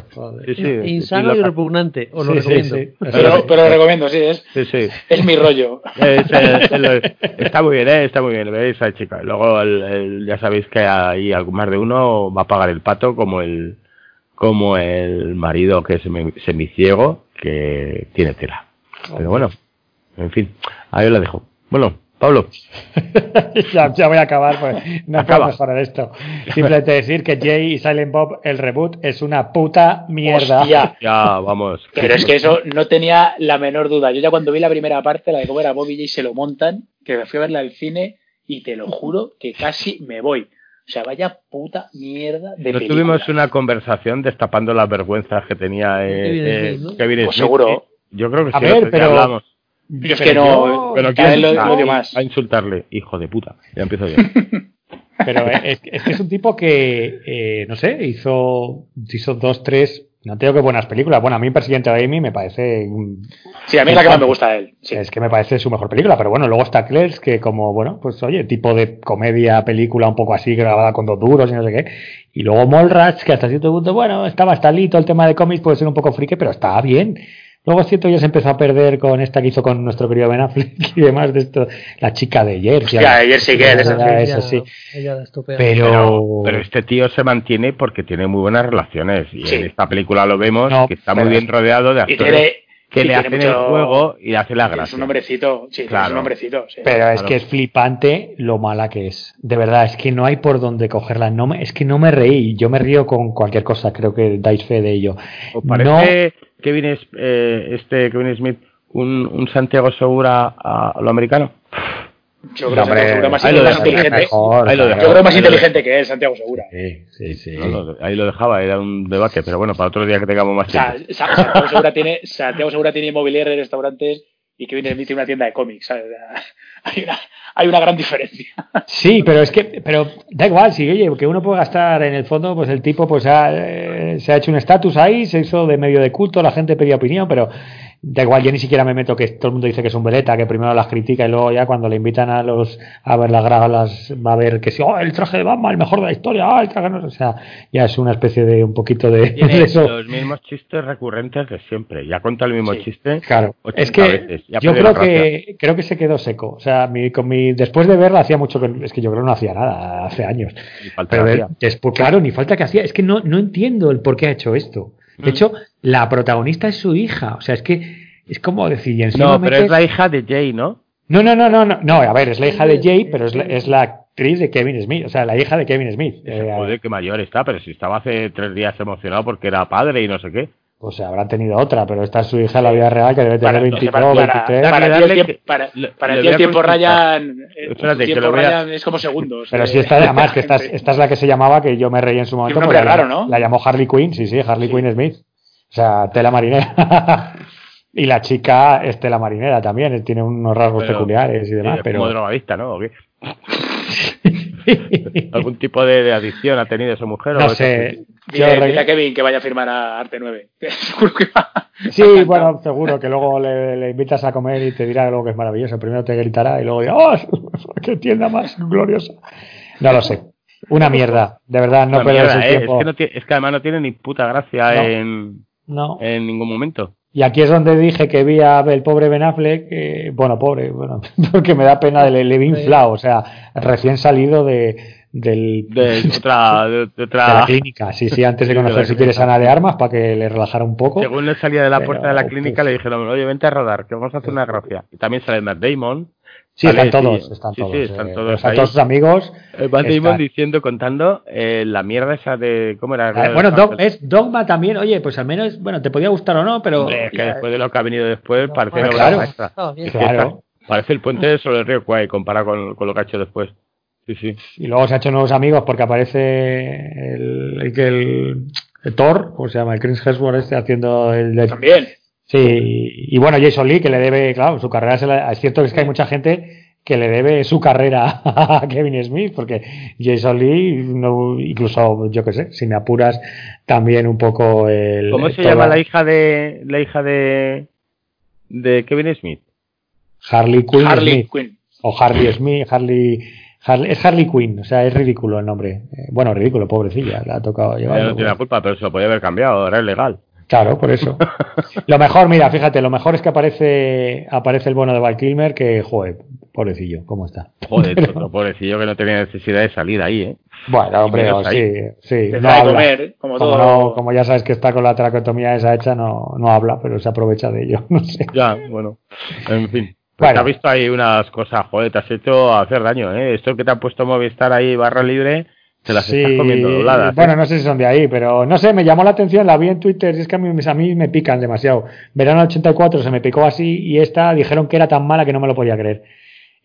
Insano y repugnante, os lo recomiendo. Pero, pero, lo recomiendo, sí, es, es mi rollo. <laughs> está muy bien, ¿eh? Está muy bien, ¿veis? Esa chica. Luego ya sabéis que hay más de uno va a pagar el pato como el como el marido que es semiciego que tiene tela. Pero bueno, en fin, ahí os la dejo. Bueno, Pablo. <laughs> ya, voy a acabar, pues no Acaba. puedo mejorar esto. <laughs> Simplemente decir que Jay y Silent Bob, el reboot, es una puta mierda. <laughs> Ya, vamos. Pero es que eso no tenía la menor duda. Yo ya cuando vi la primera parte, la de cómo era Bob y Jay se lo montan, que me fui a verla al cine y te lo juro que casi me voy. O sea, vaya puta mierda de No tuvimos una conversación destapando las vergüenzas que tenía eh, eh, Kevin pues seguro. Yo creo que a ver, pero, hablamos. Es que no, pero ¿quién lo, más. A insultarle, hijo de puta. Ya empiezo yo. <laughs> pero es, es, que es un tipo que, eh, no sé, hizo, hizo dos, tres no tengo que buenas películas. Bueno, a mí Presidente de Amy me parece. Sí, a mí es la que más me gusta de él. Es que me parece su mejor película, pero bueno, luego está Clerks, que como, bueno, pues oye, tipo de comedia, película un poco así, grabada con dos duros y no sé qué. Y luego Mallrats, que hasta cierto punto, bueno, estaba hasta el tema de cómics puede ser un poco friki, pero está bien. Luego es cierto, ya se empezó a perder con esta que hizo con nuestro querido Ben Affleck <laughs> y demás de esto, la chica de Jersey. Ya, Jersey que es sí. Pero... pero este tío se mantiene porque tiene muy buenas relaciones y en esta película lo vemos que está muy bien rodeado de actores que le hacen el juego y le hace la gracia. Es un hombrecito, sí, es un hombrecito. Pero es que es flipante lo mala que es. De verdad, es que no hay por dónde cogerla. No me, es que no me reí. Yo me río con cualquier cosa, creo que dais fe de ello. ¿Os parece Kevin, eh, este Kevin Smith un, un Santiago Segura a lo americano? Yo creo, que más, inteligente. yo creo más inteligente que él, Santiago Segura. Sí, sí, sí. ahí lo dejaba, era un debate, pero bueno, para otro día que tengamos más tiempo. Santiago, Segura tiene, Santiago Segura tiene inmobiliaria de restaurantes y Kevin Smith tiene una tienda de cómics. <laughs> Hay, una, hay una gran diferencia. Sí, pero es que pero da igual, si oye, que uno puede gastar en el fondo, pues el tipo pues ha, eh, se ha hecho un estatus ahí, se hizo de medio de culto, la gente pedía opinión, pero da igual, yo ni siquiera me meto que todo el mundo dice que es un veleta, que primero las critica y luego ya cuando le invitan a los a ver las grabalas va a ver que si, oh, el traje de Batman, el mejor de la historia, oh, el traje no, o sea, ya es una especie de un poquito de, eso. los mismos chistes recurrentes de siempre, ya cuenta el mismo chiste. Claro, es que yo creo que creo que se quedó seco, o sea, mi, con mi después de verla hacía mucho que es que yo creo que no hacía nada hace años. Pero después, claro, ni falta que hacía, es que no no entiendo el por qué ha hecho esto. De hecho, la protagonista es su hija. O sea, es que es como decir. no, pero es la hija de Jay, ¿no? No, no, no, no, no. No, a ver, es la hija de Jay, pero es la, es la actriz de Kevin Smith. O sea, la hija de Kevin Smith. Eh, Joder, qué mayor está, pero si estaba hace tres días emocionado porque era padre y no sé qué. Pues se habrá tenido otra, pero esta es su hija en la vida real que debe tener 22, para, 23. Para, para, el, para, para el tiempo Ryan, Espérate, tiempo que Ryan es como segundos. Pero si esta además que <laughs> esta, esta es la que se llamaba que yo me reí en su momento. Pues raro, ¿no? La llamó Harley Quinn, sí, sí, Harley Quinn Smith. O sea, tela marinera. <laughs> y la chica es tela marinera también, tiene unos rasgos peculiares y demás. pero... Como ¿no? ¿O qué? <laughs> ¿Algún tipo de, adicción ha tenido esa mujer? No sé. Dile, a Kevin que vaya a firmar a Arte 9. seguro <laughs> que va. Sí, bueno, seguro que luego le, invitas a comer y te dirá algo que es maravilloso. Primero te gritará y luego dirá, ¡oh! <laughs> ¡Qué tienda más gloriosa! No lo sé. Una mierda, de verdad, no pierdas el ¿eh? tiempo. Es que, es que, además no tiene ni puta gracia en, no. en ningún momento. Y aquí es donde dije que vi a el pobre Ben Affleck, bueno, pobre, bueno, <laughs> porque me da pena de Levin Flau, o sea, recién salido de, del, de, otra, <laughs> de, otra... la clínica. Sí, sí, antes de conocer si quieres Ana de Armas para que le relajara un poco. Según le salía de la puerta de la clínica, le dijeron, oye, vente a rodar, que vamos a hacer una gracia. Y también sale Matt Damon. Sí, están todos, están todos. Sí, están eh, todos, están todos sus amigos. Eh, Matt Damon diciendo, contando eh, la mierda esa de. ¿Cómo era? Ah, bueno, es Dogma también, oye, pues al menos, bueno, te podía gustar o no, pero. es que después de lo que ha venido después, parece ah, claro, claro. Parece el puente sobre el río Kwai comparado con, con, lo que ha hecho después. Sí, sí. Y luego se ha hecho nuevos amigos porque aparece el, que el, el, Thor, o se llama el Chris Hemsworth este haciendo el de... También. Sí, y bueno, Jason Lee, que le debe, claro, su carrera, es cierto que es que hay mucha gente que le debe su carrera a <laughs> Kevin Smith, porque Jason Lee, no, incluso, yo qué sé, si me apuras, también un poco el... ¿Cómo se llama la hija de la hija de, de Kevin Smith? Harley Quinn. Harley Quinn. O Harley Smith, Harley es Harley Quinn, o sea, es ridículo el nombre. Eh, bueno, ridículo, pobrecilla, le ha tocado llevar. no tiene la culpa, pero se lo podía haber cambiado, ahora es legal. Claro, por eso. <laughs> lo mejor, mira, fíjate, lo mejor es que aparece aparece el bueno de Val Kilmer, que, joder, pobrecillo, ¿cómo está? Joder, <laughs> pobrecillo que no tenía necesidad de salir ahí, ¿eh? Bueno, hombre, sí, sí. No habla. Comer, como, todo... como, ya sabes que está con la tracotomía esa hecha, no, no habla, pero se aprovecha de ello, <laughs> no sé. Ya, bueno, en fin. Pues te has visto ahí unas cosas, joder, te has hecho hacer daño, ¿eh? Esto que te ha puesto Movistar ahí, barra libre, te las estás comiendo dobladas. Bueno, ¿eh? no sé si son de ahí, pero no sé, me llamó la atención, la vi en Twitter, y es que a mí, a mí me pican demasiado. Verano 84 se me picó así y esta dijeron que era tan mala que no me lo podía creer.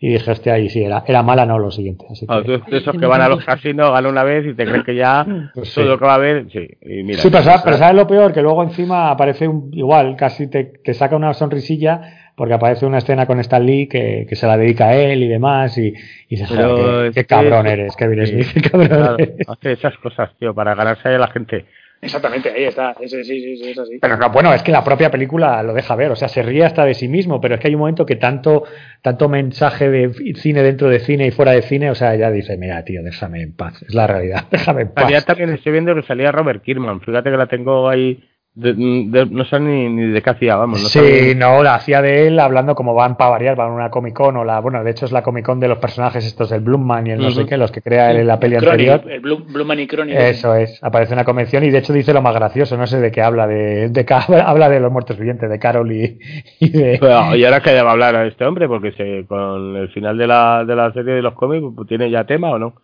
Y dije, hostia, y sí, era, era mala, no lo siguiente. Así que... esos que van a los casinos, ganan una vez y te crees que ya <laughs> pues todo lo que va a haber, sí. Y mira, sí, pero, ¿sabes, lo peor? Que luego encima aparece un, igual, casi te, te saca una sonrisilla porque aparece una escena con Stan Lee que, que se la dedica a él y demás, y, y se joder, qué, cabrón eres, Kevin Smith, qué <laughs> cabrón Hace esas cosas, tío, para ganarse a la gente. Exactamente, ahí está. sí, sí, sí, es así. Pero bueno, es que la propia película lo deja ver, o sea, se ríe hasta de sí mismo, pero es que hay un momento que tanto, tanto mensaje de cine dentro de cine y fuera de cine, o sea, ya dice, mira, tío, déjame en paz, es la realidad, <laughs> déjame en paz. Ya también estoy viendo que salía Robert Kirkman, fíjate que la tengo ahí no sé ni, de qué hacía, vamos. No sí, no, la hacía de él hablando como van para variar, van a una Comic Con o la, bueno, de hecho es la Comic Con de los personajes estos del Bloomman y el no sé qué, los que crea él en la peli anterior. El Bloomman y Crony. Eso es, aparece en la convención y de hecho dice lo más gracioso, no sé de qué habla, de, de <laughs> habla de los muertos vivientes, de Carol y, y de... y ahora que va a hablar a este hombre, porque se, con el final de la, de la serie de los cómics, pues, ¿tiene ya tema o no?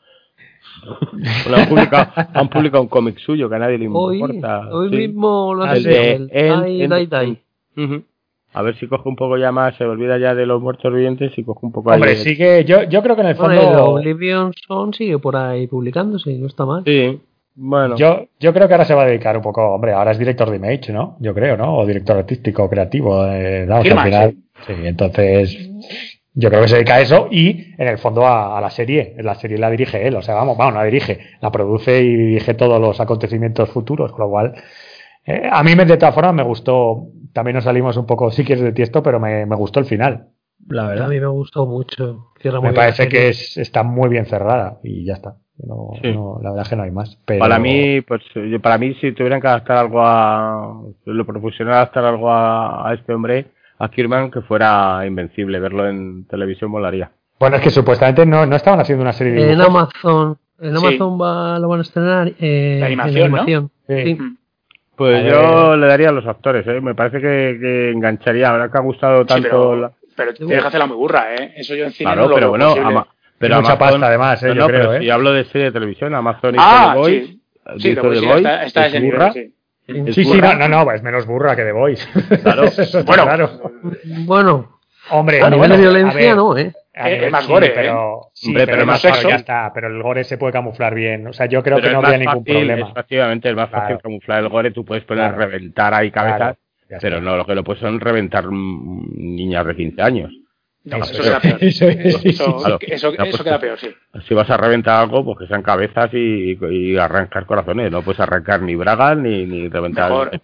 Han, publicado, han, publicado, un cómic suyo que a nadie le importa. Hoy, mismo lo hace el, A ver si coge un poco ya más, se olvida ya de los muertos vivientes y coge un poco Hombre, sigue, yo, yo creo que en el fondo. Oblivion Son sigue por ahí publicándose, no está mal. Sí, bueno. Yo, yo creo que ahora se va a dedicar un poco, hombre, ahora es director de Image, ¿no? Yo creo, ¿no? O director artístico, creativo. Eh, al final, sí, entonces yo creo que se dedica a eso y en el fondo a, la serie. La serie la dirige él, o sea, vamos, vamos, la dirige, la produce y dirige todos los acontecimientos futuros, con lo cual eh, a mí de todas formas me gustó, también nos salimos un poco, si quieres, de tiesto, pero me, gustó el final, la verdad. A mí me gustó mucho. me parece que está muy bien cerrada y ya está. No, la verdad es que no hay más. Pero... Para mí, pues para mí si tuvieran que adaptar algo a, lo profesional adaptar algo a este hombre, a Kirman que fuera invencible. Verlo en televisión molaría. Bueno, es que supuestamente no, no estaban haciendo una serie de En Amazon. En Amazon va, lo van a estrenar. Eh, animación, Sí. Pues yo le daría a los actores, ¿eh? me parece que, engancharía. Ahora que ha gustado tanto. pero, la... pero tienes que hacerla muy burra, ¿eh? Eso yo en cine claro, no pero bueno, pero mucha pasta además, ¿eh? yo creo, ¿eh? Si hablo de serie de televisión, Amazon y ah, The Voice, sí. The Voice, está, ese nivel, sí. Sí, sí, no, no, no, es menos burra que The Voice. Claro. <laughs> bueno, claro. bueno. Hombre, a nivel de violencia no, ¿eh? Es más gore, pero, sí, Hombre, pero, más sexo. ya está, pero el gore se puede camuflar bien. O sea, yo creo que no habría ningún problema. Efectivamente, es más fácil camuflar el gore. Tú puedes poner reventar ahí cabezas, pero no, lo que lo puedes son reventar niñas de 15 años eso, queda peor. Eso, queda peor, sí. Si vas a reventar algo, pues que sean cabezas y, arrancar corazones. No puedes arrancar ni bragas ni, ni reventar.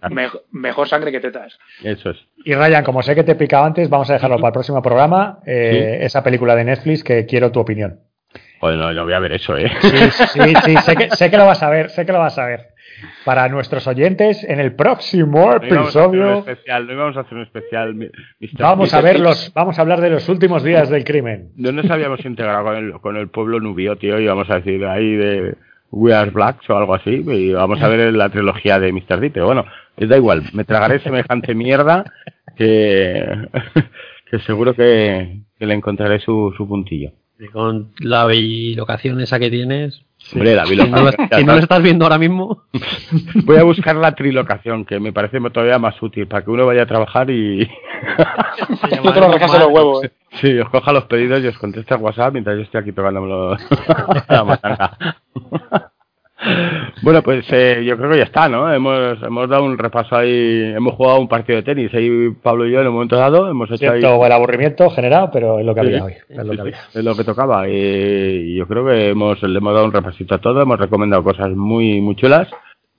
Mejor, sangre que tetas. Eso es. Y Ryan, como sé que te he picado antes, vamos a dejarlo para el próximo programa. Eh, esa película de Netflix que quiero tu opinión. Bueno, yo voy a ver eso, ¿eh? Sí, sí, sí, sé, que, sé que lo vas a ver, sé que lo vas a ver para nuestros oyentes en el próximo episodio. No íbamos a hacer un especial. vamos a verlos, vamos a hablar de los últimos días del crimen. No nos habíamos integrado con el, con el pueblo nubio, tío, y vamos a decir ahí de We Are Blacks o algo así, y vamos a ver <laughs> la trilogía de Mr. D, pero bueno, da igual, me tragaré semejante mierda que, <laughs> que seguro que, le encontraré su, su puntillo. Y con la locación esa que tienes. Hombre, David, no, lo, estás viendo ahora mismo. <laughs> Voy a buscar la trilocación, que me parece todavía más útil, para que uno vaya a trabajar y. <laughs> los huevos. ¿eh? <laughs> Sí, os coja los pedidos y os conteste a WhatsApp mientras yo estoy aquí tocándome la matanga. Bueno, pues eh, yo creo que ya está, ¿no? Hemos, hemos dado un repaso ahí, hemos jugado un partido de tenis, ahí Pablo y yo en un momento dado hemos hecho ahí... el aburrimiento generado, pero es lo que había hoy, es, lo, que es lo que tocaba. Y, yo creo que hemos, le hemos dado un repasito a todo, hemos recomendado cosas muy, muy chulas,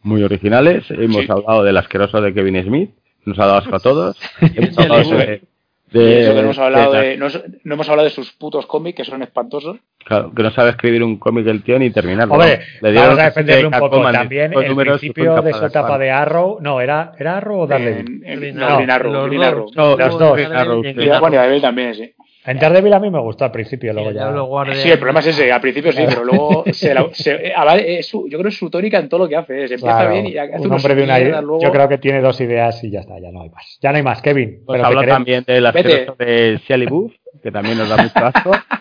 muy originales, hemos hablado del asqueroso de Kevin Smith, nos ha dado asco a <laughs> todos, hemos hablado no, hemos hablado de, no, hemos hablado de sus putos cómics, que son espantosos. Claro, que no sabe escribir un cómic el tío ni terminarlo. Hombre, le vamos a defenderle un poco también. El principio de su etapa de Arrow, no, ¿era, ¿era Arrow o Daredevil? En, Arrow, los, los dos. Bueno, Daredevil también, sí. En Daredevil a mí me gustó al principio, luego ya. Sí, el problema es ese, al principio sí, pero luego se, yo creo que es su tónica en todo lo que hace. Se empieza bien y hace un hombre de una Yo creo que tiene dos ideas y ya está, ya no hay más. Ya no hay más, Kevin. Pues habla también de la de Shelly Booth, que también nos da mucho asco. <laughs>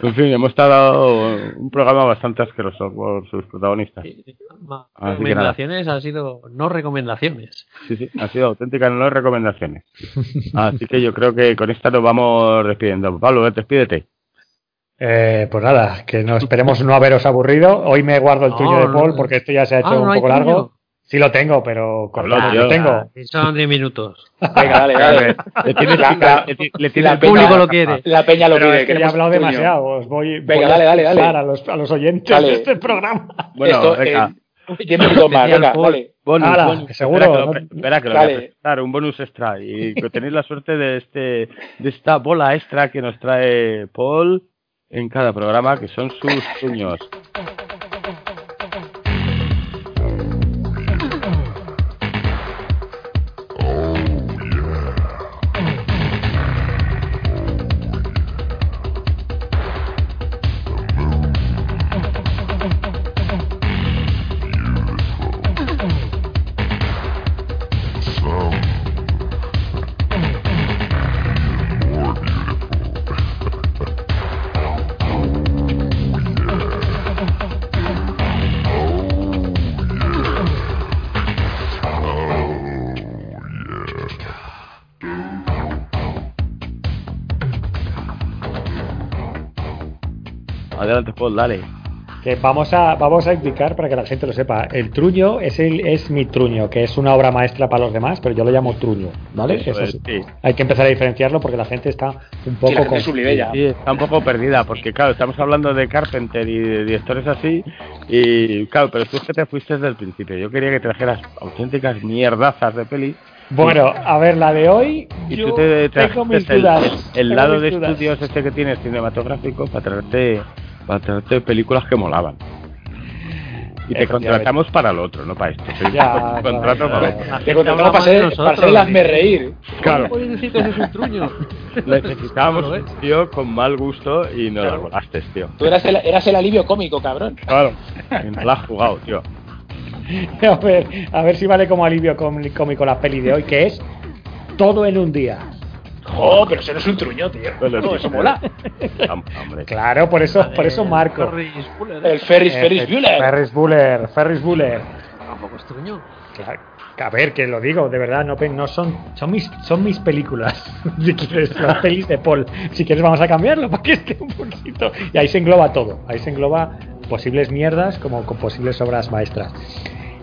en fin, hemos estado un programa bastante asqueroso por sus protagonistas. recomendaciones han sido no recomendaciones. Sí, sí, han sido auténticas no recomendaciones. Así que yo creo que con esta nos vamos despidiendo. Pablo, despídete. Eh, pues nada, que no esperemos no haberos aburrido. Hoy me guardo el tuyo de Paul porque esto ya se ha hecho ah, un poco largo. Sí lo tengo, pero con lo tengo. Son 10 minutos. <laughs> Venga, dale, dale. Le tienes la, le, le, el público lo quiere. La peña lo pero pide. he hablado demasiado. Os voy, venga, dale, dale, dale. A los, a los oyentes de este programa. Bueno, Esto, venga. Eh, 10 minutos más, venga, dale. Bonus, bonus. seguro. Espera que, lo, espera que lo voy a presentar, un bonus extra. Y que tenéis la suerte de, este, de esta bola extra que nos trae Paul en cada programa, que son sus sueños. Adelante, Paul, dale. Que vamos a, vamos a explicar para que la gente lo sepa. El truño es, el, es mi truño, que es una obra maestra para los demás, pero yo lo llamo truño, ¿vale? Hay que empezar a diferenciarlo porque la gente está un poco con... sí, está un poco perdida, porque claro, estamos hablando de Carpenter y de directores así, y claro, pero tú es que te fuiste desde el principio. Yo quería que trajeras auténticas mierdazas de peli bueno, a ver, la de hoy. Y tú te trajiste el, el, lado de estudios este que tienes cinematográfico para traerte para traerte películas que molaban. Y te contratamos para el otro, no para esto. Ya, <laughs> contrato para Te contratamos para ser, para ser el hazme reír. Claro. ¿Cómo decir que es un truño? <laughs> Necesitábamos un tío con mal gusto y no lo volaste, tío. Tú eras el, eras el alivio cómico, cabrón. Claro. <laughs> No la has jugado, tío. A ver, a ver si vale como alivio cómico la peli de hoy, que es todo en un día. Oh, pero eso no es un truño, tío. No, eso mola. <laughs> claro, por eso, por eso Marco. El Ferris, Ferris Bueller. Ferris Bueller, Ferris Bueller. Tampoco es truño. Claro. A ver, que lo digo, de verdad, no, no son, son mis, son mis películas. <laughs> si quieres, las pelis de Paul. Si quieres, vamos a cambiarlo <laughs> para que esté un poquito. Y ahí se engloba todo. Ahí se engloba posibles mierdas como con posibles obras maestras.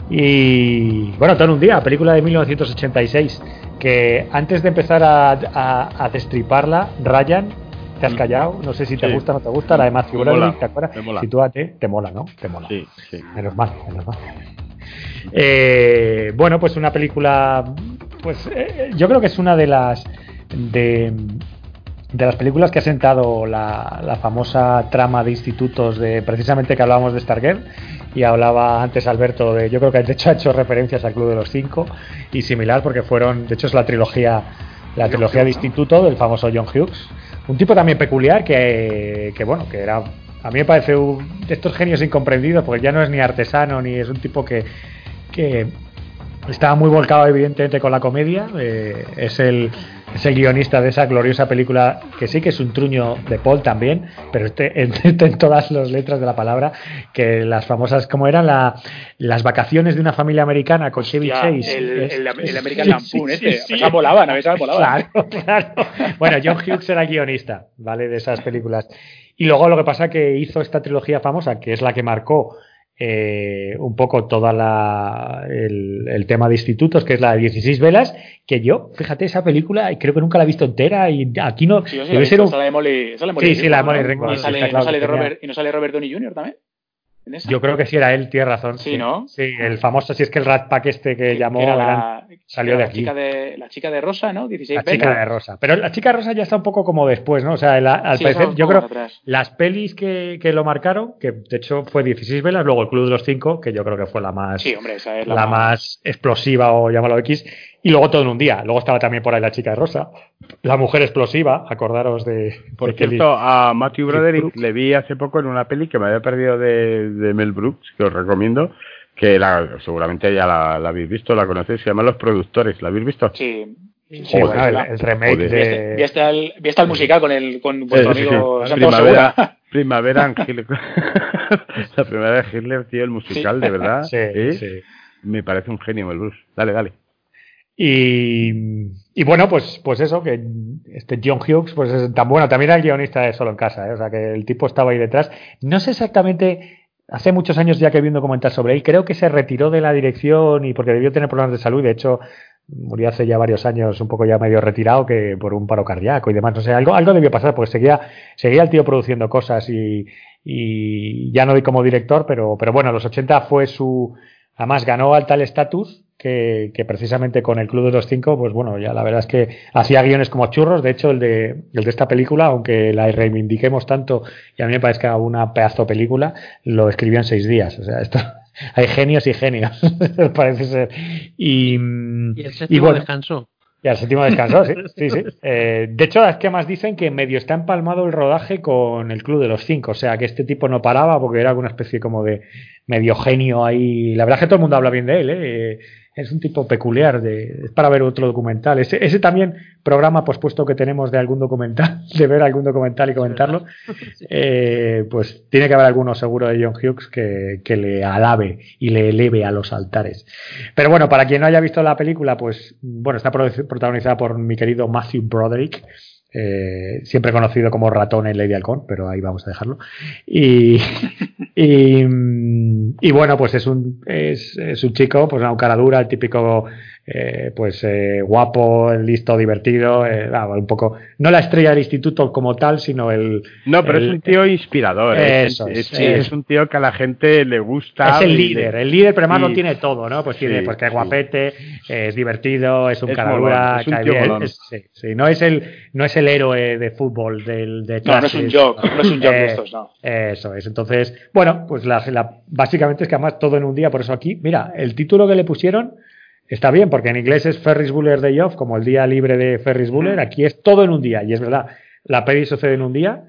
Y bueno, todo en un día, película de 1986, que antes de empezar a, destriparla, Ryan, te has mm. callado, no sé si te gusta o no te gusta, la de Matthew Broderick, ¿te acuerdas? Sitúate, te mola, ¿no? Te mola. Sí, sí. Menos mal, menos mal. Eh, bueno, pues una película, pues eh, yo creo que es una de las de, de las películas que ha sentado la, la, famosa trama de institutos de precisamente que hablábamos de Stargate y hablaba antes Alberto de, yo creo que de hecho ha hecho referencias al Club de los Cinco y similar porque fueron, de hecho es la trilogía, la trilogía de instituto del famoso John Hughes, un tipo también peculiar que, que bueno, que era, a mí me parece un, de estos genios incomprendidos porque ya no es ni artesano ni es un tipo que, que estaba muy volcado evidentemente con la comedia, eh, es el es el guionista de esa gloriosa película que sí que es un truño de Paul también, pero este, <laughs> en, todas las letras de la palabra, que las famosas, como eran la, las vacaciones de una familia americana con Chevy Chase. El, el, el, American Lampoon, este, sí, sí. volaban, a veces volaban. Claro, claro. Bueno, John Hughes era guionista, ¿vale? De esas películas. Y luego lo que pasa que hizo esta trilogía famosa, que es la que marcó eh, un poco toda la el, tema de institutos, que es la de 16 velas, que yo, fíjate, esa película creo que nunca la he visto entera y aquí no debe ser un... Sí, sí, la de Molly ¿Y, sale, no sale Robert, ¿Y no sale Robert Downey Jr. también? Yo creo que sí era él, tiene razón. Sí, ¿no? Sí, el famoso, si es que el Rat Pack este que llamó salió de aquí. Chica de, la chica de Rosa, ¿no? 16 la chica de Rosa. Pero la chica de Rosa ya está un poco como después, ¿no? O sea, al parecer, yo creo las pelis que, que, lo marcaron, que de hecho fue 16 velas, luego el Club de los Cinco, que yo creo que fue la más, sí, hombre, esa es la, la más... explosiva o llámalo X, y luego todo en un día. Luego estaba también por ahí la chica de Rosa, la mujer explosiva, acordaros de. Por cierto, a Matthew Broderick le vi hace poco en una peli que me había perdido de, Mel Brooks, que os recomiendo, que la, seguramente ya la, habéis visto, la conocéis, se llama Los Productores. ¿La habéis visto? Sí. Sí, bueno, el, remake de... Vi hasta el, el, musical con el con vuestro amigo Primavera, <laughs> Primavera <laughs> la primera de Hitler, tío, el musical, de verdad. Sí, sí. Me parece un genio el Bruce. Dale, dale. Y, y, bueno, pues, pues eso, que este John Hughes, pues es tan bueno, también era el guionista de Solo en Casa, ¿eh? o sea que el tipo estaba ahí detrás. No sé exactamente, hace muchos años ya que vi un documental sobre él, creo que se retiró de la dirección y porque debió tener problemas de salud, de hecho murió hace ya varios años un poco ya medio retirado que por un paro cardíaco y demás, no sé, algo, algo debió pasar porque seguía, seguía el tío produciendo cosas y, y ya no como director, pero, pero bueno, los 80 fue su, además ganó al tal estatus que, precisamente con el Club de los Cinco, pues bueno, ya la verdad es que hacía guiones como churros. De hecho, el de, el de esta película, aunque la reivindiquemos tanto y a mí me parezca una pedazo película, lo escribió en seis días. O sea, esto <laughs> hay genios y genios, <laughs> parece ser. Y, el séptimo descansó. Y al séptimo descansó, sí. <laughs> sí, sí. Eh, de hecho, es que más dicen que medio está empalmado el rodaje con el Club de los Cinco. O sea, que este tipo no paraba porque era alguna especie como de medio genio ahí. La verdad es que todo el mundo habla bien de él, ¿eh? Es un tipo peculiar, de, es para ver otro documental. Ese, ese también programa pospuesto que tenemos de algún documental, <laughs> de ver algún documental y comentarlo, <laughs> eh, pues tiene que haber alguno seguro de John Hughes que, que, le alabe y le eleve a los altares. Pero bueno, para quien no haya visto la película, pues bueno, está protagonizada por mi querido Matthew Broderick, eh, siempre conocido como ratón en Lady Halcón, pero ahí vamos a dejarlo. Y, <laughs> y, bueno, pues es un, es, es, un chico, pues una cara dura, el típico eh, pues eh, guapo, listo, divertido, eh, un poco, no la estrella del instituto como tal, sino el... No, pero es un tío inspirador, es, es, un tío que a la gente le gusta. Es el líder, el líder, pero además lo tiene todo, ¿no? Pues tiene, pues que es guapete, es divertido, es un cara dura, no es el, no es el héroe de fútbol del de No, no es un joke, no es un joke de estos, no. Eso es, entonces, bueno, pues la, básicamente es que además todo en un día, por eso aquí, mira, el título que le pusieron Está bien, porque en inglés es Ferris Buller Day Off, como el día libre de Ferris Buller. Aquí es todo en un día, y es verdad. La peli sucede en un día,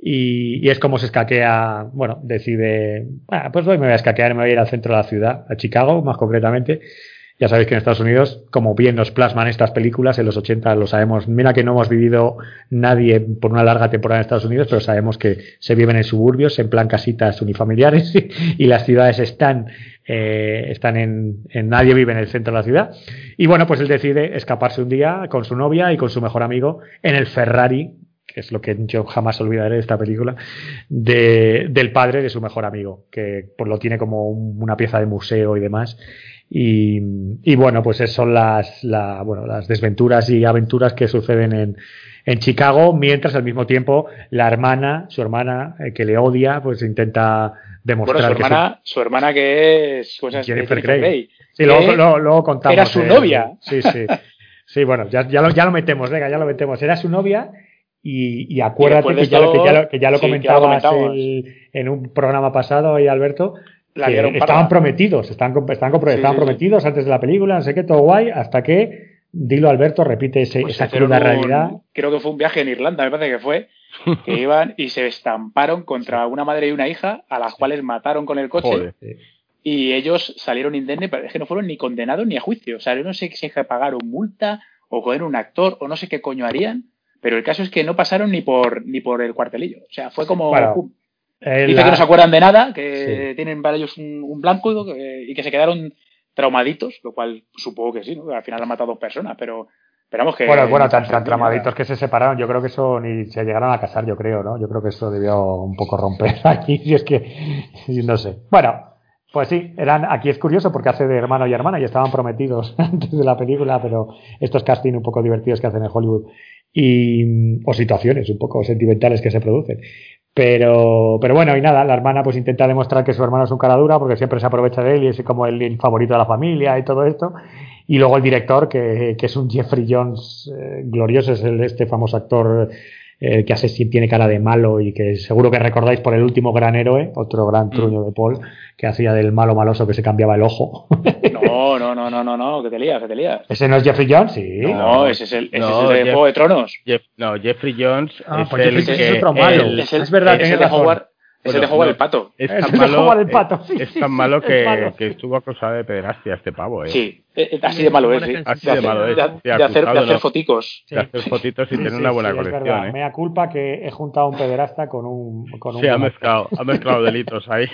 y, es como se escaquea. Bueno, decide, ah, pues hoy me voy a escaquear, me voy a ir al centro de la ciudad, a Chicago más concretamente. Ya sabéis que en Estados Unidos, como bien nos plasman estas películas, en los 80 lo sabemos. Mira que no hemos vivido nadie por una larga temporada en Estados Unidos, pero sabemos que se viven en suburbios, en plan casitas unifamiliares, <laughs> y las ciudades están eh, están en, Nadie vive en el centro de la ciudad. Y bueno, pues él decide escaparse un día con su novia y con su mejor amigo en el Ferrari, que es lo que yo jamás olvidaré de esta película, de, del padre de su mejor amigo, que pues, lo tiene como una pieza de museo y demás. Y, y bueno, pues son las, la, bueno, las desventuras y aventuras que suceden en, en Chicago, mientras al mismo tiempo la hermana, su hermana, eh, que le odia, pues intenta demostrar su hermana, su hermana que es pues, Jennifer Grey. Sí, luego, contamos. Era su novia. Sí, sí. Sí, bueno, ya, ya, lo, ya lo metemos, venga, ya lo metemos. Era su novia y, acuérdate que, ya lo, que, ya lo, comentabas en un programa pasado ahí, Alberto, estaban prometidos, estaban, estaban, prometidos antes de la película, no sé qué, todo guay, hasta que Dilo Alberto repite ese, pues esa cruda realidad. Creo que fue un viaje en Irlanda, me parece que fue, <laughs> que iban y se estamparon contra una madre y una hija, a las cuales mataron con el coche. Y ellos salieron indemnes, pero es que no fueron ni condenados ni a juicio. O sea, yo no sé si pagaron multa o coger un actor o no sé qué coño harían, pero el caso es que no pasaron ni por ni por el cuartelillo. O sea, fue como. Dice que no se acuerdan de nada, que tienen para ellos un, blanco y que se quedaron traumaditos, lo cual supongo que sí, ¿no? Al final han matado dos personas, pero esperamos que. Bueno, bueno, tan, traumaditos que se separaron, yo creo que eso ni se llegaron a casar, yo creo, ¿no? Yo creo que eso debió un poco romper <laughs> aquí, si es que. No sé. Bueno. Pues sí, eran, aquí es curioso porque hace de hermano y hermana y estaban prometidos <laughs> antes de la película, pero estos casting un poco divertidos que hacen en Hollywood y, o situaciones un poco sentimentales que se producen. Pero, pero bueno, y nada, la hermana pues intenta demostrar que su hermano es un cara dura porque siempre se aprovecha de él y es como el, favorito de la familia y todo esto. Y luego el director, que, que es un Jeffrey Jones eh, glorioso, es el, este famoso actor eh, que hace tiene cara de malo y que seguro que recordáis por el último gran héroe, otro gran mm. truño de Paul, que hacía del malo maloso que se cambiaba el ojo. No, no, no, no, no, no, que te lías, que te lías. ¿Ese no es Jeffrey Jones? Sí. No, ese es el, ese es el de Juego de Tronos. no, Jeffrey Jones ah, es, pues el, Jeffrey que, es otro malo. es, el, es verdad, es el de Howard, es el de jugar el pato. Es tan malo, el pato. Es, tan malo que, que estuvo acusado de pederastia este pavo, ¿eh? Sí, eh, eh, así de malo es. de, malo es. De, hacer, de hacer foticos. De hacer fotitos y tener una buena colección. ¿eh? Me da culpa que he juntado a un pederasta con un. Con un sí, ha mezclado, ha mezclado <laughs> delitos ahí.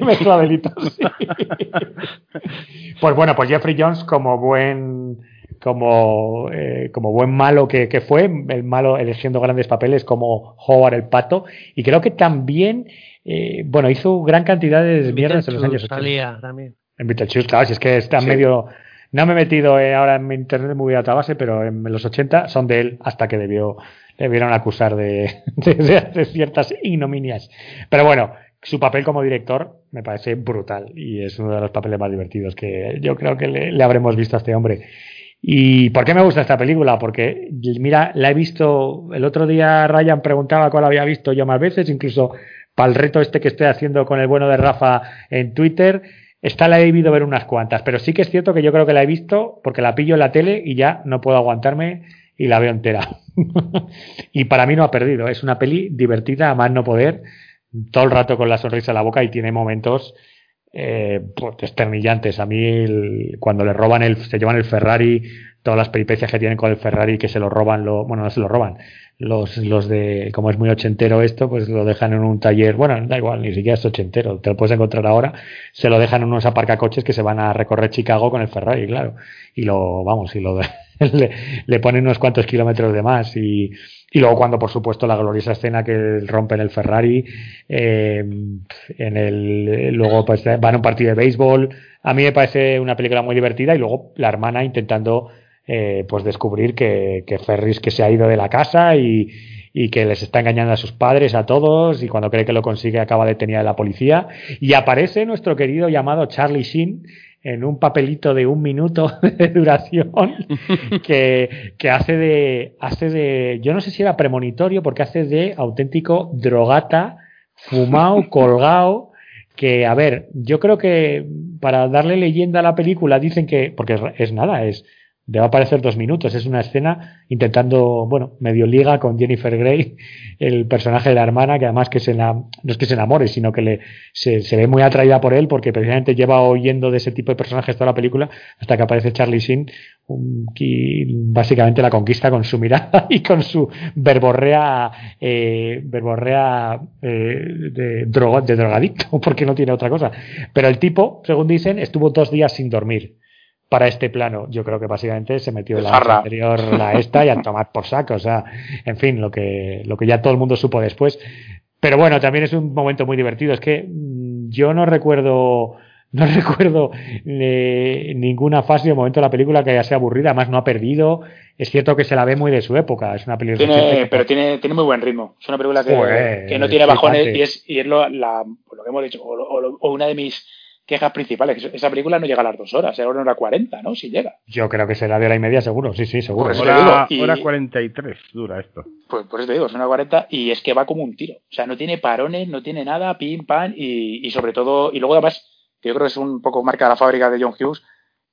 ha mezclado delitos, sí. <laughs> pues bueno, pues Jeffrey Jones, como buen como, eh, como buen malo que, que, fue, el malo eligiendo grandes papeles como Howard el Pato, y creo que también eh, bueno, hizo gran cantidad de mierdas en los años 80. también. En Beetlejuice, claro, si es que está medio... No me he metido eh, ahora en mi internet muy a base, pero en los 80 son de él hasta que debió, debieron acusar de, <laughs> de, ciertas ignominias. Pero bueno, su papel como director me parece brutal y es uno de los papeles más divertidos que yo creo que le, le, habremos visto a este hombre. ¿Y por qué me gusta esta película? Porque, mira, la he visto, el otro día Ryan preguntaba cuál había visto yo más veces, incluso para el reto este que estoy haciendo con el bueno de Rafa en Twitter. Esta la he debido ver unas cuantas, pero sí que es cierto que yo creo que la he visto porque la pillo en la tele y ya no puedo aguantarme y la veo entera. <laughs> y para mí no ha perdido. Es una peli divertida, a más no poder, todo el rato con la sonrisa en la boca y tiene momentos eh, pues, A mí, cuando le roban el, se llevan el Ferrari, todas las peripecias que tienen con el Ferrari, que se lo roban, lo, bueno, no se lo roban, los, los de, como es muy ochentero esto, pues lo dejan en un taller, bueno, da igual, ni siquiera es ochentero, te lo puedes encontrar ahora, se lo dejan en unos aparcacoches que se van a recorrer Chicago con el Ferrari, claro, y lo, vamos, y lo, <laughs> le, ponen unos cuantos kilómetros de más y, y luego cuando, por supuesto, la gloriosa escena que rompen el Ferrari, eh, en el, luego pues van a un partido de béisbol, a mí me parece una película muy divertida y luego la hermana intentando eh, pues descubrir que, que Ferris que se ha ido de la casa y, y que les está engañando a sus padres, a todos, y cuando cree que lo consigue acaba detenida de la policía. Y aparece nuestro querido llamado Charlie Sheen en un papelito de un minuto <laughs> de duración que, que, hace de hace de yo no sé si era premonitorio porque hace de auténtico drogata fumado <laughs> colgado que a ver yo creo que para darle leyenda a la película dicen que porque es nada es debe aparecer dos minutos. Es una escena intentando, bueno, medio liga con Jennifer Grey, el personaje de la hermana, que además que se no es que se enamore, sino que le, se, ve muy atraída por él, porque precisamente lleva oyendo de ese tipo de personajes toda la película, hasta que aparece Charlie Sheen, que básicamente la conquista con su mirada <laughs> y con su eh, verborrea eh, de, droga, de drogadicto, <laughs> porque no tiene otra cosa. Pero el tipo, según dicen, estuvo dos días sin dormir para este plano. Yo creo que básicamente se metió la anterior la esta y a tomar por saco. O sea, en fin, lo que, lo que ya todo el mundo supo después. Pero bueno, también es un momento muy divertido. Es que mm, yo no recuerdo, no <laughs> recuerdo eh, ninguna fase o momento de la película que haya sido aburrida. Además, no ha perdido. Es cierto que se la ve muy de su época. Es una película. Tiene, pero tiene, tiene muy buen ritmo. Es una película que, que no tiene bajones y es, y es lo, la, lo que hemos dicho. o una de mis quejas principales. Esa película no llega a las dos horas, era una hora cuarenta, ¿no? Si llega. Yo creo que será de hora y media seguro, sí, sí, seguro. Pues hora, hora cuarenta y tres dura esto. Pues por eso te digo, es una cuarenta y es que va como un tiro. O sea, no tiene parones, no tiene nada, pim, pam, y, y sobre todo, y luego además, que yo creo que es un poco marca de la fábrica de John Hughes,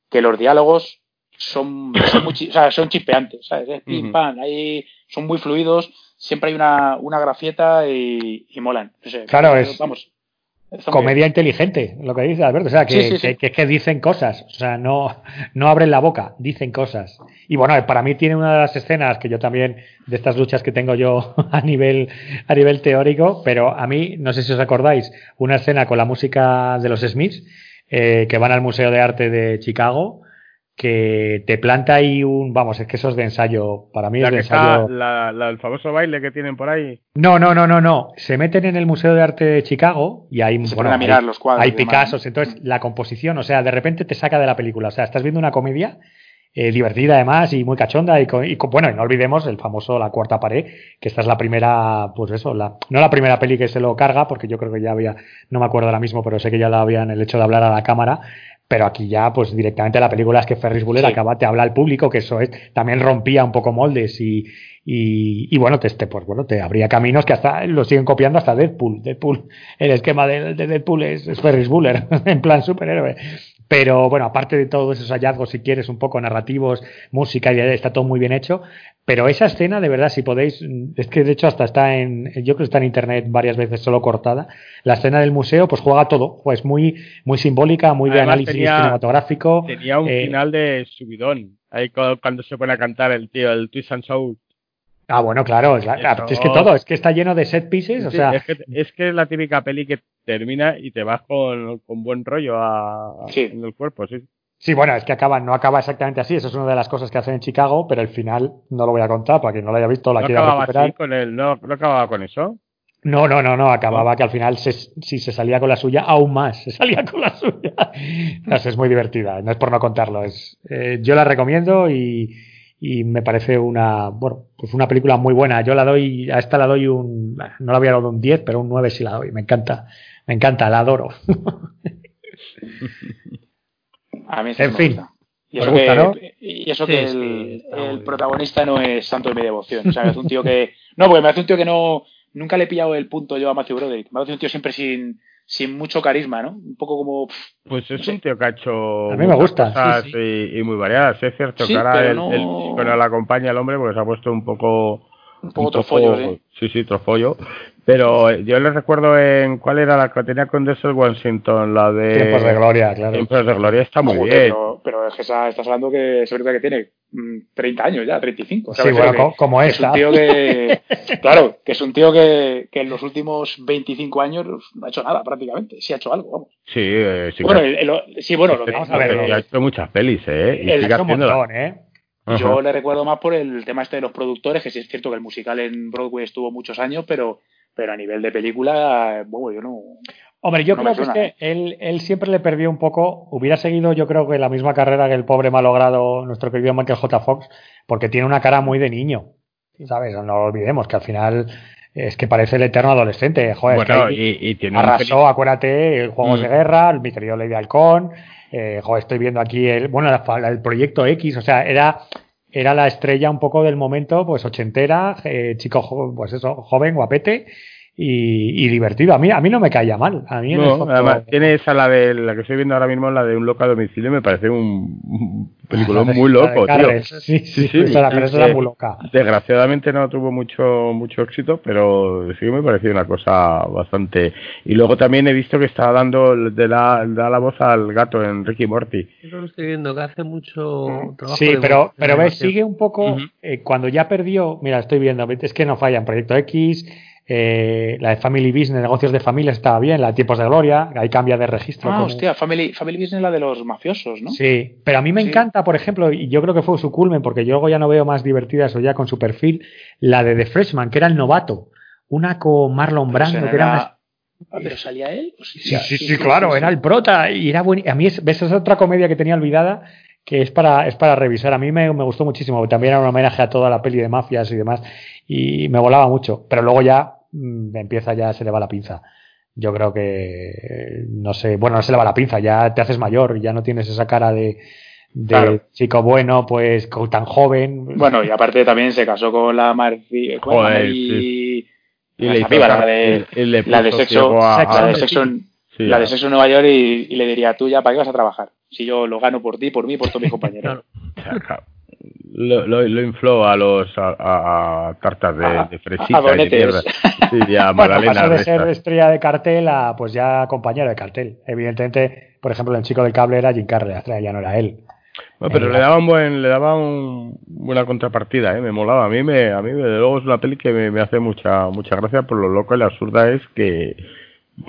que los diálogos son, son, muy, o sea, son chispeantes, ¿sabes? pim, pam, ahí son muy fluidos, siempre hay una, una grafieta y, y molan. claro, es, vamos, comedia inteligente, lo que dice Alberto. O sea, que, que, dicen cosas. O sea, no, no abren la boca, dicen cosas. Y bueno, para mí tiene una de las escenas que yo también, de estas luchas que tengo yo <laughs> a nivel, a nivel teórico, pero a mí, no sé si os acordáis, una escena con la música de los Smiths, eh, que van al Museo de Arte de Chicago que te planta ahí un, vamos, es que eso es de ensayo, para mí es de ensayo. la, el famoso baile que tienen por ahí. No, no, no, no, no. Se meten en el Museo de Arte de Chicago y hay, Se a mirar los cuadros. Hay Picassos, entonces la composición, o sea, de repente te saca de la película, o sea, estás viendo una comedia eh, divertida además y muy cachonda y, bueno, y no olvidemos el famoso La Cuarta Pared, que esta es la primera, pues eso, la, no la primera peli que se lo carga, porque yo creo que ya había, no me acuerdo ahora mismo, pero sé que ya la habían el hecho de hablar a la cámara, pero aquí ya, pues directamente la película es que Ferris Bueller acaba, te habla al público, que eso es, también rompía un poco moldes y, y, bueno, te, este, pues bueno, te abría caminos que hasta lo siguen copiando hasta Deadpool. Deadpool, el esquema de, Deadpool es, es Ferris Bueller, <laughs> en plan superhéroe. Pero bueno, aparte de todos esos hallazgos, si quieres, un poco narrativos, música, y está todo muy bien hecho. Pero esa escena, de verdad, si podéis, es que de hecho hasta está en, yo creo que está en internet varias veces solo cortada. La escena del museo, pues juega todo, pues muy, muy simbólica, muy de análisis cinematográfico. Tenía un eh, final de subidón, ahí cuando se pone a cantar el tío, el Twist and Shout. Ah, bueno, claro, es, es, que todo, es que está lleno de set pieces, o sea... Es que, es que, es la típica peli que termina y te vas con, con buen rollo a, en el cuerpo, sí. Sí, bueno, es que acaba, no acaba exactamente así, eso es una de las cosas que hacen en Chicago, pero el final no lo voy a contar para quien no lo haya visto, la ¿No quiera acababa Así con el, no, ¿No acababa con eso? No, no, no, no, acababa que al final si se salía con la suya, aún más, se salía con la suya. No es muy divertida, no es por no contarlo, es, eh, yo la recomiendo y y me parece una, bueno, pues una película muy buena. Yo la doy, a esta la doy un, no la había dado un 10, pero un 9 sí la doy. Me encanta, me encanta, la adoro. <laughs> a mí sí en fin. Y eso, que, y eso que el, el protagonista no es santo de mi devoción. O sea, es un tío que. <laughs> No, porque me hace un tío que no. Nunca le he pillado el punto yo a Matthew Broderick. Me hace un tío siempre sin, sin mucho carisma, ¿no? Un poco como. Pues es un tío que ha hecho. A mí me gusta. Y, muy variadas. Es cierto que ahora el, no... el, la acompaña el hombre porque se ha puesto un poco. Un poco trofollo, ¿sí? Sí, sí, trofollo. Pero yo le recuerdo en. ¿Cuál era la que tenía con Denzel Washington? La de. Tiempos de Gloria, claro. Tiempos de Gloria está muy bien. Pero, es que estás hablando que es verdad que tiene 30 mm, años ya, 35. Sí, bueno, como es. un tío que. <laughs> claro, que es un tío que, que, en los últimos 25 años no ha hecho nada prácticamente. Sí ha hecho algo, vamos. Sí, eh, sí. Bueno, sí, bueno, lo que vamos a ver. Ha hecho muchas pelis, ¿eh? Y sigue haciendo. ¿eh? Yo le recuerdo más por el tema este de los productores, que sí es cierto que el musical en Broadway estuvo muchos años, pero pero a nivel de película, bueno, yo no. Hombre, yo creo que es que él, él siempre le perdió un poco, hubiera seguido yo creo que la misma carrera que el pobre malogrado nuestro querido Michael J. Fox, porque tiene una cara muy de niño, ¿sabes? No lo olvidemos, que al final es que parece el eterno adolescente. Joder, bueno, y, tiene arrasó, acuérdate, Juegos de mm. Guerra, mi querido Lady Halcón, eh, joder, estoy viendo aquí el, bueno, el proyecto X, o sea, era era la estrella un poco del momento, pues ochentera, eh, chico, pues eso, joven, guapete, y, divertido. A mí, a mí no me caía mal. A mí no, además, tiene esa, la de la que estoy viendo ahora mismo, la de un loco a domicilio, me parece un, película <laughs> muy loco, tío. Sí, sí, sí, la, pero era muy loca. Desgraciadamente no tuvo mucho mucho éxito, pero sí me pareció una cosa bastante. Y luego también he visto que estaba dando de la, da la voz al gato en Ricky Morty. Eso lo estoy viendo, que hace mucho trabajo. Sí, pero, pero ves, sigue un poco, eh, cuando ya perdió, mira, estoy viendo, es que no falla en Proyecto X, eh, la de Family Business, negocios de familia, estaba bien. La de Tiempos de Gloria, ahí cambia de registro. Ah, hostia, Family, Family Business la de los mafiosos, ¿no? Sí, pero a mí me encanta, por ejemplo, y yo creo que fue su culmen, porque yo luego ya no veo más divertidas o ya con su perfil, la de The Freshman, que era el novato. Una con Marlon Brando, que era más ah, ¿Pero salía él? sí, sí, sí, claro, era el prota y era bueno. A mí es, ves, es otra comedia que tenía olvidada que es para, es para revisar. A mí me, me, gustó muchísimo. También era un homenaje a toda la peli de mafias y demás. Y me volaba mucho. Pero luego ya empieza ya, se le va la pinza. Yo creo que, no sé, bueno, no se le va la pinza, ya te haces mayor, ya no tienes esa cara de, de chico bueno, pues tan joven. Bueno, y aparte también se casó con la Marfi, y, la, de, la de sexo, la de sexo, la de sexo en Nueva York y, le diría, tú ya, ¿para qué vas a trabajar? Si yo lo gano por ti, por mí, por todos mis <laughs> compañeros lo, lo, lo, infló a los a, tartas de, de fresita y de mierda. Sí, ya <laughs> bueno, pasó de ser estrella de cartel a pues ya compañero de cartel. Evidentemente, por ejemplo, el chico del cable era Jim Carrey, ya no era él. Bueno, pero le daba un buen, le daba un, buena contrapartida, ¿eh? me molaba. A mí, me, a mí, de luego es una peli que me, me hace mucha, mucha gracia por lo loco y la absurda es que,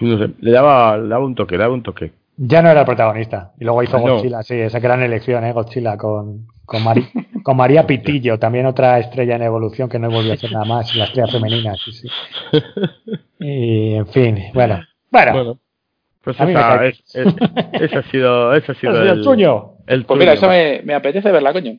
no sé, le daba, le daba un toque, le daba un toque. Ya no era el protagonista. Y luego hizo Godzilla, sí, esa gran elección, ¿eh? Godzilla con, con, <laughs> con María Pitillo, también otra estrella en evolución que no volvió a hacer nada más, la estrella femenina, sí, sí. <laughs> Y, en fin, bueno. Bueno. pues esa, es, ese ha sido, ese ha sido el, tuyo. pues mira, eso me, me, apetece verla, coño.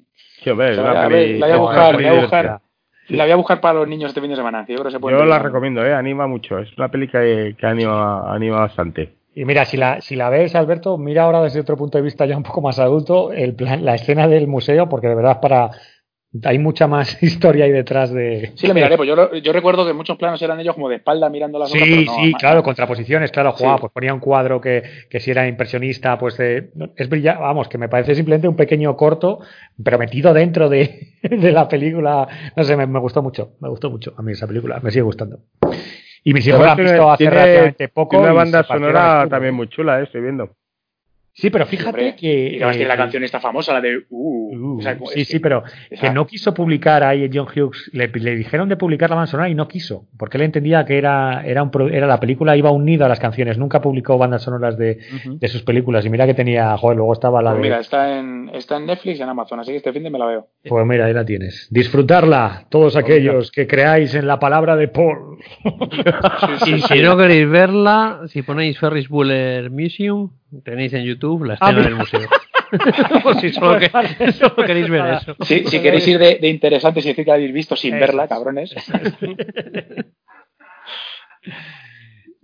Sí, hombre, la, voy a buscar, la voy a buscar. La voy a buscar para los niños este fin de semana. Yo, creo que se yo la recomiendo, eh, anima mucho. Es una película que, que anima, anima bastante. Y mira, si la, si la ves, Alberto, mira ahora desde otro punto de vista ya un poco más adulto el plan, la escena del museo, porque de verdad para, hay mucha más <laughs> historia ahí detrás de. Sí, lo miraré, pues yo, yo recuerdo que muchos planos eran ellos como de espalda mirando las Sí, sí, claro, contraposiciones, claro, jugaba, pues ponía un cuadro que, que si era impresionista, pues es brillante, vamos, que me parece simplemente un pequeño corto, pero metido dentro de, <laughs> de la película. No sé, me, gustó mucho, me gustó mucho a mí esa película, me sigue gustando. Y mis hijos la han visto hace relativamente poco. Tiene una banda sonora también muy chula, eh, estoy viendo. Sí, pero fíjate que. Y además la eh, canción está famosa, la de. Uh, uh sí, sí, pero que no quiso publicar ahí John Hughes. Le, dijeron de publicar la banda sonora y no quiso. Porque él entendía que era, era, un, era la película, iba unida a las canciones. Nunca publicó bandas sonoras de, de sus películas. Y mira que tenía. Joder, luego estaba la pues de. Mira, está en, está en Netflix y en Amazon, así que este fin de me la veo. Pues mira, ahí la tienes. Disfrutarla, todos aquellos que creáis en la palabra de Paul. <laughs> y si no queréis verla, si ponéis Ferris Bueller Museum Tenéis en YouTube la escena del museo. <laughs> Si solo, <laughs> queréis ver eso. si queréis ir de, de interesantes y decir que la habéis visto sin verla, cabrones. <laughs>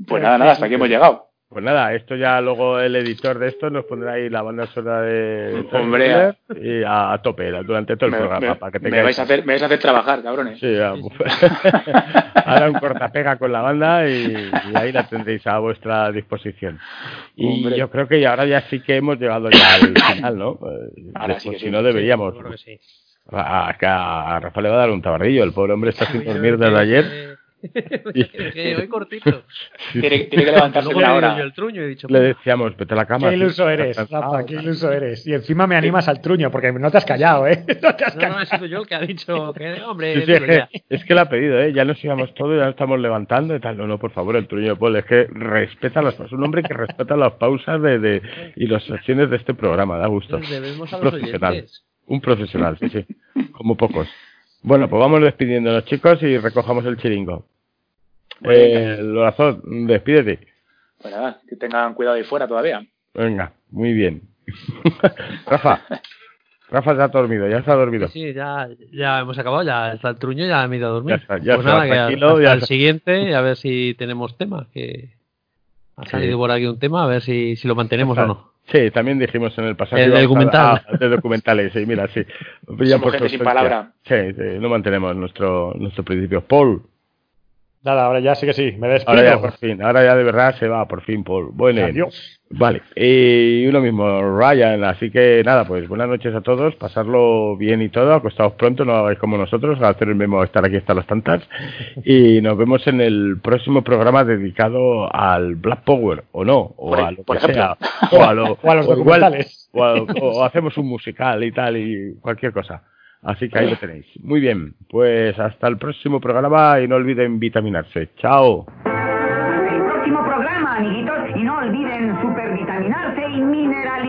pues nada, nada, hasta aquí hemos llegado. Pues nada, esto ya luego el editor de esto nos pondrá ahí la banda sonora de Hombre, y a, tope durante todo el programa. para que me, vais a hacer, me vais a hacer trabajar, cabrones. Sí, ya, Ahora <laughs> un cortapega con la banda y, ahí la tendréis a vuestra disposición. Y yo creo que ahora ya sí que hemos llegado ya al <coughs> final, ¿no? Ahora sí que si no deberíamos. A, a, Rafa le va a dar un tabardillo, el pobre hombre está <laughs> sin dormir desde ayer <laughs> que voy cortito. Tiene, que levantarse una hora. el truño, he dicho, Le decíamos, vete a la cama. Qué iluso eres, Rafa, qué iluso eres. Y encima me animas al truño, porque no te has callado, ¿eh? <laughs> No, te has callado. no, he sido yo el que ha dicho que, hombre, es que le ha pedido, ¿eh? Ya nos íbamos todos, ya nos estamos levantando y tal. No, no, por favor, el truño, Paul, es que respeta las pausas. Un hombre que respeta las pausas de, de, y las secciones de este programa, da gusto. Debemos a los profesional. Un profesional, sí, sí. Como pocos. Bueno, pues vamos despidiéndonos, chicos, y recojamos el chiringo. Eh, Lorazón, despídete. Nada, que tengan cuidado ahí fuera todavía. Venga, muy bien. <laughs> Rafa, Rafa ya ha dormido, ya está dormido. Sí, ya, ya hemos acabado, ya está el truño, ya me he ido a dormir. Ya está, ya pues nada, tranquilo, ya el siguiente, a ver si tenemos tema, que ha salido por aquí un tema, a ver si, si lo mantenemos o no. Sí, también dijimos en el pasado. El documental. <laughs> de documentales, sí, mira, sí. Ya por gente sin palabra. Sí, sí, no mantenemos nuestro, nuestro principio. Paul. Nada, ahora ya sí que sí, me despido. Ahora ya por fin, ahora ya de verdad se va, por fin, Paul. Bueno, Adiós. Vale, y uno mismo, Ryan, así que nada, pues buenas noches a todos, pasarlo bien y todo, acostados pronto, no hagáis como nosotros, a hacer el mismo estar aquí hasta las tantas, y nos vemos en el próximo programa dedicado al Black Power, o no, o a lo que sea, o a, <laughs> los documentales. o hacemos un musical y tal, y cualquier cosa. Así que ahí lo tenéis. Muy bien, pues hasta el próximo programa y no olviden vitaminarse. Chao. El próximo programa, amiguitos, y no olviden supervitaminarse y mineralizarse.